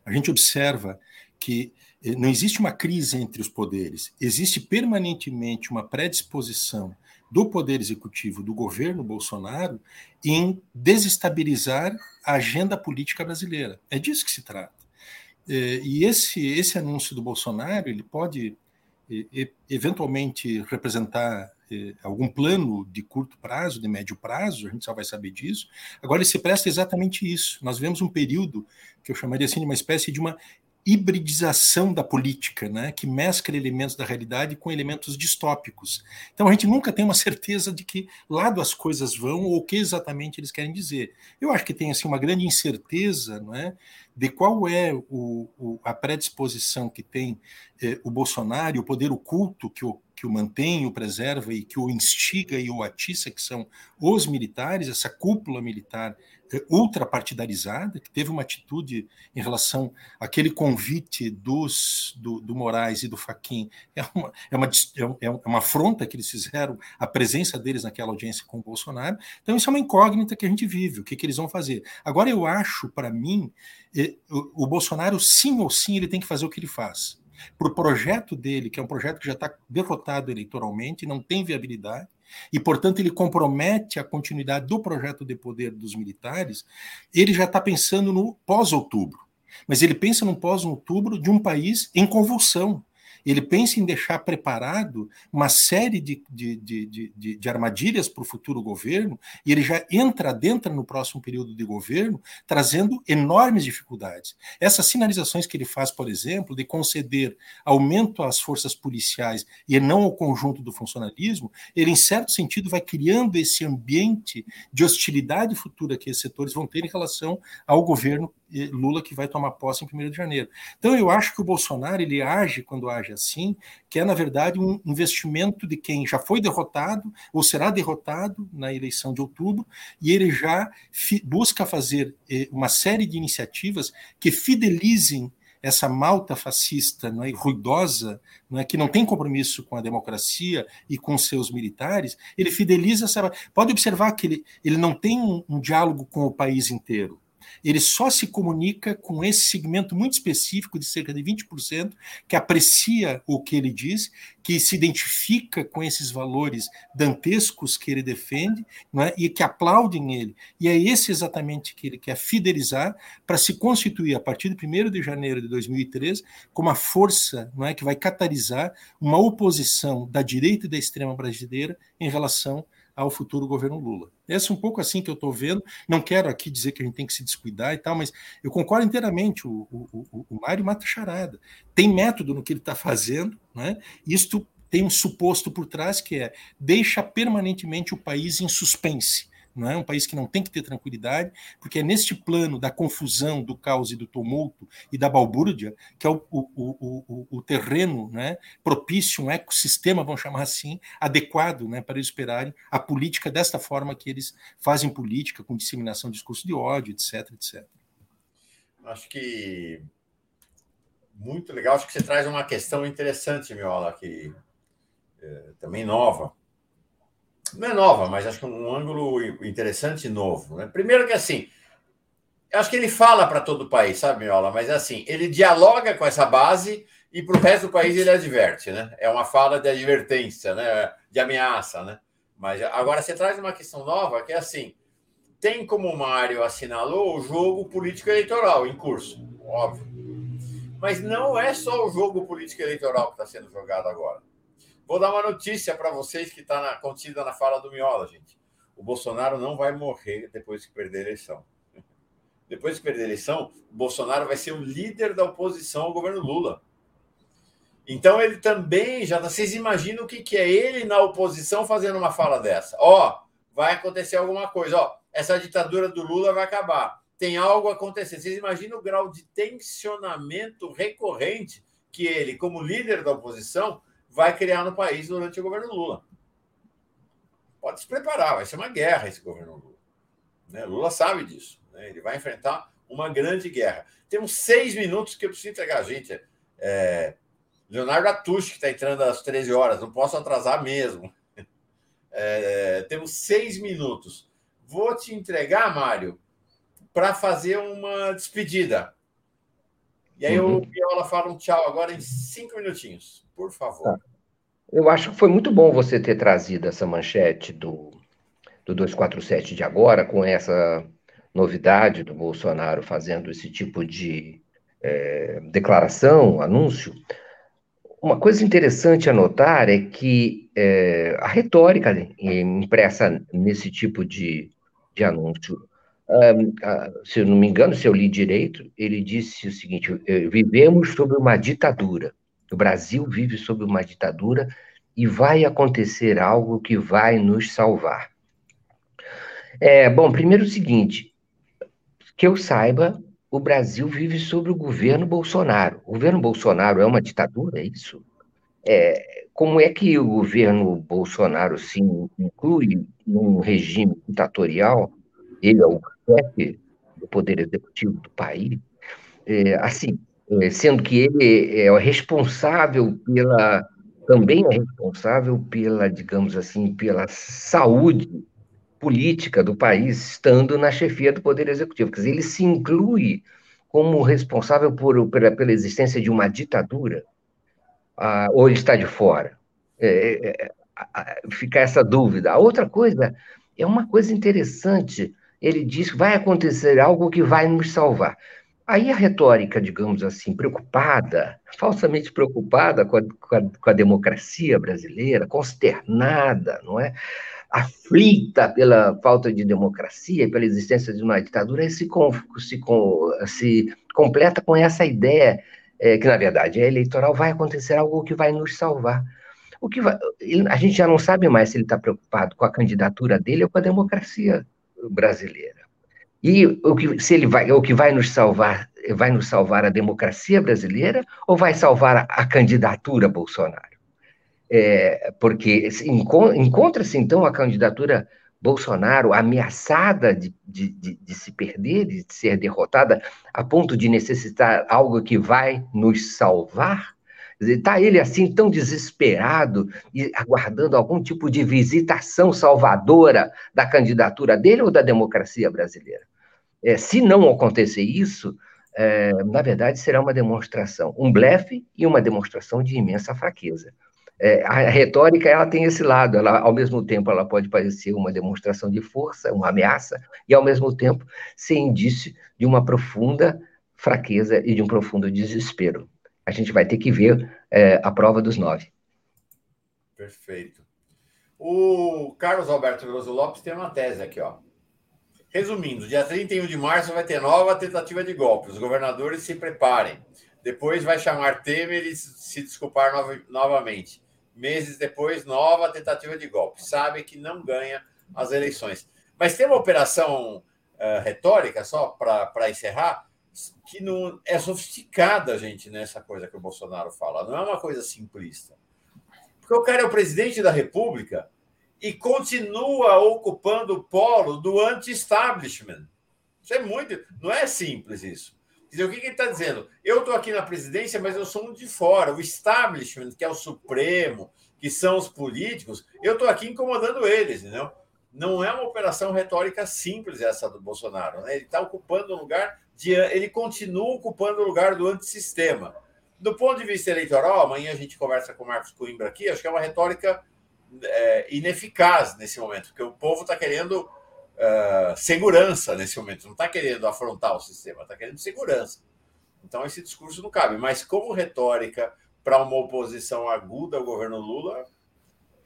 A gente observa que eh, não existe uma crise entre os poderes, existe permanentemente uma predisposição do Poder Executivo, do governo Bolsonaro, em desestabilizar a agenda política brasileira. É disso que se trata. Eh, e esse, esse anúncio do Bolsonaro ele pode eventualmente representar algum plano de curto prazo, de médio prazo, a gente só vai saber disso. Agora, ele se presta exatamente isso. Nós vemos um período que eu chamaria assim de uma espécie de uma hibridização da política, né, que mescla elementos da realidade com elementos distópicos. Então a gente nunca tem uma certeza de que lado as coisas vão ou o que exatamente eles querem dizer. Eu acho que tem assim uma grande incerteza, não é, de qual é o, o, a predisposição que tem eh, o Bolsonaro, o poder oculto que o que o mantém, o preserva e que o instiga e o atiça, que são os militares, essa cúpula militar ultrapartidarizada, que teve uma atitude em relação àquele convite dos, do, do Moraes e do Faquim, é uma, é, uma, é, é uma afronta que eles fizeram, a presença deles naquela audiência com o Bolsonaro. Então, isso é uma incógnita que a gente vive, o que, que eles vão fazer. Agora, eu acho, para mim, o, o Bolsonaro, sim ou sim, ele tem que fazer o que ele faz. Para o projeto dele, que é um projeto que já está derrotado eleitoralmente, não tem viabilidade, e, portanto, ele compromete a continuidade do projeto de poder dos militares, ele já está pensando no pós-outubro. Mas ele pensa no pós-outubro de um país em convulsão, ele pensa em deixar preparado uma série de, de, de, de, de armadilhas para o futuro governo, e ele já entra dentro no próximo período de governo, trazendo enormes dificuldades. Essas sinalizações que ele faz, por exemplo, de conceder aumento às forças policiais e não ao conjunto do funcionalismo, ele, em certo sentido, vai criando esse ambiente de hostilidade futura que esses setores vão ter em relação ao governo Lula que vai tomar posse em 1 de janeiro. Então eu acho que o Bolsonaro ele age quando age assim, que é na verdade um investimento de quem já foi derrotado ou será derrotado na eleição de outubro e ele já busca fazer eh, uma série de iniciativas que fidelizem essa malta fascista não é, ruidosa, não é, que não tem compromisso com a democracia e com seus militares, ele fideliza essa. Pode observar que ele, ele não tem um, um diálogo com o país inteiro ele só se comunica com esse segmento muito específico de cerca de 20% que aprecia o que ele diz, que se identifica com esses valores dantescos que ele defende não é? e que aplaudem ele. E é esse exatamente que ele quer fidelizar para se constituir, a partir de 1 de janeiro de 2013, como uma força não é? que vai catalisar uma oposição da direita e da extrema brasileira em relação ao futuro governo Lula. Esse é um pouco assim que eu estou vendo. Não quero aqui dizer que a gente tem que se descuidar e tal, mas eu concordo inteiramente. O, o, o, o Mário mata charada. Tem método no que ele está fazendo, né? Isto tem um suposto por trás que é deixa permanentemente o país em suspense não é um país que não tem que ter tranquilidade, porque é neste plano da confusão, do caos e do tumulto e da balbúrdia que é o, o, o, o, terreno né, propício, um ecossistema, vamos chamar assim, adequado né, para eles esperarem a política desta forma que eles fazem política, com disseminação de discurso de ódio, etc, etc. Acho que muito legal. Acho que você traz uma questão interessante, Miola, que é, também nova, não é nova, mas acho que um ângulo interessante e novo. Né? Primeiro que assim, acho que ele fala para todo o país, sabe, Miola? Mas assim, ele dialoga com essa base e para o resto do país ele adverte, né? É uma fala de advertência, né? De ameaça, né? Mas agora você traz uma questão nova que é assim: tem como o Mário assinalou o jogo político eleitoral em curso, óbvio. Mas não é só o jogo político eleitoral que está sendo jogado agora. Vou dar uma notícia para vocês que está contida na fala do Miola, gente. O Bolsonaro não vai morrer depois que perder a eleição. Depois que perder a eleição, o Bolsonaro vai ser o líder da oposição ao governo Lula. Então ele também já. Vocês imaginam o que, que é ele na oposição fazendo uma fala dessa? Ó, vai acontecer alguma coisa, ó. Essa ditadura do Lula vai acabar. Tem algo acontecendo. Vocês imaginam o grau de tensionamento recorrente que ele, como líder da oposição, vai criar no país durante o governo Lula. Pode se preparar, vai ser uma guerra esse governo Lula. Né? Lula sabe disso. Né? Ele vai enfrentar uma grande guerra. Temos seis minutos que eu preciso entregar, gente. É, Leonardo Atush, que está entrando às 13 horas, não posso atrasar mesmo. É, temos seis minutos. Vou te entregar, Mário, para fazer uma despedida. E aí uhum. o Viola fala um tchau agora em cinco minutinhos, por favor. Tá. Eu acho que foi muito bom você ter trazido essa manchete do, do 247 de agora, com essa novidade do Bolsonaro fazendo esse tipo de é, declaração, anúncio. Uma coisa interessante a notar é que é, a retórica impressa nesse tipo de, de anúncio, se eu não me engano, se eu li direito, ele disse o seguinte: vivemos sob uma ditadura. O Brasil vive sob uma ditadura e vai acontecer algo que vai nos salvar. É, bom, primeiro o seguinte, que eu saiba, o Brasil vive sob o governo Bolsonaro. O governo Bolsonaro é uma ditadura, é isso? É, como é que o governo Bolsonaro se inclui num regime ditatorial? Ele é o chefe do poder executivo do país. É, assim, sendo que ele é responsável pela também é responsável pela, digamos assim, pela saúde política do país, estando na chefia do Poder Executivo. Quer dizer, ele se inclui como responsável por, pela, pela existência de uma ditadura, ah, ou ele está de fora? É, é, é, fica essa dúvida. A outra coisa é uma coisa interessante. Ele diz que vai acontecer algo que vai nos salvar. Aí a retórica, digamos assim, preocupada, falsamente preocupada com a, com a, com a democracia brasileira, consternada, não é? aflita pela falta de democracia, pela existência de uma ditadura, se, se, se completa com essa ideia é, que, na verdade, é eleitoral, vai acontecer algo que vai nos salvar. O que vai, a gente já não sabe mais se ele está preocupado com a candidatura dele ou com a democracia brasileira. E o que, se ele vai, o que vai nos salvar, vai nos salvar a democracia brasileira ou vai salvar a, candidatura Bolsonaro? É, porque encontra-se então a candidatura Bolsonaro ameaçada de, de, de, de, se perder, de ser derrotada, a ponto de necessitar algo que vai nos salvar? Está ele assim tão desesperado e aguardando algum tipo de visitação salvadora da candidatura dele ou da democracia brasileira? É, se não acontecer isso, é, na verdade será uma demonstração, um blefe e uma demonstração de imensa fraqueza. É, a retórica ela tem esse lado, ela, ao mesmo tempo ela pode parecer uma demonstração de força, uma ameaça, e ao mesmo tempo ser indício de uma profunda fraqueza e de um profundo desespero a gente vai ter que ver é, a prova dos nove. Perfeito. O Carlos Alberto Veloso Lopes tem uma tese aqui, ó. Resumindo, dia 31 de março vai ter nova tentativa de golpe. Os governadores se preparem. Depois vai chamar Temer e se desculpar no novamente. Meses depois, nova tentativa de golpe. Sabe que não ganha as eleições. Mas tem uma operação uh, retórica, só para encerrar, que não é sofisticada, gente, nessa coisa que o Bolsonaro fala. Não é uma coisa simplista. Porque o cara é o presidente da República e continua ocupando o polo do anti-establishment. Isso é muito. Não é simples isso. Quer dizer, o que, que ele está dizendo? Eu estou aqui na presidência, mas eu sou um de fora. O establishment, que é o Supremo, que são os políticos, eu estou aqui incomodando eles, entendeu? Não é uma operação retórica simples essa do Bolsonaro. Né? Ele está ocupando um lugar de, ele continua ocupando o lugar do antissistema. Do ponto de vista eleitoral, amanhã a gente conversa com o Marcos Coimbra aqui, acho que é uma retórica é, ineficaz nesse momento, porque o povo está querendo uh, segurança nesse momento, não está querendo afrontar o sistema, está querendo segurança. Então esse discurso não cabe. Mas como retórica para uma oposição aguda ao governo Lula,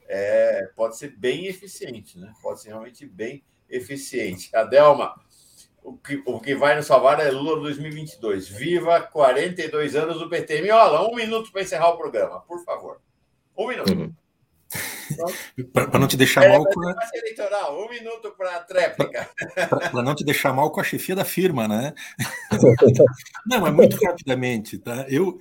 é, pode ser bem eficiente, né? Pode ser realmente bem eficiente. Adelma, o que, o que vai nos salvar é Lula 2022. Viva 42 anos do PT. Miola, um minuto para encerrar o programa, por favor. Um minuto. Uhum. para não te deixar é, mal com a... eleitoral, um minuto para a tréplica. Para não te deixar mal com a chefia da firma, né? não, é muito rapidamente, tá? Eu,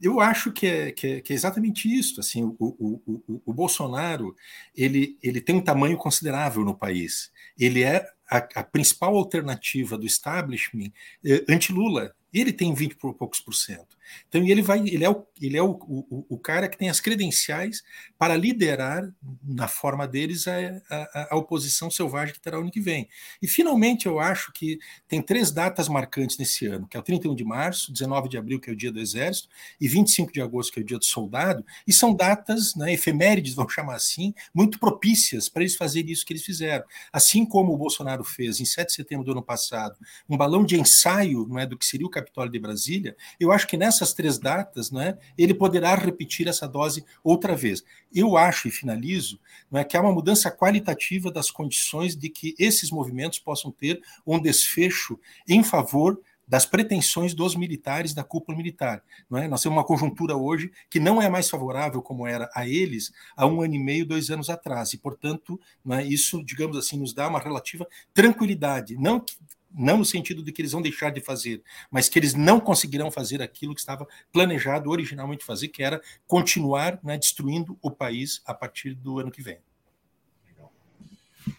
eu acho que é, que é, que é exatamente isso. Assim, o, o, o, o Bolsonaro ele, ele tem um tamanho considerável no país. Ele é a, a principal alternativa do establishment é, anti-Lula. Ele tem 20 por poucos por cento. Então ele vai, ele é, o, ele é o, o, o cara que tem as credenciais para liderar, na forma deles, a, a, a, oposição selvagem que terá o ano que vem. E finalmente eu acho que tem três datas marcantes nesse ano, que é o 31 de março, 19 de abril, que é o dia do Exército, e 25 de agosto, que é o dia do soldado, e são datas, né, efemérides, vamos chamar assim, muito propícias para eles fazerem isso que eles fizeram. Assim como o Bolsonaro fez em 7 de setembro do ano passado, um balão de ensaio não é, do que seria o Capitólio de Brasília, eu acho que nessa essas três datas, né, ele poderá repetir essa dose outra vez. Eu acho, e finalizo, não é, que há uma mudança qualitativa das condições de que esses movimentos possam ter um desfecho em favor das pretensões dos militares da cúpula militar. Não é? Nós temos uma conjuntura hoje que não é mais favorável como era a eles há um ano e meio, dois anos atrás. E, portanto, não é? isso, digamos assim, nos dá uma relativa tranquilidade. Não que não no sentido de que eles vão deixar de fazer, mas que eles não conseguirão fazer aquilo que estava planejado originalmente fazer, que era continuar né, destruindo o país a partir do ano que vem.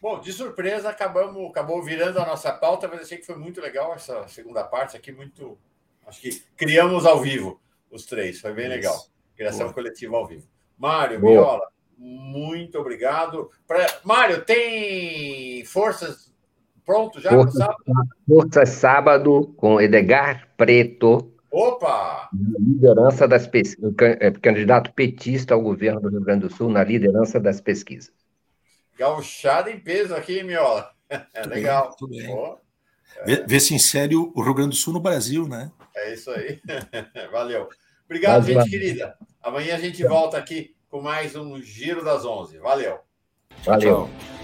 Bom, de surpresa, acabamos, acabou virando a nossa pauta, mas achei que foi muito legal essa segunda parte aqui, muito. Acho que criamos ao vivo os três, foi bem Isso. legal. Criação Boa. coletiva ao vivo. Mário, Boa. muito obrigado. Pra... Mário, tem forças Pronto, já Força, sábado? Força sábado com Edgar Preto. Opa! Liderança das pesquisas, é, candidato petista ao governo do Rio Grande do Sul na liderança das pesquisas. Gauchada em peso aqui, Miola. É legal. tudo bem. Vê, vê, se insere o Rio Grande do Sul no Brasil, né? É isso aí. Valeu. Obrigado, gente querida. Amanhã a gente volta aqui com mais um Giro das Onze. Valeu. Valeu. Tchau.